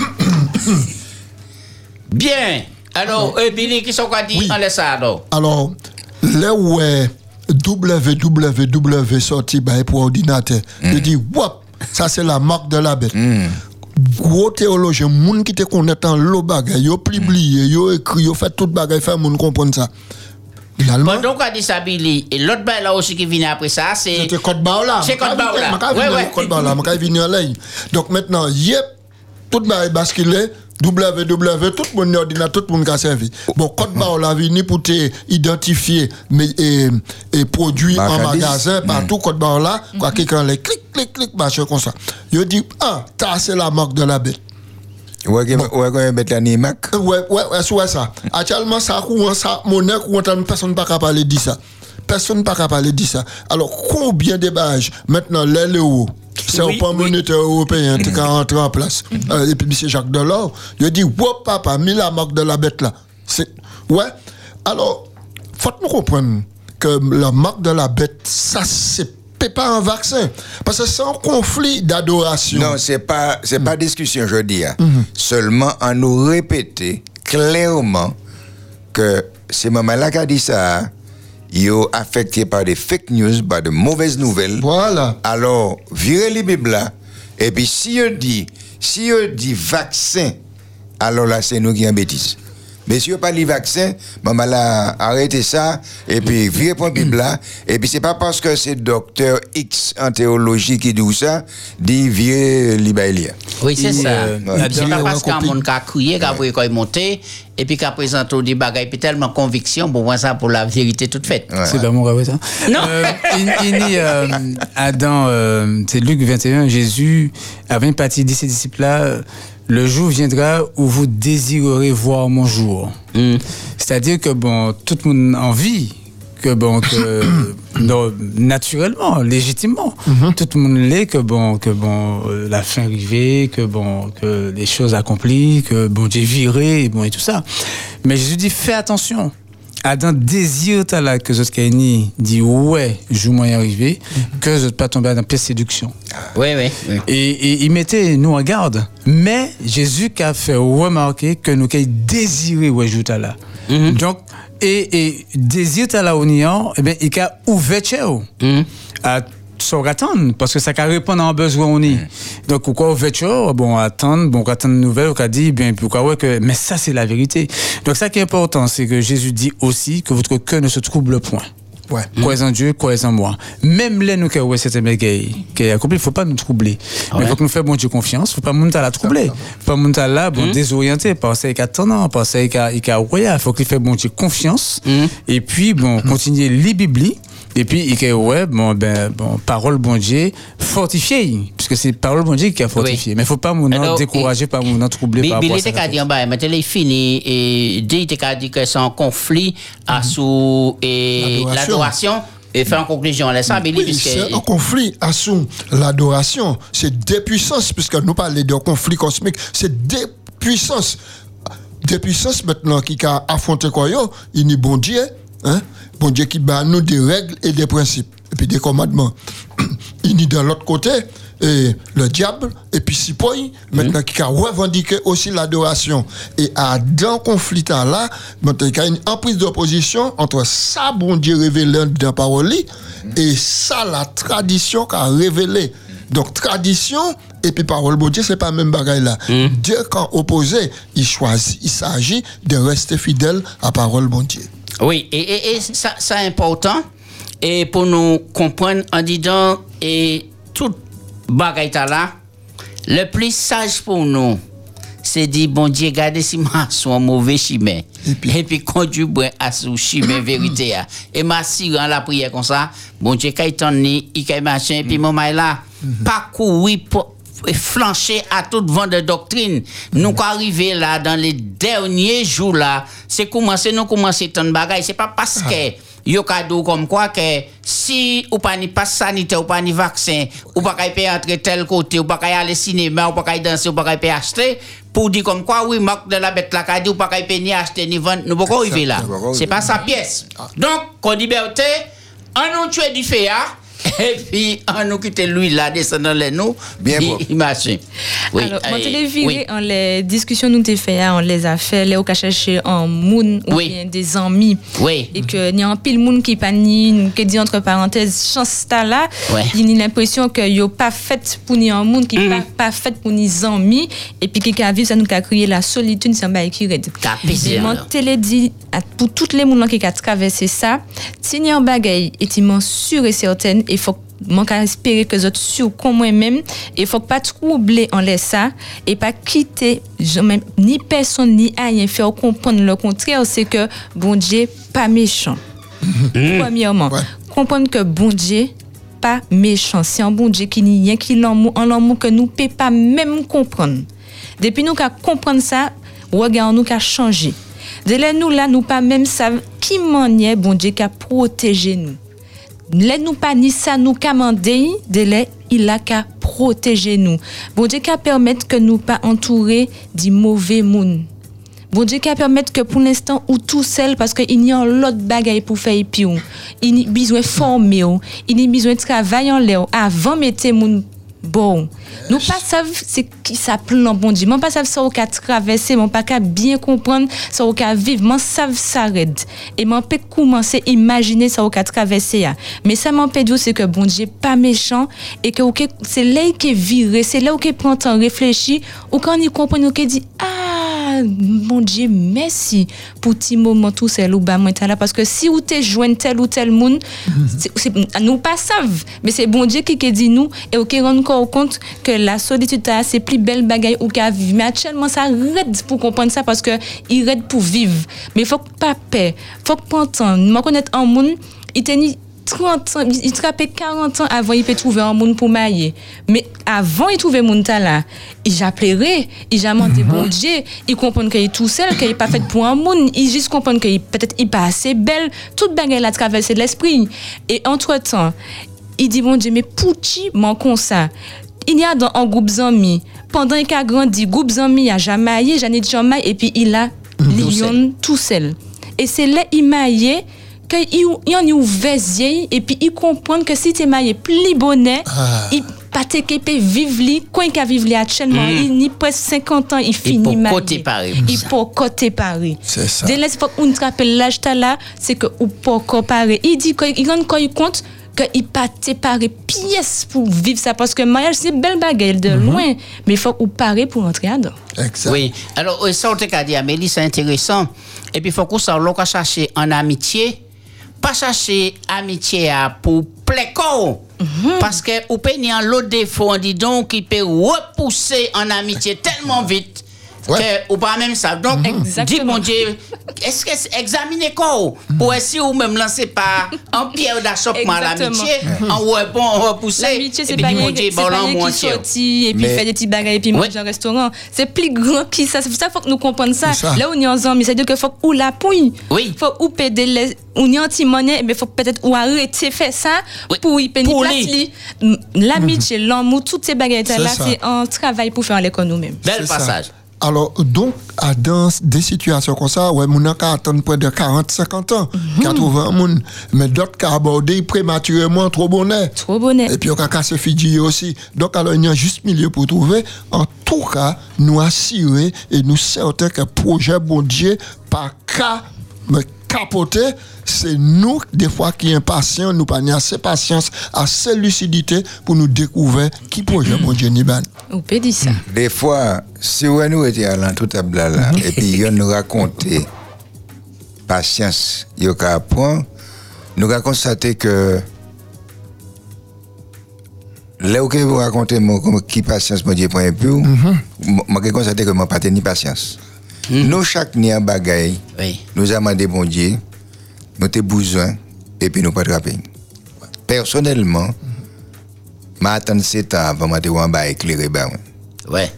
Bien. Alors, euh, Billy, qui sont quoi dit? On laisse ça alors. Alors, là où est www sorti bah, pour ordinateur, je dis, wop, ça c'est la marque de la bête. Gros théologien, moun qui te connaît en lo bagay, yo publié, yo écrit, yo fait tout bagay, fait moun comprendre ça. Finalement, Bon, donc, on a dit ça, Billy. Et l'autre bail là aussi qui vient après ça, c'est. C'était Côte Baola. C'est Côte Baola. Ouais, Ouais, ouais. Côte Baola, je venir en ligne. Donc maintenant, yep, tout le monde est basculé. www, tout le monde est ordinateur, tout le monde a servi. Bon, Côte Baola venu pour te identifier mais, et, et produits en Marchandise. magasin, partout, Côte Baola, quoi, quelqu'un les clic, clic, clic, machin comme ça. Je dis, ah, ça c'est la marque de la bête. Ouais, que- ouais, qu'on mettre la Nimac. Ouais, ouais, ouais, c'est ouais, ça. Actuellement, ça courant, ça, monnaie courante, personne pas parler de ça. Personne pas parler de ça. Alors, combien de barrages maintenant, les l'euro, c'est Oui, au plan monétaire européen qui a rentré en place. Euh, et puis, M. Jacques Delors, il a dit, ouais, papa, mis la marque de la bête là. C'est, ouais. Alors, faut nous comprendre que la marque de la bête, ça, c'est pas un vaccin. Parce que c'est un conflit d'adoration. Non, c'est pas, c'est pas discussion, je dis. hein. Mhm. Seulement en nous répéter clairement que c'est maman-là qui a dit ça. Ils sont affectés par des fake news, par de mauvaises nouvelles. Voilà. Alors, virez les Bibles là. Et puis, si on dit, si on dit vaccin, alors là, c'est nous qui en bêtise. Mais si on parle de vaccin, maman là, arrêtez ça, et puis virez pour la Bible là. Et puis, c'est pas parce que c'est docteur X en théologie qui dit ça, dit virez l'Ibaïlia. Oui, c'est Et, ça. euh. C'est pas parce qu'un monde qui a crié, qui a pris quand il monté, et puis qui a présenté des bagages, puis tellement conviction, pour voir ça pour la vérité toute faite. C'est pas mon ça. Non. Euh, il, il dit, euh, Adam, euh, c'est Luc 21, Jésus avait une partie de ses disciples-là, euh, le jour viendra où vous désirerez voir mon jour. Mm. C'est-à-dire que, bon, tout le monde a envie que, bon, que, non, naturellement, légitimement, tout le monde l'est, que, bon, que, bon, la fin arrivée, que, bon, que les choses accomplies, que, bon, Dieu viré, bon, et tout ça. Mais Jésus dit, fais attention. Adam désire ta là que Zot Kaini dit ouais, joue moyen arrivé, que Zot pas tomber dans la pièce séduction. Oui, oui. Et, et il mettait nous en garde. Mais Jésus qui a fait remarquer que nous qui désiré ouais, ta là. Donc, et, et désir ta là au niant, eh bien, il a ouvert chez eux à ça attendre parce que ça peut répondre à un besoin on est. Donc pourquoi on bon attendre bon attendre une nouvelle on dit bien pourquoi ouais que mais ça c'est la vérité. Donc ça qui est important c'est que Jésus dit aussi que votre cœur ne se trouble point. Ouais. Croyez en Dieu, croyez en moi. Même les nous qui ouais, c'était mégaï, qui est accompli, il faut pas nous troubler. Mais il faut que nous fassions bon Dieu confiance, faut pas à la troubler. Faut pas monter à la, bon, désorienter, penser qu'à attendant, penser qu'à, qu'à, ouais, faut qu'il fait bon Dieu confiance. Et puis, bon, continuer les Biblies. Et puis, il dit, ouais, bon, ben, bon, parole bon Dieu, fortifiée. Puisque c'est parole bon Dieu qui a fortifié. Mais faut pas mon Alors, décourager, pas mon troubler par rapport Billy à ça. te ka di an ba, mais il fini et dit te ka di que c'est un conflit à sous et L'adoration. l'adoration et fait en conclusion ça Oui, puisque c'est un conflit à sous l'adoration. C'est des puissances, puisque nous parlons de conflit cosmique. C'est des puissances. Des puissances maintenant qui a affronté quoi yo, il y a bon Dieu, hein? Bon Dieu qui bat nous des règles et des principes, et puis des commandements. il y a de l'autre côté, et le diable, et puis Sipoy, maintenant qui a revendiqué aussi l'adoration. Et à dans le conflit là, il y a une emprise d'opposition entre ça, bon Dieu révélé dans la parole, et ça, la tradition qu'a révélé. Donc, tradition et puis parole bon Dieu, c'est pas le même bagaille là. Dieu, quand opposé, il choisit, il s'agit de rester fidèle à parole bon Dieu. Oui, et, et, et ça, c'est important. Et pour nous comprendre en disant, et tout bagaille là, le plus sage pour nous, c'est dire, bon Dieu, gardez si ma son mauvais chemin. Et puis, conduire à ce chemin vérité. ah. Et ma en la prière comme ça, bon Dieu, quand il t'en est, il machin, et puis mon maï là, pas courir pour et flancher à toute vent de doctrine. Nous arriver là dans les derniers jours là, c'est commencer nous commencer tant de bagaille, c'est pas parce que yo cadeau comme quoi que si ou pas ni passe sanitaire ou pas ni vaccin ou pas qu'à entrer tel côté ou pas qu'à aller cinéma ou pas qu'à danser ou pas qu'à acheter pour dire comme quoi oui marque de la bête la cadeau ou pas qu'à ni acheter ni vendre nous pas arriver là. c'est pas sa pièce. Donc qu'on liberté on nous tue du fait hein, et puis on nous quitte lui là descendant les nous Bien propre. il marche oui Alors, quand est viré, oui. en les discussions nous t'ai fait, hein, on les a fait, les au chercher en moun ou Oui. bien des amis. Oui. Et que n'y a un pile moun qui pas ni, qui dit entre parenthèses, chance ta là, il a l'impression que yo pas fait pour ni un moun qui Mm. pas, pas fait pour ni amis, et puis qui a vu ça nous a créé la solitude, c'est un bail qui raide. plaisir, Vraiment, alors. télé dit à- pour toutes les moun qui a traversé ça, si n'y a un bagay est immense sûr et certaine, il faut man ka espérer que autres sur comme moi-même. Et faut pas troubler en laisse ça. Et pas quitter jamais ni personne ni rien faire comprendre. Le contraire c'est que bon Dieu pas méchant. Premièrement. Comprendre que bon Dieu pas méchant. C'est un bon Dieu qui n'y rien qui l'amour en l'amour que nous peut pas même comprendre. Depuis nous qu'à comprendre ça nous qu'à changer. De là nous là nous pas même savent qui manière bon Dieu qui a protégé nous Lè nous pas ni ça nous commander, de lè il a qu'à protéger nous. Bon Dieu qu'à permettre que nous pas entourer du mauvais monde. Bon Dieu qu'à permettre que pour l'instant ou tout seul parce que il y a l'autre bagaille pour faire puis il y a besoin de former, il y a besoin de travailler avant mettre bon. Nous pas savent c'est qui ça plan bon Dieu. Moi pas savent ça au cas traverser, moi pas bien comprendre ça cas vivre, moi savent ça raide. Et moi peut commencer imaginer ça traverser. ya. Mais ça m'empêche dire c'est que bon Dieu pas méchant et que c'est là qui est viré, c'est là où qui prend temps réfléchir ou quand il comprend qui dit ah mon Dieu merci pour petit moment tout bas moi t'es là parce que si ou t'es joint tel ou tel monde c'est- c'est- nous pas savent mais c'est bon Dieu qui qui dit nous et ok rend encore compte que la solitude c'est plus belle bagaille ou vivre. Mais actuellement ça raide pour comprendre ça parce que il raide pour vivre. Mais faut pas peur faut prendre temps moi connaître un monde il 30 ans, il trappait 40 ans avant il peut trouver un monde pour marier. Mais avant il trouvait mon là, il j'appellerait, il demandé bon Dieu, il comprend qu'il est tout seul, qu'il est pas fait pour un monde, il juste comprend qu'il peut-être il pas assez belle, toute bagarre a traversé l'esprit. Et entre-temps, il dit bon Dieu mais pour qui m'en comme ça? Il y a dans un groupe d'amis pendant qu'il a grandi groupe d'amis a jamais marié j'en ai marié et puis il a lion tout seul. Et c'est là il marié qu'il il en est ouvert et puis il comprend que si tu es marié plus bonnet il pas te peut vivre li quand il vivre li actuellement Mm. il ni presque 50 ans il finit pour marié côté Paris, il pour côté Paris C'est ça. Dès où on te rappelle l'âge t'as là, c'est que ou pas comparer. Il dit qu'il quand il compte qu'il pas séparer pièces pour vivre ça. Parce que mariage, c'est belle baguette de loin, mais il faut ou parer pour entrer dedans. Oui. Alors, euh, ça, on t'a dit, Amélie, c'est intéressant. Et puis, il faut qu'on s'en chercher en amitié. Pas chercher amitié à pour plaire Parce que, ou peut y a l'autre défaut, on dit donc, qui peut repousser en amitié tellement vite. Que, ou pas même ça. Donc, dis mon Dieu, est-ce que c'est examiner quoi pour essayer ou même lancer pas un pierre d'achoppement à l'amitié, en repon, en repousser. L'amitié, c'est pas mon rien Dieu, c'est bon, qui sortit et puis Mais- fait des petits bagages et puis manger au restaurant. C'est plus grand que ça. C'est pour ça qu'il faut que nous comprenions ça. Là où on est ensemble, c'est-à-dire qu'il faut ou la pouille. Oui. faut ou payer les on est anti-monnaie, mais faut peut-être ou arrêter faire ça pour y payer place. L'amitié, l'amour, toutes ces bagages là, C'est un travail pour faire l'économie nous-mêmes. Bel ça. Alors, donc, à dans des situations comme ça, ouais, mon a attendre près de 40, 50 ans, 80 moun. Mais d'autres qui abordé prématurément trop bonnet. Trop bonnet. Et puis, on a cassé Fidji aussi. Donc, alors, il y a juste milieu pour trouver. En tout cas, nous assurer et nous certains que projet bon Dieu, par cas, mais capoter, c'est nous, des fois, qui impatients, nous pas ni assez patience, assez lucidité pour nous découvrir qui projet bon Dieu ni ban. On peut dire ça. Des fois, si on nous était à tout à bla là, et puis on nous racontait patience, il y a point, nous avons constaté que là où que vous racontez qui patience mon Dieu point moi j'ai constaté que moi pas ni patience. Nous chaque ni un bagaille, nous avons demandé bon Dieu, nous avons besoin et puis nous pas attraper. Personnellement, m'a attendu 7 ans avant de éclairé bah moi. Ouais.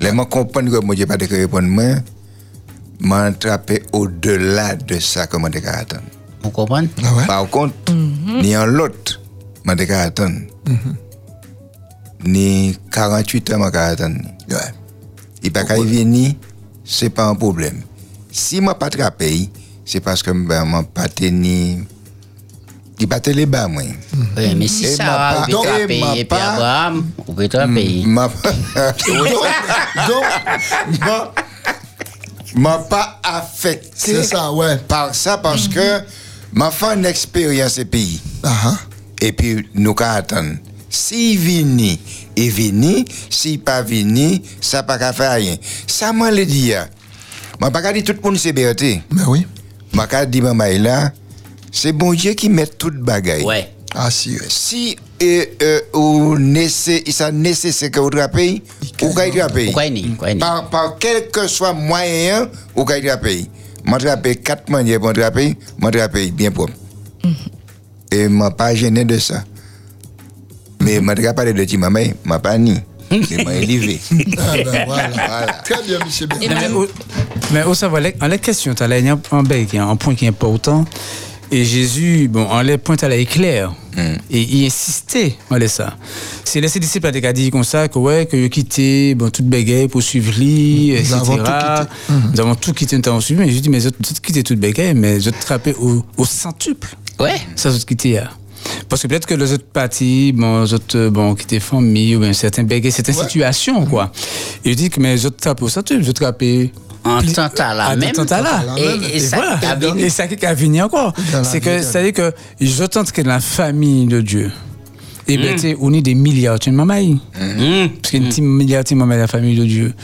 Là, je comprends que mon Dieu pas de répondre moi, m'a attrapé au-delà de ça que de attendre. Vous comprenez? Par contre, ni en l'autre, de attendre. Ni 48 ans, de attendre. Il pas qu'à y venir, c'est pas un problème. Si moi pas attrapé, c'est parce que ben, moi pas tenu il pas les bas moi. Oui, mais si Et Sarah, m'a vous pas- pouvez et puis pas- Abraham, vous pouvez payer. m'a m'a- m'a pas affecté C'est ça, ouais. par ça parce que m'a fait une expérience et pays. Et puis nous qu'à attendre. S'il vini, il vini. S'il pas vini, ça pas qu'à faire rien. Ça m'a le dit. M'a pas dire tout le monde c'est berté. Mais oui. M'a qu'à dire maman là, c'est bon Dieu qui met toute bagaille. Ouais. Ah si. Si euh, euh, ou nécess- il est nécessaire que vous qu'à y pays. Par, par quel que soit moyen, ou qu'à y pays. Moi, je paye quatre manières pour moi, je paye bien propre. Et je ne pas gêné de ça. Mais je ne parler de ti maman, je ne pas ni. C'est moi élevé. Ah ben voilà. Très bien, monsieur Mais, Bernard. au- mais au savoir, en la question, tu as là, il y a un, un point qui est important. Et Jésus, bon, en les points à la éclair. Et il insistait, voilà ça. C'est les disciples qui a dit comme ça, que ouais, que quitté, bon, toute bégaye pour suivre lui, Nous etc. avons tout quitté. Nous avons tout quitté, nous avons suivi. Mais je dis, mais vous tout quitté toute bégaye, mais je trappé au, au centuple. Ouais. Ça, vous quitté, là. Parce que peut-être que les autres parties, bon, les autres, bon, qui étaient familles, ou bien certains bégayes, certaines situations, quoi. Et je dis que, mais les autres trappé au les autres trappé. En tant à la En même. Et, et ça, qui a venu encore. C'est que, c'est-à-dire que je tente que dans la famille de Dieu, et bien, Mm. tu sais, on est des milliards, tu maman. Parce qu'il y a des milliards, tu maman, la famille de Dieu.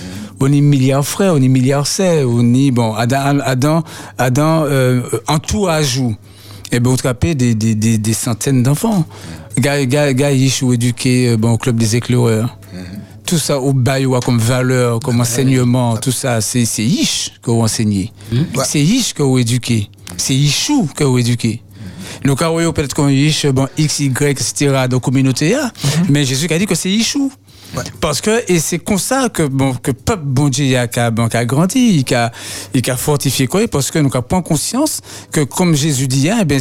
On est milliards frères, on est milliards sœurs, on est, bon, Adam, Adam, Adam, euh, en tout ajout. Et bien, on trappait des, des, des, des centaines d'enfants. Gars, gars, gars, ils sont éduqués, euh, bon, au club des éclaireurs. Tout ça au bail comme valeur, comme enseignement, tout ça, c'est c'est Ish que vous enseignez. C'est Ish que vous éduquez. C'est Ishou que vous éduquez. Nous, quand peut-être qu'on Ish, bon, X, Y, etc., dans la communauté, là, mais Jésus a dit que c'est Ishou. Parce que, et c'est comme ça que, bon, que peuple bon Dieu a, a, bon, a grandi, il a, il a fortifié quoi, parce que nous avons prendre conscience que, comme Jésus dit, hein, eh ben,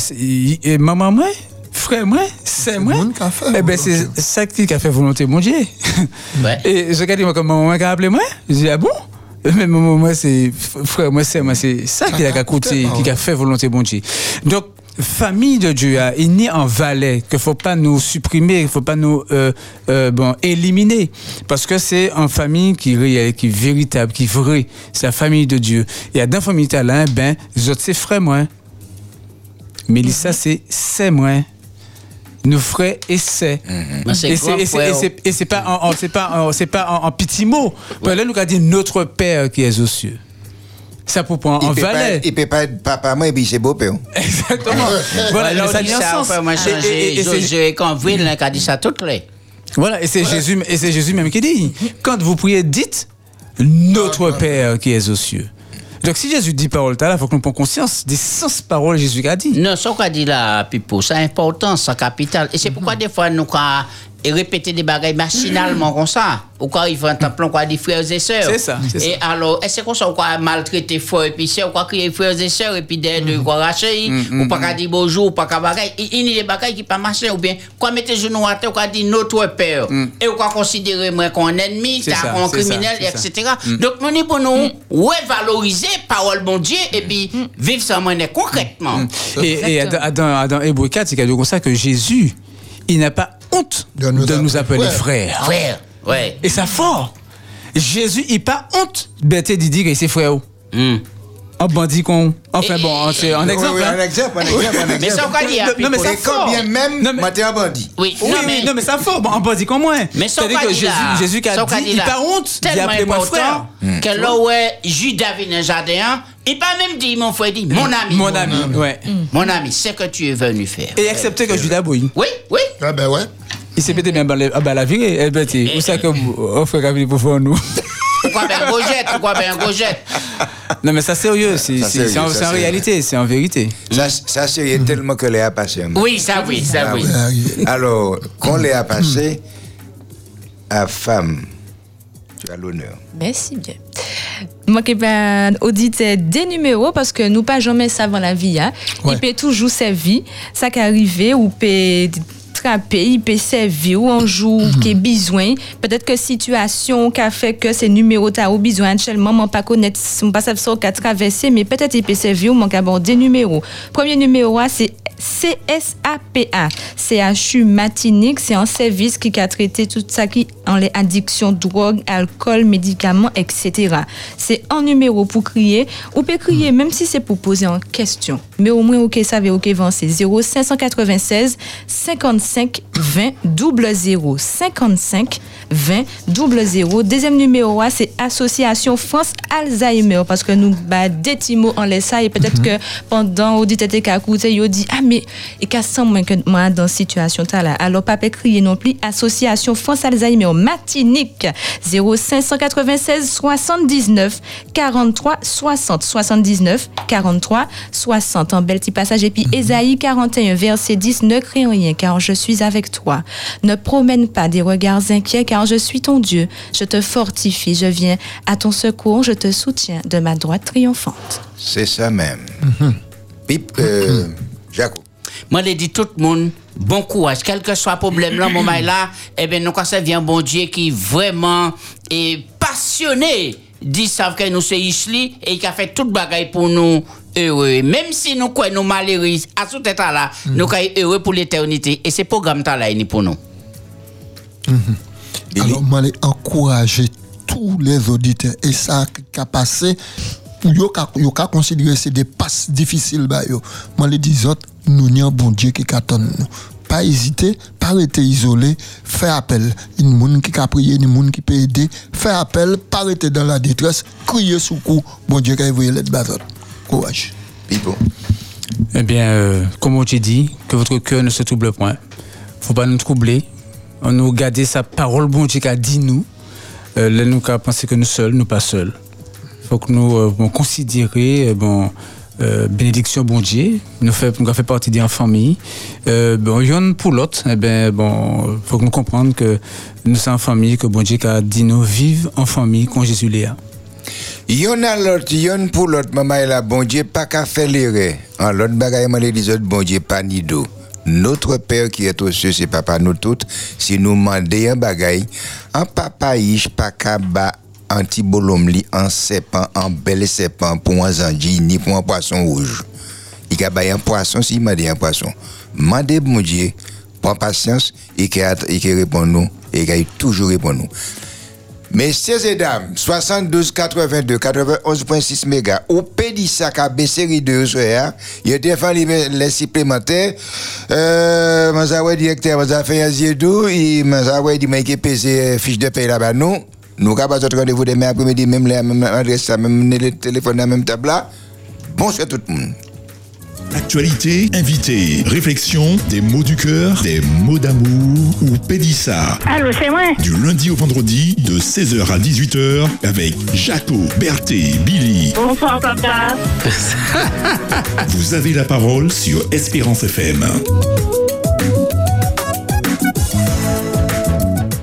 et maman, moi, frère, moi, c'est moi, eh ben, c'est ça qui a fait volonté mon Dieu. Et je regarde, moi, comme maman, qui a appelé moi, je dis, ah bon? Mais maman, moi, c'est, frère, moi, c'est moi, c'est ça qui a coûté, qui a fait volonté bon Dieu. Donc, famille de Dieu, hein, il n'est en valet, qu'il faut pas nous supprimer, il faut pas nous euh, euh, bon, éliminer. Parce que c'est une famille qui est réelle, qui est véritable, qui est vraie. C'est la famille de Dieu. Et dans la famille d'Alain, ben, les autres, c'est frère, moi. Mélissa, c'est c'est moi. nos frères essaient. Mais c'est Et c'est- pas en, en- c'est pas en, c'est pas en, en petit mot. Parce que Là, nous a dit notre Père qui est aux cieux. Ça pour prendre en Il peut pas- valet. il peut pas être papa, moi, et puis c'est beau-père. Exactement. Voilà, ça a un sens. moi, j'ai qui a dit ça toutes les. Voilà, et c'est Jésus, et c'est Jésus même qui dit, quand vous priez, dites notre Père qui est aux cieux. Donc si Jésus dit parole, il faut que nous prenions conscience des sens paroles que Jésus a dit. Non, ce qu'on dit là, Pipo, c'est important, c'est capital. Et c'est pourquoi des fois, nous, quand et répéter des bagailles machinalement comme ça. Ou quand il va un plan quoi des frères et sœurs. C'est ça, c'est Et alors, est-ce ça, ou quoi maltraiter frères et puis sœurs, ou quoi crier frères et sœurs, et puis des de quoi racher, ou pas qu'à dire bonjour, ou pas qu'à bagaille. Il y a des bagailles qui pas marcher, ou bien, quoi mettre genoux à terre, quoi dire notre père. Et ou quoi considérer moi comme un ennemi, ça, criminel, etc. Mm. Donc, nous, ni pour nous, ouais, valoriser parole bon Dieu, et puis vivre ça monnaie concrètement. Et, et dans, Hébreu 4, c'est comme ça que Jésus, il n'a pas honte de nous, appeler frères. Frères, ouais. Et ça fort. Jésus, il n'a pas honte de dire que c'est frère. Un bandit con. Enfin bon, c'est un exemple. oui, hein. un exemple, un exemple, un Mais ça, on va dire, Non, mais ça fort. bien même, Non, mais- moi, t'es un bandit. Oui, Oui, mais- non, mais ça fort. Bon, un bandit comme moi. Mais ça, on que va Jésus, dire là, Jésus qui a ça, dit, dire il pas honte d'y tellement appeler mon important frère. Que là, ouais, Judas vient dans le jardin, il pas même dit, mon frère, il dit, mon ami. Mon ami, ouais. Mon ami, c'est que tu es venu faire. Et accepter que Judas bouille. Oui, oui. Ah ben ouais. Il s'est pété bien à bas la virée. Eh ben, tu sais que vous frère qui pour faire nous. Pourquoi ben gojette Pourquoi ben gojette Non, mais ça sérieux, c'est en, réalité, c'est en vérité. Ça, ça c'est tellement que les a passé. Oui, ça oui, ça Ah oui. Alors, quand les a passé, à femme, tu as l'honneur. Merci bien. Moi qui ben auditer des numéros parce que nous pas jamais ça dans la vie. Hein. Il peut toujours servir. Ça qui arrive ou peut il peut servir un jour qui est besoin. Peut-être que situation qui a fait que ces numéros au besoin actuellement, pas connaître, on pas savoir qu'à traverser, mais peut-être il peut servir ou manque aborder des numéros. Premier numéro A, c'est CSAPA, CHU Matinique, c'est un service qui a traité tout ça qui en les addictions, drogue, alcool, médicaments, etc. C'est un numéro pour crier. Ou peut crier même si c'est pour poser en question. Mais au moins, ok, savez, ok, Van, c'est 0596 55 20 00 55 20 00. Deuxième numéro, A, c'est Association France Alzheimer parce que nous, bah, des petits mots en laisse ça et peut-être que pendant auditeur qui a écouté, il dit, ah, mais, et qu'à ça, moi, que moi, dans cette situation, là. Alors, pas crier non plus. Association France Alzheimer Matinique 0596 79 43 60 79 43 60. Un bel petit passage. Et puis, Ésaïe 41, verset 10, ne crains rien, car je suis avec toi. Ne promène pas des regards inquiets, car je suis ton Dieu. Je te fortifie, je viens à ton secours, je te soutiens de ma droite triomphante. C'est ça même. Pip, euh, Jaco. Moi, je dis tout le monde, bon courage. Quel que soit le problème là, moment là, eh bien, nous, quand ça vient bon Dieu qui vraiment est passionné, dit savent que nous c'est Ishli et qui a fait toute bagaille pour nous heureux. Même si nous quoi nous malheureux, à tout état là, nous sommes heureux pour l'éternité. Et ce programme là, il est pour nous. Alors, moi, encourager tous les auditeurs et ça qui a passé, yo ka yo ka considérer c'est des passes difficiles ba yo. Moi les dis autres, nous n'y a un bon Dieu qui attend nous. Pas hésiter, pas rester isolé, faire appel. Une monde qui a prié, une monde qui peut aider, faire appel, pas rester dans la détresse, crier sous coup, bon Dieu qui a envoyé l'aide bazot. Courage. Eh bien, euh, comme on t'a dit, que votre cœur ne se trouble point. faut pas nous troubler. On nous garder sa parole, bon Dieu, qu'a dit nous. Euh, là, nous qu'à penser que nous seuls, nous pas seuls. Faut que nous euh, bon, considérer, euh, bon, euh, bénédiction, bon Dieu. Nous fait, nous fait partie d'une famille. Euh, bon, yon pour l'autre, eh ben, bon, faut que nous comprenions que nous sommes en famille, que bon Dieu a dit nous vivre en famille, quand Jésus l'est. Yon a l'autre, yon pour l'autre, maman est là, bon Dieu, pas qu'à faire l'erreur. En l'autre bagaille, les autres, bon Dieu, pas ni d'eau. Notre Père qui est aux cieux, c'est papa nous toutes. Si nous demandons un bagaille, un papa yish pas qu'à ba anti bolomli en serpent, en bel serpent pour un zanji, ni pour un poisson rouge. Il a un poisson, s'il m'a dit un poisson. Mandez bon Dieu, prends patience, et qu'il répond nous, et qu'il toujours répond nous. Messieurs et dames, 72 82 91.6 mégas, au Pédissa qu'a baissé de soir, il défend les, les supplémentaires. Euh, directeur, zédou, et Mazawa dit, mais qui pèse fiche de paye là-bas, nous. Nous avons notre rendez-vous demain après-midi, même la même adresse, même le téléphone, la même table là. Bonsoir tout le monde. Actualité, invité, réflexion, des mots du cœur, des mots d'amour ou Pédissa. Allô, c'est moi. Du lundi au vendredi, de 16h à 18h, avec Jaco, Berthé, Billy. Bonsoir, papa. Vous avez la parole sur Espérance FM.